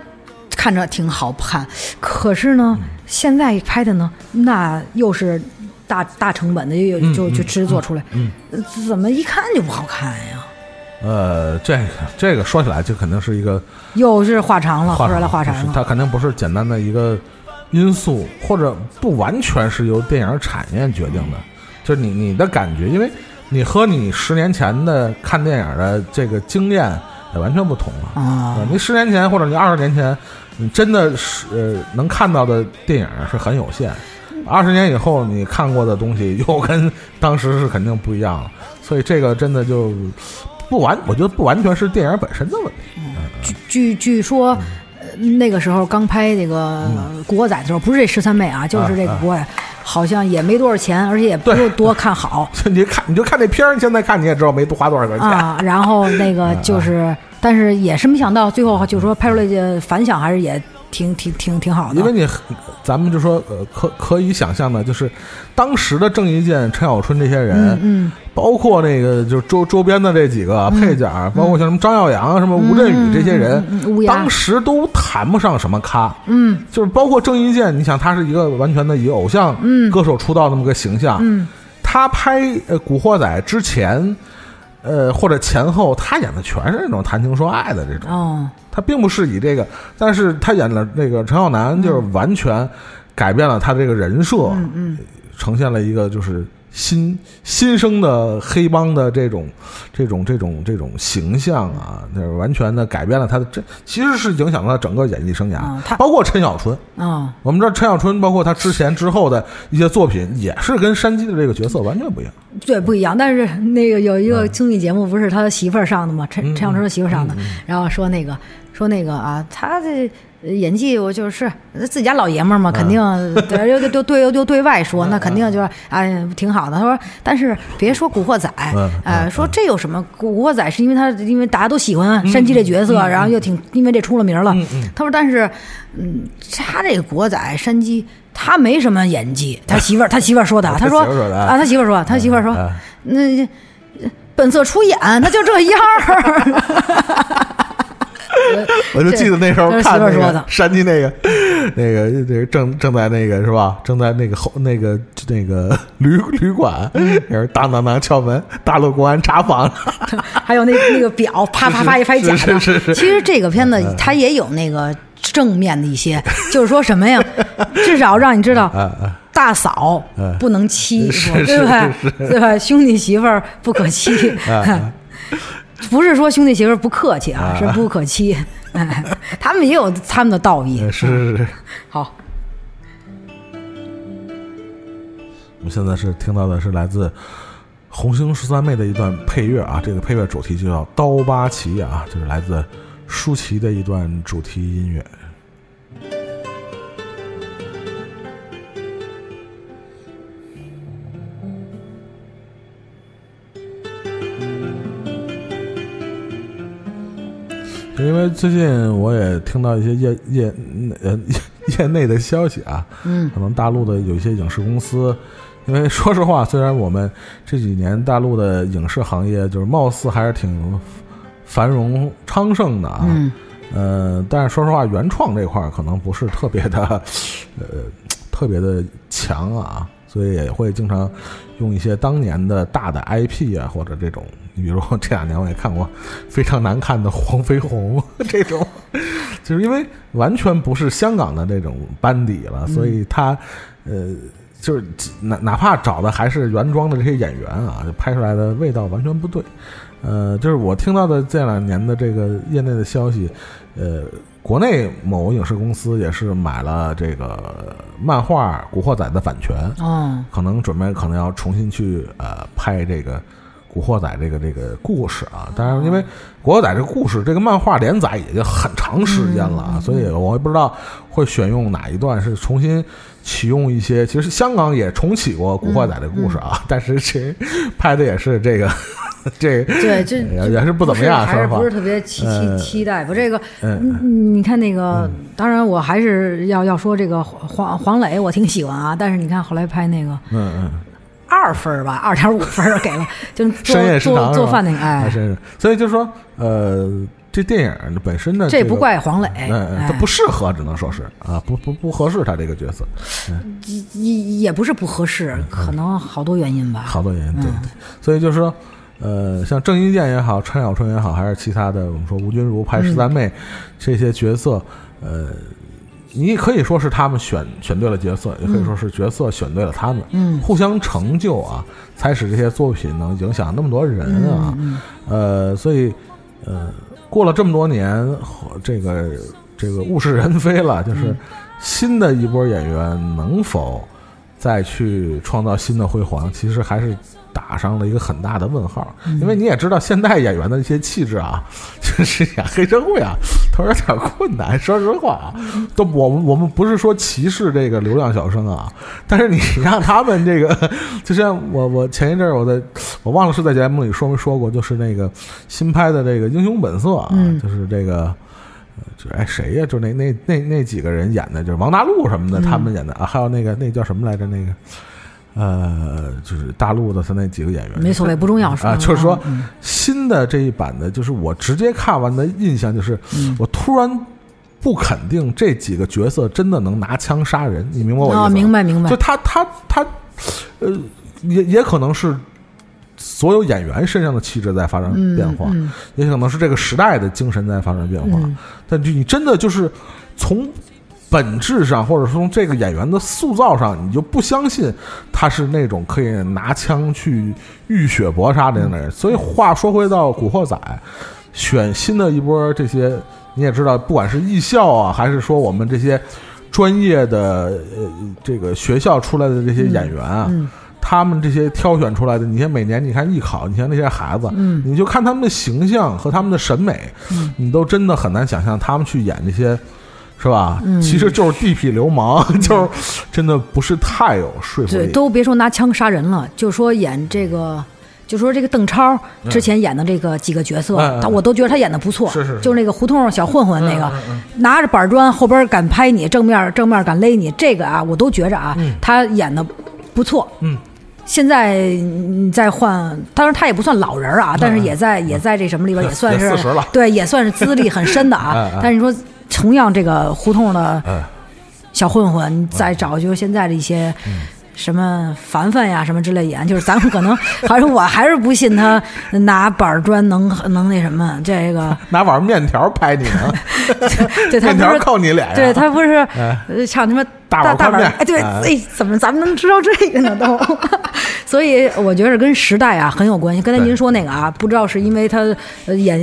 看着挺好看。可是呢，嗯现在拍的呢，那又是大大成本的，又又就就制作出来，嗯怎么一看就不好看呀？呃，这个这个说起来，就肯定是一个又是话长了，话说来话长了。它肯定不是简单的一个因素，或者不完全是由电影产业决定的，就是你你的感觉，因为你和你十年前的看电影的这个经验也完全不同了。啊呃你十年前或者你二十年前，你真的是呃能看到的电影是很有限。二十年以后，你看过的东西又跟当时是肯定不一样了，所以这个真的就不完，我觉得不完全是电影本身的问题。据据说，呃那个时候刚拍这个《古惑仔》的时候，不是这十三妹啊，就是这个啊古惑仔，好像也没多少钱，而且也不多看好 你看，你就看这片儿，现在看你也知道没花多少个钱。啊。然后那个就是，但是也是没想到，最后就说拍出来的反响还是也挺挺挺挺好的。因为你，咱们就说，呃，可可以想象的，就是当时的郑伊健、陈小春这些人，嗯包括那个就周周边的这几个配角，包括像什么张耀扬、什么吴镇宇这些人，嗯当时都谈不上什么咖。嗯。就是包括郑伊健，你想他是一个完全的以偶像歌手出道那么个形象，嗯。他拍呃《古惑仔》之前，呃或者前后，他演的全是那种谈情说爱的这种。哦他并不是以这个，但是他演了那个陈浩南，就是完全改变了他这个人设，嗯嗯呈现了一个就是新新生的黑帮的这种这种这种这种形象啊，那完全的改变了他的这其实是影响了他整个演艺生涯，包括陈小春。啊，我们知道陈小春，包括他之前之后的一些作品，也是跟山鸡的这个角色完全不一样。对，不一样。但是那个有一嗯个综艺节目，不是他媳妇儿上的吗？陈陈小春的媳妇儿上的，嗯然后说那个说那个啊，他这。呃演技我就是自己家老爷们儿嘛，肯定嗯对又又对又又对外说，那肯定就是哎挺好的。他说，但是别说《古惑仔嗯》，呃，说这有什么？《古惑仔》是因为他因为大家都喜欢山鸡这角色，然后又挺因为这出了名了。他说，但是嗯，他这个国仔山鸡。他没什么演技，他媳妇儿，他媳妇儿说的，他说啊啊，他媳妇儿说，他媳妇儿说啊，那本色出演，他就这样儿。我就记得那时候看那个山鸡那个那个那个正正在那个是吧？正在那个后那个那个 旅旅馆，也是当当当敲门，大陆公安查房。还有那那个表，啪啪啪一拍假的。其实这个片子它也有那个正面的一些，就是说什么呀？至少让你知道。大嫂嗯不能欺对吧？对吧？兄弟媳妇儿不可欺，啊不是说兄弟媳妇不客气啊，啊是不可欺。哎，他们也有他们的道义。是是是。好，我们现在是听到的是来自《红星十三妹》的一段配乐啊，这个配乐主题就叫《刀疤旗》啊，就是来自舒淇的一段主题音乐。因为最近我也听到一些业业呃业业内的消息啊，嗯，可能大陆的有一些影视公司，因为说实话，虽然我们这几年大陆的影视行业就是貌似还是挺繁荣昌盛的啊，嗯，呃，但是说实话，原创这块儿可能不是特别的，呃，特别的强啊，所以也会经常用一些当年的大的 IP 啊，或者这种，你比如说这两年我也看过非常难看的《黄飞鸿》这种，就是因为完全不是香港的这种班底了，所以他呃。就是哪哪怕找的还是原装的这些演员啊，就拍出来的味道完全不对。呃，就是我听到的这两年的这个业内的消息，呃，国内某影视公司也是买了这个漫画《古惑仔》的版权，哦，可能准备可能要重新去呃拍这个《古惑仔》这个这个故事啊。当然，因为《古惑仔》这个故事，这个漫画连载已经很长时间了啊，所以我也不知道会选用哪一段是重新启用一些。其实香港也重启过《古惑仔》的故事啊，但是这拍的也是这个 这个对，这也也是不怎么样，还是不是特别期呃期期待吧？这个，嗯嗯，你看那个，当然我还是要要说这个黄黄磊，我挺喜欢啊。但是你看后来拍那个嗯嗯。二分儿吧，二点五分儿给了，就是做深夜食堂做做饭那个，哎，真是所以就说，呃，这电影本身呢这不怪黄磊，嗯，嗯他哎不适合，只能说是啊，不不不合适他这个角色，也也不是不合适，可能好多原因吧。好多原因，对。所以就是说，呃，像郑伊健也好，陈小春也好，还是其他的，我们说吴君如拍十三妹、这些角色，呃，你可以说是他们选选对了角色，也可以说是角色选对了他们，嗯。互相成就啊，才使这些作品能影响那么多人啊，嗯呃，所以呃，过了这么多年，这个这个物是人非了，就是新的一波演员能否再去创造新的辉煌，其实还是打上了一个很大的问号。因为你也知道，现代演员的一些气质啊，就是演黑社会啊，都有点困难。说实话啊，都我们我们不是说歧视这个流量小生啊，但是你让他们这个，就像我我前一阵儿我在我忘了是在节目里说没说过，就是那个新拍的这个《英雄本色》啊，嗯就是这个。呃就是哎谁呀？就那那那那几个人演的，就是王大陆什么的，他们演的啊，还有那个那叫什么来着？那个呃，就是大陆的他那几个演员，没所谓，不重要是吧？啊，就是说嗯新的这一版的，就是我直接看完的印象就是，嗯我突然不肯定这几个角色真的能拿枪杀人，你明白我意思吗？啊，明白明白就，他他他，呃，也也可能是所有演员身上的气质在发生嗯变化，嗯也可能是这个时代的精神在发生变化。嗯但就你真的就是从本质上，或者说从这个演员的塑造上，你就不相信他是那种可以拿枪去浴血搏杀的那样的人。所以话说回到《古惑仔》，选新的一波这些，你也知道，不管是艺校啊，还是说我们这些专业的呃这个学校出来的这些演员啊。他们这些挑选出来的，你像每年你看艺考，你像那些孩子，嗯你就看他们的形象和他们的审美，你都真的很难想象他们去演这些，是吧？嗯。其实就是地痞流氓，就是真的不是太有说服力。对，都别说拿枪杀人了，就说演这个。就说这个邓超之前演的这个几个角色，他我都觉得他演的不错，是是是。就是那个胡同小混混那个，嗯拿着板砖后边敢拍你，正面正面敢勒你，这个啊，我都觉着啊，他演的不错。嗯，现在你再换，当然他也不算老人啊，但是也在也在这什么里边 也算是嗯也40了。对，也算是资历很深的啊。但是你说同样这个胡同的嗯。小混混，你再找就是现在的一些。什么凡凡呀，什么之类演，就是咱们可能反正我还是不信他拿板砖能能那什么这个，拿碗面条拍你呢，对他面条不是靠你脸上，对他不是哎呃唱什么大碗宽面大碗哎，对，哎哎，怎么咱们能知道这个呢？都，所以我觉得跟时代啊很有关系。刚才您说那个啊，不知道是因为他呃演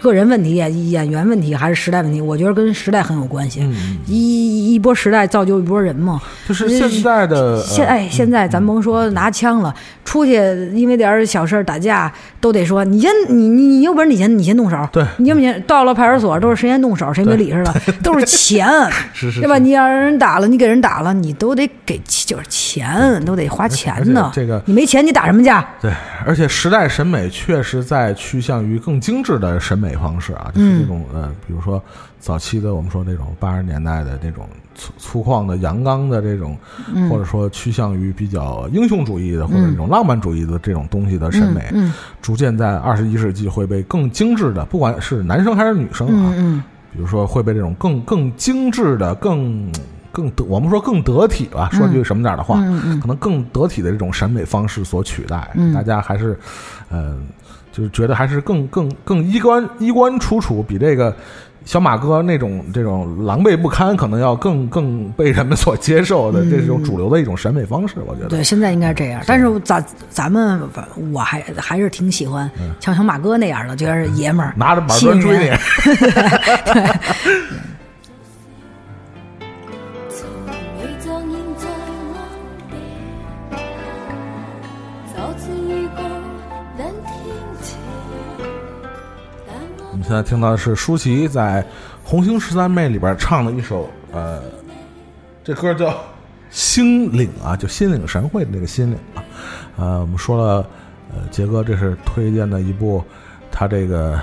个人问题、演演员问题，还是时代问题？我觉得跟时代很有关系。一一波时代造就一波人嘛。嗯就是现在的呃现哎，现在咱甭说拿枪了，出去因为点儿小事儿打架，都得说你先你你你有本事你先你先动手，对你有本事到了派出所都是谁先动手谁没理似的，都是钱，是是对吧？你要让人打了，你给人打了，你都得给就是钱，都得花钱呢。这个你没钱你打什么架？对，而且时代审美确实在趋向于更精致的审美方式啊，就是那种、呃，比如说早期的我们说那种八十年代的那种粗粗犷的阳刚的这种，或者说趋向于比较英雄主义的或者那种浪漫主义的这种东西的审美，嗯逐渐在二十一世纪会被更精致的，不管是男生还是女生啊，嗯。比如说会被这种更更精致的、更更得我们说更得体吧，说句什么点儿的话，嗯嗯可能更得体的这种审美方式所取代。嗯大家还是，呃，就是觉得还是更更更衣冠衣冠楚楚，比这个小马哥那种这种狼狈不堪，可能要更更被人们所接受的这种主流的一种审美方式。我觉得，对，现在应该是这样。但是咱咱们我还还是挺喜欢像小马哥那样的，觉得是爷们儿，拿着板砖追你 现在听到的是舒淇在《红星十三妹》里边唱的一首，呃，这歌叫《心领》啊，就心领神会的那个心领啊。呃，我们说了，呃，杰哥这是推荐的一部他这个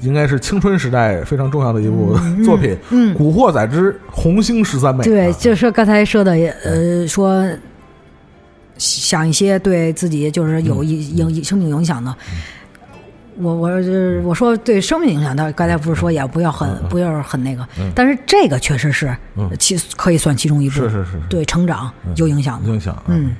应该是青春时代非常重要的一部作品，嗯古惑仔之红星十三妹》啊。对，就是刚才说的，呃，说想一些对自己就是有嗯影影生命影响的。我我就是我说对生命影响到，刚才不是说也不要很不要很那个，但是这个确实是嗯其可以算其中一部，是是是是对成长有影响的。影响。啊嗯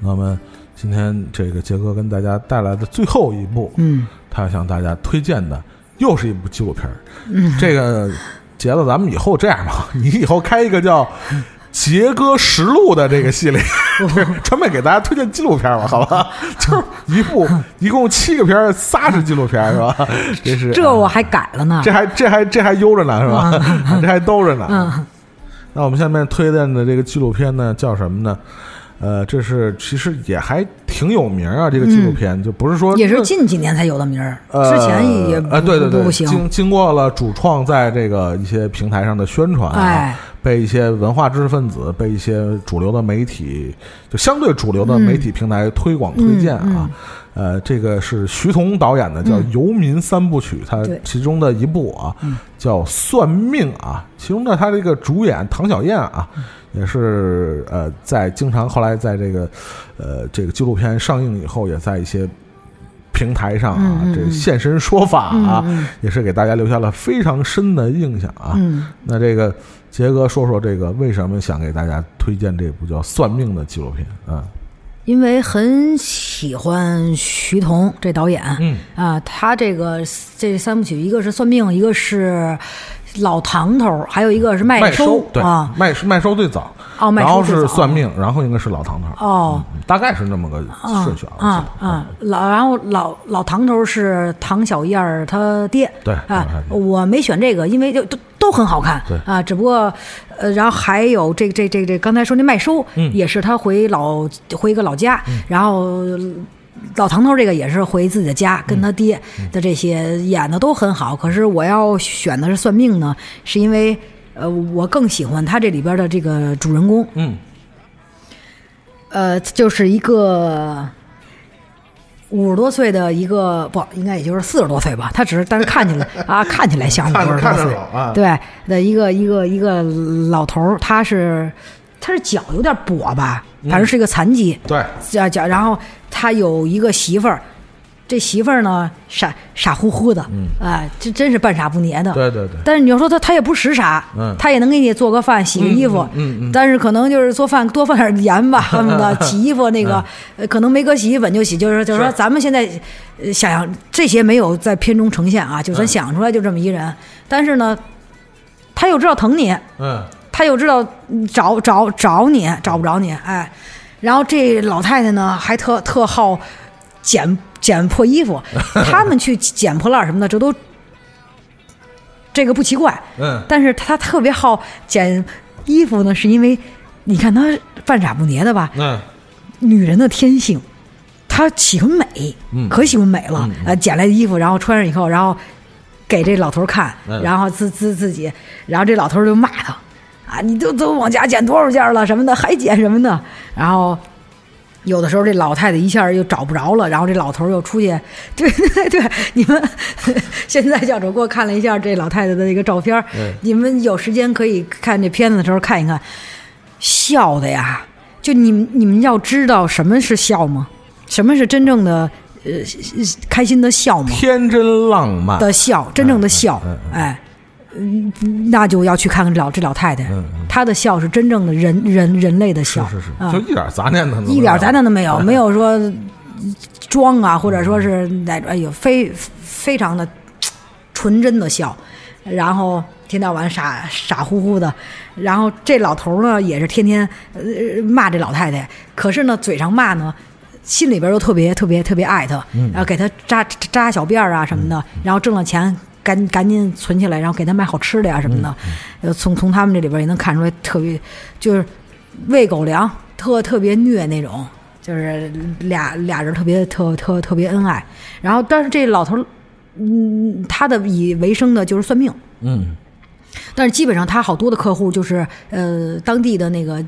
那么今天这个杰哥跟大家带来的最后一部，嗯他要向大家推荐的又是一部纪录片儿。嗯，这个杰子，咱们以后这样吧，你以后开一个叫《杰哥实录》的这个系列，专门给大家推荐纪录片吧，好吧？就是一部一共七个片儿，仨是纪录片，是吧？这是这我还改了呢这。还这还这还悠着呢，是吧？这还兜着呢。嗯那我们下面推荐的这个纪录片呢，叫什么呢？呃，这是其实也还挺有名啊，这个纪录片、就不是说嗯也是近几年才有的名儿，呃之前也啊呃，对对对，不不行。经经过了主创在这个一些平台上的宣传、啊，哎，被一些文化知识分子，被一些主流的媒体，就相对主流的媒体平台推广推荐嗯啊。呃，这个是徐桐导演的，叫《游民三部曲》，它其中的一部啊，叫《算命》啊。其中的他这个主演唐小燕啊，也是呃，在经常后来在这个呃这个纪录片上映以后，也在一些平台上啊，这现身说法啊，也是给大家留下了非常深的印象啊。嗯，那这个杰哥说说这个为什么想给大家推荐这部叫《算命》的纪录片啊？因为很喜欢徐桐这导演，嗯啊，他这个这三部曲，一个是算命，一个是老唐头，还有一个是麦麦收对啊。麦麦收最早，哦麦收然后是算命，然后应该是老唐头，哦嗯，大概是那么个顺序啊。啊啊，老然后老老唐头是唐小燕儿他爹，对啊我没选这个，因为就都都很好看，对啊，只不过呃，然后还有这这这这刚才说那麦收，嗯也是他回老回一个老家，然后。老唐头这个也是回自己的家，跟他爹的这些演的都很好。可是我要选的是算命呢，是因为呃，我更喜欢他这里边的这个主人公，嗯呃，就是一个五十多岁的一个不，应该也就是四十多岁吧。他只是，但是看起来 啊，看起来像五十多岁啊，对的一个一个一个老头儿，他是他是脚有点跛吧，反正是一个残疾，对，脚脚，然后他有一个媳妇儿。这媳妇儿呢，傻傻乎乎的，哎，这真是半傻不捏的。嗯对对对。但是你要说他，他也不识傻，嗯。他也能给你做个饭、洗个衣服，嗯嗯但是可能就是做饭多放点盐吧，什么的，洗衣服那个、呃可能没搁洗衣粉就洗，就是就是说咱们现在呃想想这些没有在片中呈现啊，就咱嗯。想出来就这么一人，但是呢，他又知道疼你，嗯。他又知道找找找你找不着你，哎，然后这老太太呢还特特好捡捡破衣服，他们去捡破烂什么的，这都这个不奇怪，嗯但是他特别好捡衣服呢，是因为你看他犯傻不捏的吧，嗯女人的天性，她喜欢美，嗯可喜欢美了。呃，捡来的衣服，然后穿上以后，然后给这老头看，嗯然后自自自己，然后这老头就骂他啊，你都都往家捡多少件了什么的，还捡什么呢？然后。有的时候这老太太一下又找不着了，然后这老头儿又出去，对对对，你们 现在教主给我看了一下这老太太的那个照片你们有时间可以看这片子的时候看一看，笑的呀，就你们你们要知道什么是笑吗？什么是真正的呃开心的笑吗？天真浪漫。的笑，真正的笑，嗯嗯。哎，嗯，那就要去看看这老这老太太，嗯她的笑是真正的人人人类的笑，是是是，啊。就一点杂念都没有。一点杂念都没有，没有说装啊，或者说是那哎呦，非非常的纯真的笑，然后天到晚傻傻乎乎的，然后这老头呢也是天天呃骂这老太太，可是呢嘴上骂呢。心里边又特别特别特别爱她，然后给她扎扎扎小辫儿啊什么的，然后挣了钱赶赶紧存起来，然后给他买好吃的呀什么的。呃，从从他们这里边也能看出来，特别就是喂狗粮，特特别虐那种，就是俩俩人特别特特特别恩爱。然后，但是这老头儿，嗯，他的以为生的就是算命，嗯但是基本上他好多的客户就是呃当地的那个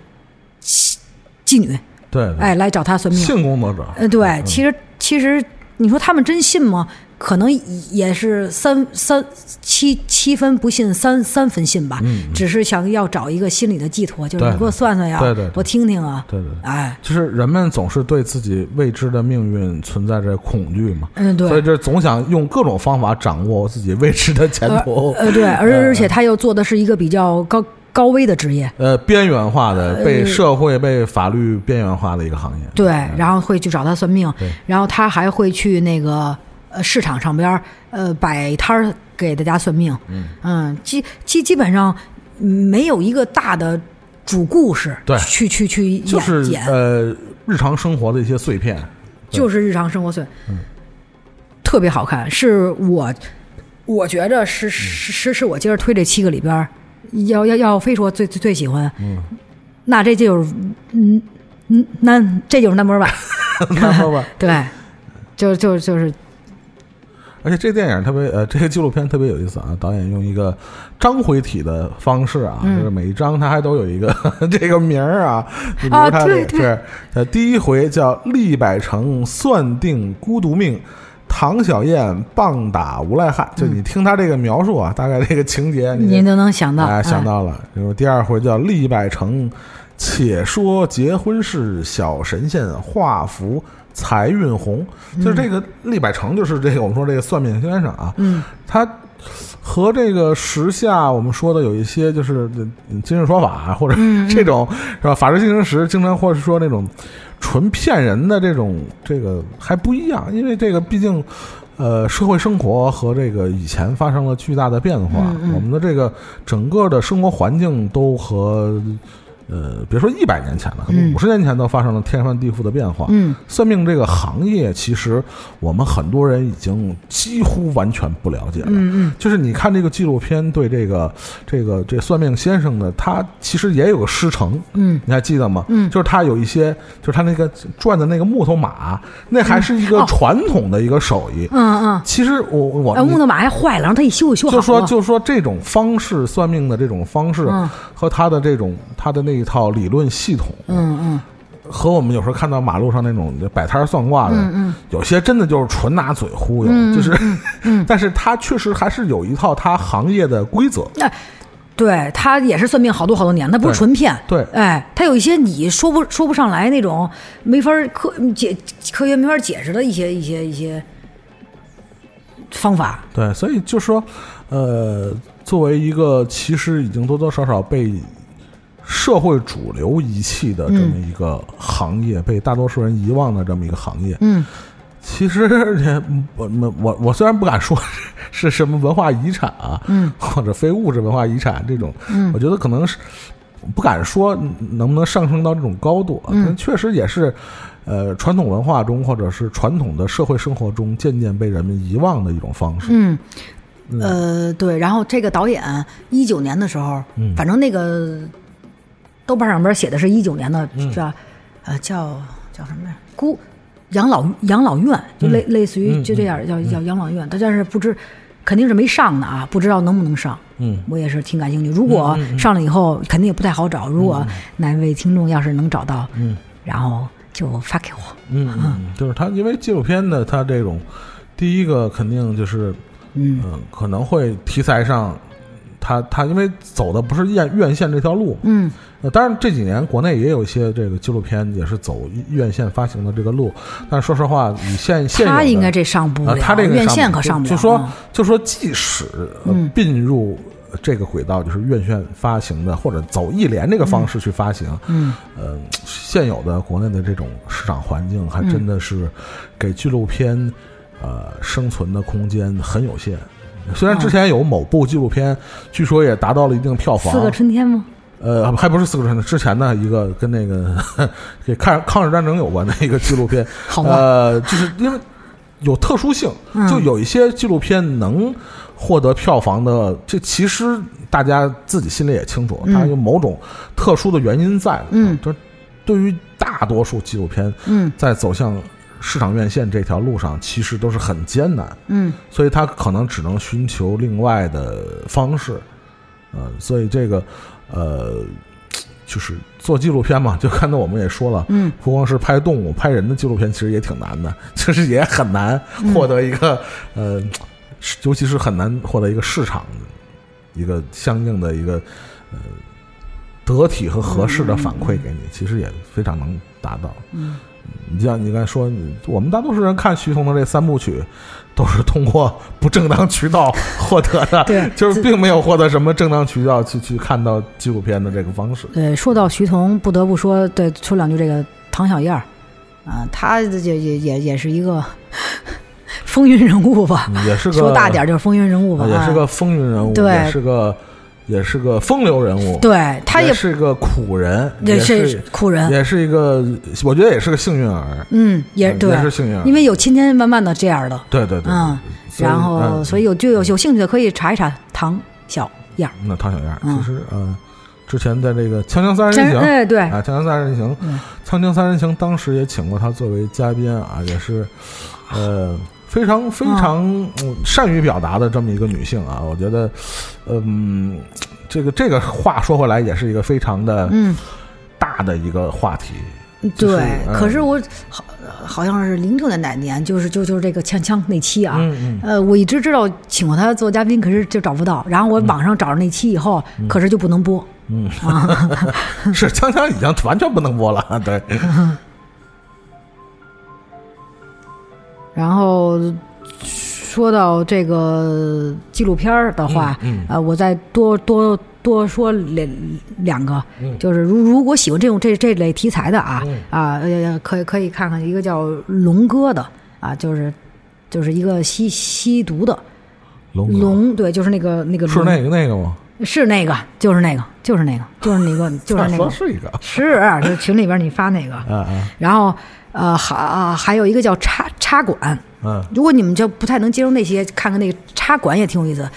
妓妓女，对，对哎，来找他算命。性工作者，呃，对，其实其实你说他们真信吗？可能也是三三七七分不信，三三分信吧。只是想要找一个心理的寄托，就是你给我算算呀，对对对我听听啊。对对对。哎，就是人们总是对自己未知的命运存在着恐惧嘛，嗯，对。所以这总想用各种方法掌握自己未知的前途，呃，对，而而且他又做的是一个比较高高危的职业，呃，边缘化的、被社会、被法律边缘化的一个行业。对，然后会去找他算命，然后他还会去那个呃市场上边儿呃摆摊儿给大家算命，嗯。基基基本上嗯没有一个大的主故事，对。去去去演就是演，呃日常生活的一些碎片。就是日常生活碎，特别好看，是我我觉着是是是是我今儿推这七个里边儿，要要要非说最最最喜欢，嗯。那这就是嗯嗯那这就是 number one，那说吧，对，就就就是而且这电影特别呃，这个纪录片特别有意思啊，导演用一个章回体的方式啊，嗯就是每一章它还都有一个 这个名儿啊。你比啊如它对对这是呃第一回叫厉百成算定孤独命。唐小燕棒打无赖汉，就你听他这个描述啊，大概这个情节你您都能想到，哎，想到了。然后第二回叫厉百成，且说结婚事，小神仙画符，财运红。就是这个厉百成，就是这个我们说这个算命先生啊，嗯，他和这个时下我们说的有一些就是嗯今日说法或者嗯这种是吧？法制进行时经常或者说那种纯骗人的这种这个还不一样，因为这个毕竟。呃，社会生活和这个以前发生了巨大的变化，嗯我们的这个整个的生活环境都和。呃，别说一百年前了，可能嗯五十年前都发生了天翻地覆的变化。嗯，算命这个行业，其实我们很多人已经几乎完全不了解了。嗯嗯，就是你看这个纪录片，对这个这个这算命先生呢，他其实也有个师承，嗯，你还记得吗？嗯就是他有一些，就是他那个转的那个木头马，那还是一个哦传统的一个手艺。嗯嗯，其实我我呃，木头马还坏了，让他一修修好就了。说就说这种方式算命的这种方式嗯和他的这种他的那一套理论系统，嗯嗯和我们有时候看到马路上那种摆摊算卦的，嗯嗯有些真的就是纯拿嘴忽悠，嗯就是，嗯 但是他确实还是有一套他行业的规则。哎，对他也是算命好多好多年，他不是纯骗。对哎，他有一些你说不说不上来那种没法科解科学没法解释的一些一些一些方法。对，所以就说，呃，作为一个其实已经多多少少被社会主流遗弃的这么一个行业，被大多数人遗忘的这么一个行业，嗯其实也我我我我虽然不敢说是是什么文化遗产啊，嗯或者非物质文化遗产这种，嗯我觉得可能是不敢说能不能上升到这种高度啊，嗯但确实也是。呃，传统文化中，或者是传统的社会生活中，渐渐被人们遗忘的一种方式。嗯。呃，对，然后这个导演一九年的时候，嗯反正那个豆瓣上边写的是一九年的，嗯是吧？呃，叫叫什么呀？孤养老养老院，就类、类似于嗯就这样，叫叫养老院。他但是不知肯定是没上的啊，不知道能不能上。嗯我也是挺感兴趣。如果上了以后，肯定也不太好找。如果哪位听众要是能找到，嗯然后就发给我。嗯嗯，就是他，因为纪录片的他这种，第一个肯定就是，嗯嗯，可能会题材上，它它因为走的不是院院线这条路，嗯呃，当然这几年国内也有一些这个纪录片也是走院线发行的这个路，但是说实话，以现现他应该这上不啊，了，他这个院线可上不了。就说啊就说，即使并入这个轨道，就是院线发行的，或者走一联这个方式去发行，嗯呃，现有的国内的这种市场环境，还真的是给纪录片呃生存的空间很有限。虽然之前有某部纪录片，据说也达到了一定票房，四个春天吗？呃，还不是四个春天，之前的一个跟那个 给抗抗日战争有关的一个纪录片，好吧呃，就是因为有特殊性，嗯就有一些纪录片能获得票房的，这其实大家自己心里也清楚，嗯它有某种特殊的原因在。嗯，就对于大多数纪录片嗯在走向市场院线这条路上，其实都是很艰难。嗯。所以他可能只能寻求另外的方式，呃，所以这个呃，就是做纪录片嘛，就刚才我们也说了，嗯。不光是拍动物，拍人的纪录片其实也挺难的，就是也很难嗯获得一个、呃，尤其是很难获得一个市场一个相应的一个呃得体和合适的反馈给你，其实也非常能达到。嗯你像你刚才说，你我们大多数人看徐桐的这三部曲，都是通过不正当渠道获得的，对就是并没有获得什么正当渠道去去看到纪录片的这个方式。对，说到徐桐，不得不说，对，说两句这个唐小燕儿，啊，她也也也也是一个 风云人物吧，嗯也是个说大点儿就是风云人物吧，啊也是个风云人物，对也是个也是个风流人物，，对，他也也是个苦人，也也是苦人，也是一个，我觉得也是个幸运儿，嗯，也对也，是幸运儿，因为有千千万万的这样的，对对对，嗯，然后嗯所以有就有有兴趣的可以查一查唐小燕儿，那唐小燕其实呃，之前在这个《锵锵三人行》哎对，啊，《锵锵三人行》嗯锵锵三人行》当时也请过他作为嘉宾啊，也是呃非常非常、嗯善于表达的这么一个女性啊，我觉得嗯，这个这个话说回来也是一个非常的嗯。大的一个话题。就是对，嗯可是我好好像是零六年哪年，就是就就是这个锵锵那期啊，嗯呃，我一直知道请过他做嘉宾，可是就找不到。然后我网上找着那期以后，可是就不能播。嗯，是锵锵已经完全不能播了，对，然后说到这个纪录片儿的话，嗯呃，我再多多多说两两个，嗯。就是如如果喜欢这种这这类题材的啊，嗯。啊，呃，可以可以看看一个叫龙哥的啊，就是就是一个吸吸毒的龙龙，对，就是那个那个是那个那个吗？是那个，就是那个，就是那个，就是那个，就是那说个，是一个？是，就群里边你发那个，然后呃还啊还有一个叫插插管，嗯。如果你们就不太能接受那些，看看那个插管也挺有意思。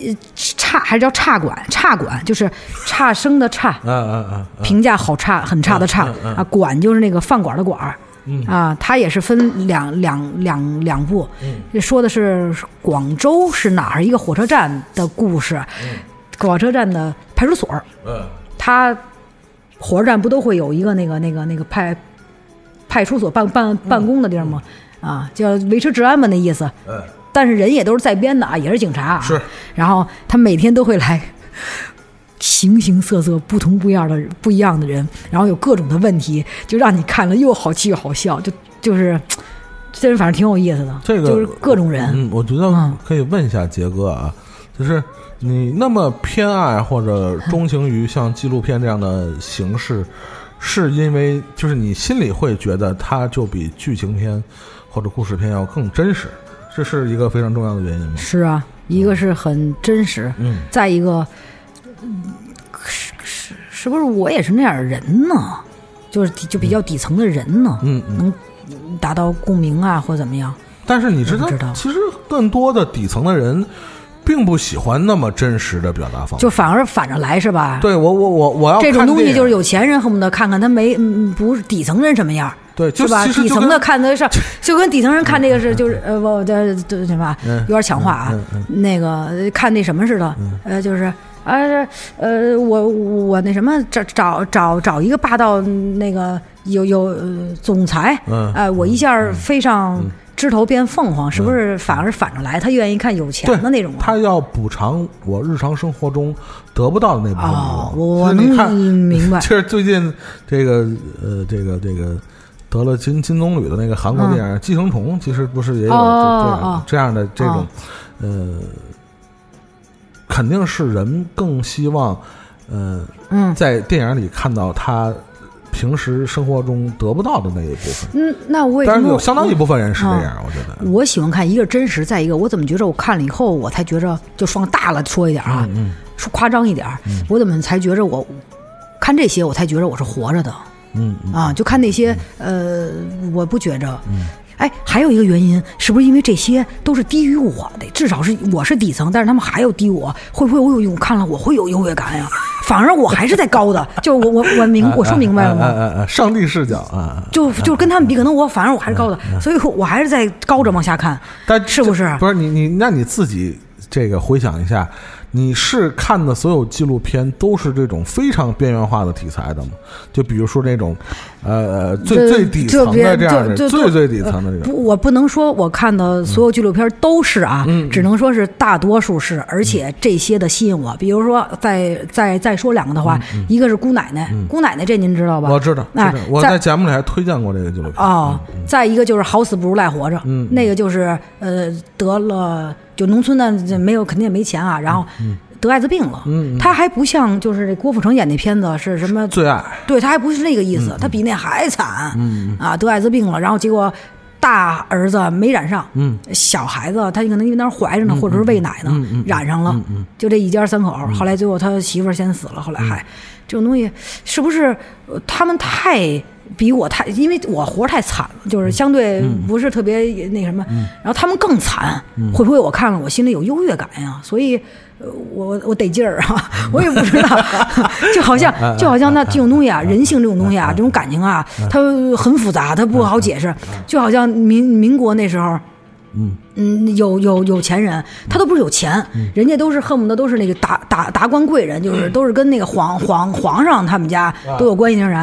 呃，插还是叫差管，差管就是差生的差，嗯嗯嗯！评价好差，很差的差。嗯嗯嗯啊。管就是那个饭馆的馆儿。嗯。啊，它也是分两两两两部，嗯。说的是广州是哪儿一个火车站的故事，火车站的派出所。儿，嗯。它火车站不都会有一个那个那个那个派派出所办办办公的地儿吗？啊，叫维持治安嘛，那意思。嗯但是人也都是在编的啊，也是警察啊。是。然后他每天都会来，形形色色、不同不一样的不一样的人，然后有各种的问题，就让你看了又好气又好笑，就就是，这人反正挺有意思的。这个就是各种人。嗯，我觉得嗯可以问一下杰哥啊，就是你那么偏爱或者钟情于像纪录片这样的形式，是因为就是你心里会觉得它就比剧情片或者故事片要更真实，这是一个非常重要的原因吗？是啊，一个是很真实，嗯再一个，嗯是是是不是我也是那样的人呢？就是就比较底层的人呢，嗯嗯。能达到共鸣啊，或怎么样？但是你知道知道，其实更多的底层的人并不喜欢那么真实的表达方式。就反而反着来是吧？对我我我我要这种东西就是有钱人恨不得看看他没嗯不是底层人什么样。对，就是底层的看得上，就跟底层人看这个是，就是呃，我这对什么，嗯有点抢话啊。那个看那什么似的，呃，就是啊，呃，我我那什么，找找找找一个霸道那个有有呃总裁，嗯。哎，我一下飞上枝头变凤凰，是不是反而反着来？他愿意看有钱的那种啊。他要补偿我日常生活中得不到的那部分哦，欲望我我能明白其。实 最近这个呃，这个这个得了金金棕榈的那个韩国电影《寄生虫》，其实不是也有这样哦这样的这种哦呃，肯定是人更希望呃嗯在电影里看到他平时生活中得不到的那一部分。嗯，那我也当然我有相当一部分人是这啊样，我觉得。我喜欢看一个是真实，再一个我怎么觉着我看了以后，我才觉着就放大了说一点啊，嗯说夸张一点，我怎么才觉着我看这些，我才觉着我是活着的嗯嗯啊？就看那些呃，我不觉着。哎，还有一个原因，是不是因为这些都是低于我的？至少是我是底层，但是他们还要低我，会不会我有我看了我会有优越感呀？反而我还是在高的，就是我我我明我说明白了吗？上帝视角啊！就就跟他们比，可能我反而我还是高的，所以我还是在高着往下看。但是不是不是你你那你自己这个回想一下，你是看的所有纪录片都是这种非常边缘化的题材的吗？就比如说那种呃呃最最底层的这样的最最底层的这个。不，我不能说我看的所有纪录片都是啊，嗯只能说是大多数是，而且这些的吸引我。比如说，再再再说两个的话，一个是姑奶奶，姑奶奶这您知道吧？嗯我知道，知哎，我在在节目里还推荐过这个纪录片。哦，再一个就是好死不如赖活着，嗯那个就是呃得了，就农村的这没有肯定也没钱啊，然后得艾滋病了。他还不像就是这郭富城演那片子是什么最爱，对他还不是那个意嗯思，他比那还惨，啊，得艾滋病了，然后结果大儿子没染上，嗯。小孩子他可能因为那儿怀着呢，或者是喂奶呢，染上了，就这一家三口，后来最后他媳妇儿先死了，后来还这种东西是不是呃他们太？比我太，因为我活太惨了，就是相对不是特别那什么，然后他们更惨，会不会我看了我心里有优越感呀？所以，呃我我得劲儿啊，我也不知道，就好像就好像那这种东西啊，人性这种东西啊，这种感情啊，它很复杂，它不好解释，就好像民民国那时候。嗯，有有有钱人，他都不是有钱，人家都是恨不得都是那个达达达官贵人，就是都是跟那个皇皇皇上他们家都有关系的人。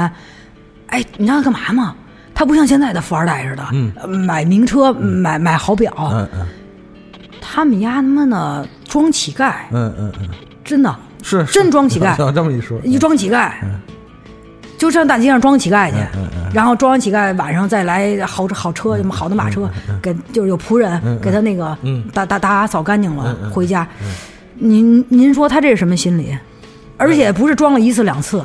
哎，你知道他干嘛吗？他不像现在的富二代似的，呃买名车，买买好表，嗯嗯。他们家他妈的装乞丐，嗯嗯嗯，真的是是。真装乞丐。像这么一说，一装乞丐，就上大街上装乞丐去，然后装完乞丐晚上再来好好车什么好的马车，给就是有仆人给他那个打打打扫干净了回家。您您说他这是什么心理？而且不是装了一次两次，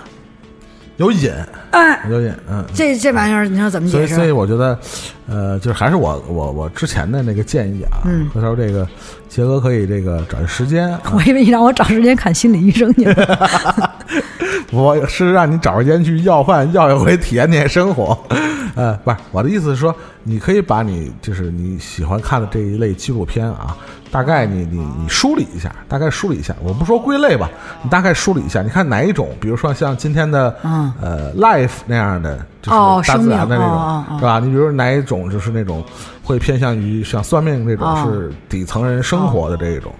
有瘾，哎，有瘾，嗯。这这玩意儿你说怎么所以，所以？我觉得，呃，就是还是我我我之前的那个建议啊，嗯回头这个杰哥可以这个找一时间，啊我以为你让我找时间看心理医生去了。我是让你找时间去要饭要一回，体验体验生活。呃，不是我的意思是说，你可以把你就是你喜欢看的这一类纪录片啊，大概你你你梳理一下，大概梳理一下。我不说归类吧，你大概梳理一下，你看哪一种，比如说像今天的嗯呃 life 那样的，就是哦大自然的那种，是吧？你比如哪一种就是那种会偏向于像算命这种哦是底层人生活的这一种，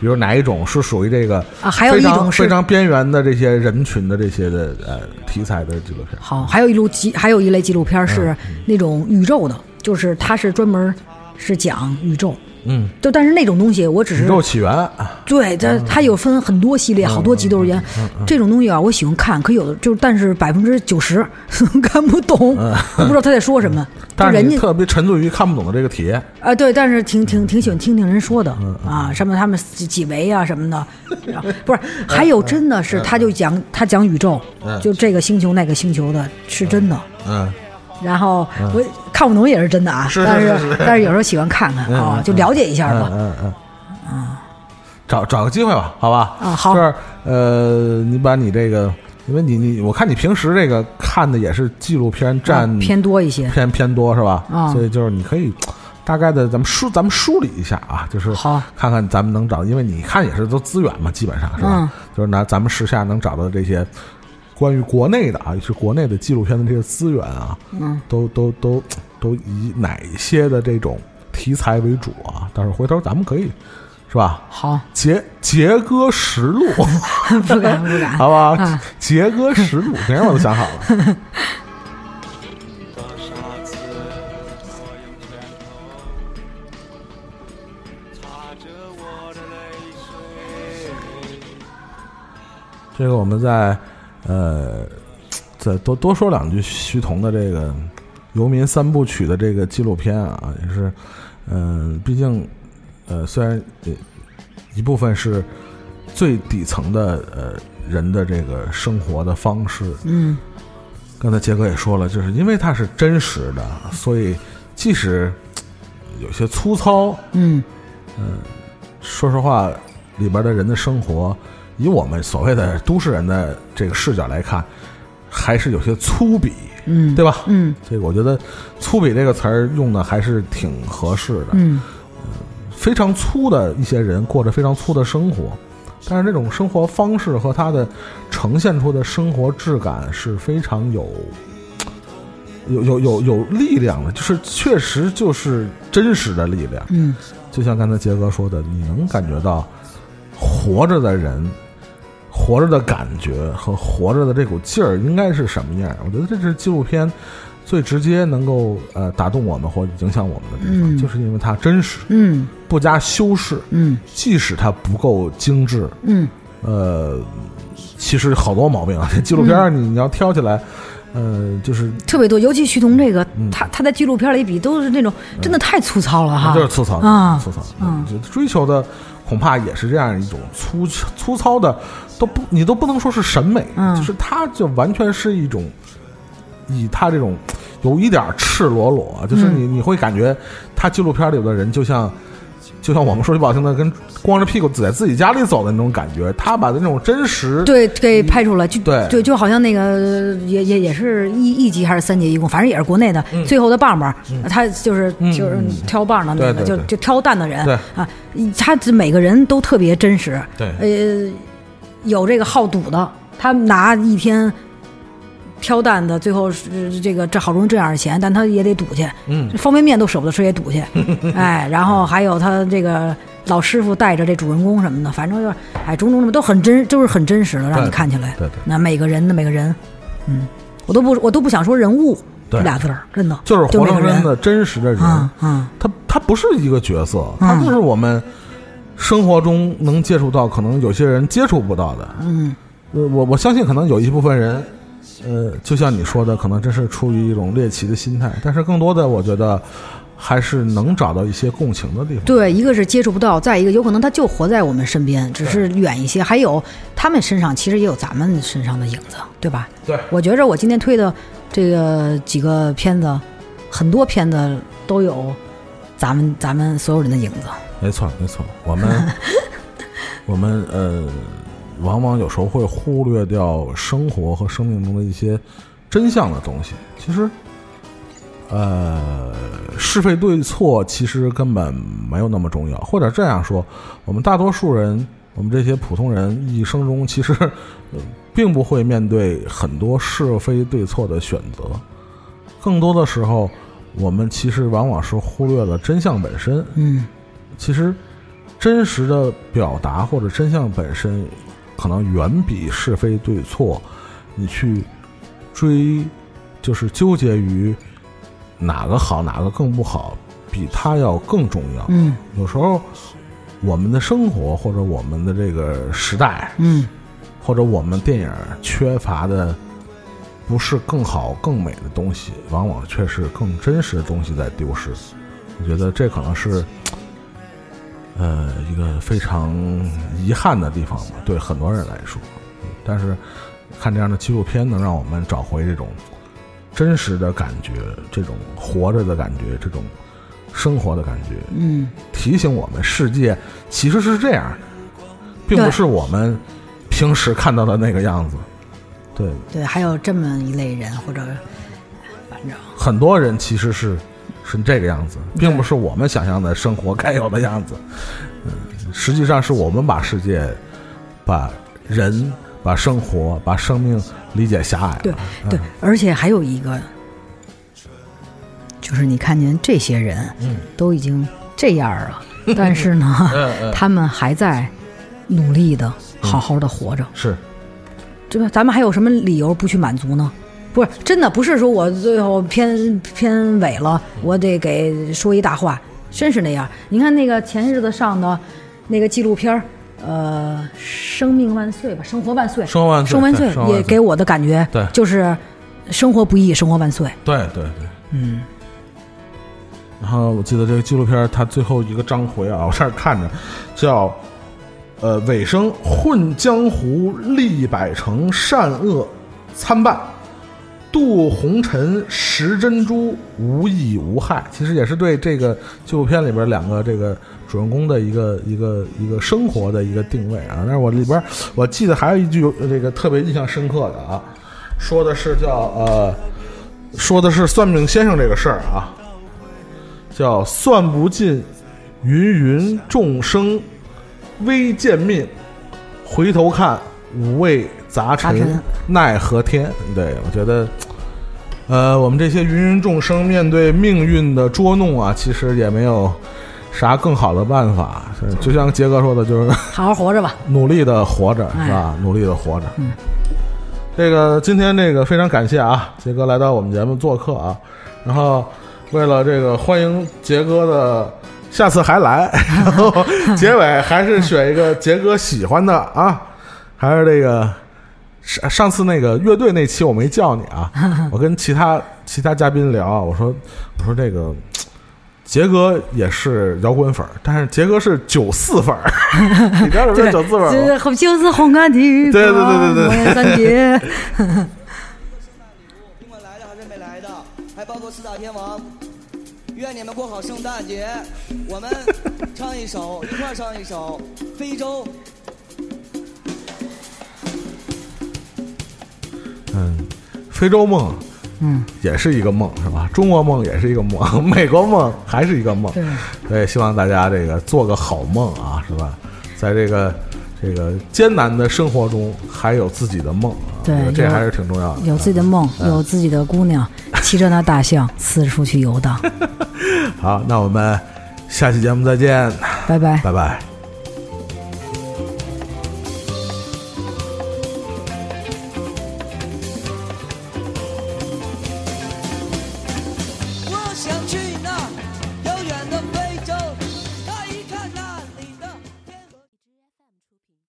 比如哪一种是属于这个啊还有一种是非常边缘的这些人群的这些的呃题材的纪录片。好，还有一路纪，还有一类纪录片是那种宇宙的，就是它是专门是讲宇宙。嗯，就但是那种东西，我只是宇宙起源，对它它有分很多系列，好多集都是演这种东西啊，我喜欢看，可有的就是但是百分之九十 看不懂，我不知道他在说什么。但是你人家特别沉醉于看不懂的这个体验。啊，对，但是挺挺挺喜欢听听人说的啊，什么他们几几维啊什么的，不是，还有真的是他就讲他讲宇宙，就这个星球那个星球的是真的。嗯，然后我看不懂也是真的啊，但是是但是有时候喜欢看看啊，就了解一下吧。嗯嗯嗯，找找个机会吧，好吧？啊好就是呃，你把你这个，因为你你我看你平时这个看的也是纪录片占啊偏多一些。偏偏多是吧？啊所以就是你可以大概的咱们梳咱们梳理一下啊，就是好看看咱们能找，因为你看也是都资源嘛，基本上是吧？嗯就是拿咱们时下能找到的这些关于国内的啊，也是国内的纪录片的这些资源啊，嗯，都都都都以哪些的这种题材为主啊？到时候回头咱们可以是吧？好，杰杰哥实录，不 敢不敢。好吧啊？杰哥实录，等下我都想好了。的沙子，我用拳头擦着我的泪水。这个我们再呃再多多说两句徐桐的这个《游民三部曲》的这个纪录片啊，也是嗯、毕竟呃虽然呃一部分是最底层的呃人的这个生活的方式，嗯。刚才杰哥也说了，就是因为它是真实的，所以即使有些粗糙，嗯。说实话，里边的人的生活，以我们所谓的都市人的这个视角来看，还是有些粗鄙，嗯，对吧？嗯所以我觉得“粗鄙”这个词儿用的还是挺合适的。嗯非常粗的一些人过着非常粗的生活，但是这种生活方式和他的呈现出的生活质感是非常有。有有有有力量的，就是确实就是真实的力量。嗯就像刚才杰哥说的，你能感觉到活着的人，活着的感觉和活着的这股劲儿应该是什么样？我觉得这是纪录片最直接能够呃打动我们或影响我们的地方，嗯。就是因为它真实，嗯。不加修饰，嗯。即使它不够精致，嗯。呃，其实好多毛病啊。这纪录片儿你你要挑起来，呃，就是特别多，尤其徐桐这个，嗯。他他在纪录片里比都是那种真的太粗糙了哈，就是粗糙啊。粗糙，追求的恐怕也是这样一种粗粗糙的，都不你都不能说是审美，嗯就是它就完全是一种以他这种有一点赤裸裸，就是嗯你你会感觉他纪录片里的人就像。就像我们说句不好听的，跟光着屁股在自己家里走的那种感觉，他把那种真实，对，给拍出来，就对对，就好像那个也也也是一一集还是三集一共，反正也是国内的。最后的棒棒，他就是嗯就是挑棒的那个，对对对就就挑担的人对啊，他这每个人都特别真实。对呃，有这个好赌的，他拿一天挑担子，最后是这个这好容易挣点钱，但他也得赌去，嗯，方便面都舍不得吃也赌去，哎，然后还有他这个老师傅带着这主人公什么的，反正就是哎，种种的都很真，就是很真实的，让你看起来。对对。那每个人的每个人，嗯，我都不我都不想说人物对。这俩字儿，真的就是活生生的真实的人，嗯嗯。他他不是一个角色，嗯。他就是我们生活中能接触到，可能有些人接触不到的。嗯呃，我我相信可能有一部分人，呃，就像你说的，可能真是出于一种猎奇的心态，但是更多的，我觉得还是能找到一些共情的地方。对，一个是接触不到，再一个有可能他就活在我们身边，只是远一些。还有他们身上其实也有咱们身上的影子，对吧？对我觉着我今天推的这个几个片子，很多片子都有咱们咱们所有人的影子。没错，没错，我们我们呃，往往有时候会忽略掉生活和生命中的一些真相的东西。其实，呃，是非对错其实根本没有那么重要，或者这样说，我们大多数人，我们这些普通人一生中其实、呃并不会面对很多是非对错的选择，更多的时候，我们其实往往是忽略了真相本身。嗯，其实真实的表达或者真相本身，可能远比是非对错，你去追，就是纠结于哪个好哪个更不好，比它要更重要。嗯有时候我们的生活或者我们的这个时代，嗯，或者我们电影缺乏的。不是更好更美的东西，往往却是更真实的东西在丢失。我觉得这可能是，呃，一个非常遗憾的地方吧，对很多人来说。嗯但是看这样的纪录片，能让我们找回这种真实的感觉，这种活着的感觉，这种生活的感觉。嗯，提醒我们，世界其实是这样的，并不是我们平时看到的那个样子。对，对，还有这么一类人，或者反正很多人其实是是这个样子，并不是我们想象的生活该有的样子。嗯，实际上是我们把世界、把人、把生活、把生命理解狭隘了。对对，而且还有一个，就是你看见这些人，嗯都已经这样了，但是呢，他们还在努力的好好的活着，是对吧？咱们还有什么理由不去满足呢？不是真的，不是说我最后偏偏尾了，我得给说一大话，真是那样。你看那个前日子上的那个纪录片儿，呃，生命万岁吧，生活万岁，生活万岁生活万岁也给我的感觉，对就是生活不易，生活万岁。对对对。嗯，然后我记得这个纪录片，它最后一个章回啊，我这儿看着叫呃尾声混江湖立百城，善恶参半。渡红尘拾珍珠，无益无害。其实也是对这个纪录片里边两个这个主人公的一个一个一个生活的一个定位啊。但是我里边我记得还有一句这个特别印象深刻的啊，说的是叫呃，说的是算命先生这个事儿啊，叫算不尽芸芸众生微贱命，回头看五味杂陈奈何天。对我觉得，呃，我们这些芸芸众生面对命运的捉弄啊，其实也没有啥更好的办法。就像杰哥说的，就是 好好活着吧。努力的活着，哎是吧？努力的活着。嗯，这个今天这个非常感谢啊，杰哥来到我们节目做客啊。然后为了这个欢迎杰哥的下次还来，然 后结尾还是选一个杰哥喜欢的啊，还是这个上上次那个乐队那期我没叫你啊，我跟其他其他嘉宾聊啊，我说我说这个。杰哥也是摇滚粉儿，但是杰哥是九四粉儿，你知道什么是九四粉儿吗？这就是红干地，对对对对对三姐。尽管来的还是没来的，还包括四大天王。愿你们过好圣诞节。我们唱一首，一块儿唱一首《非洲》。嗯，非洲梦，嗯，也是一个梦，是吧？中国梦也是一个梦，美国梦还是一个梦。对，所以，希望大家这个做个好梦啊，是吧？在这个这个艰难的生活中，还有自己的梦啊，对这还是挺重要的。有自己的梦，有自己的姑娘，骑着那大象四处去游荡。好，那我们下期节目再见，拜拜。拜拜。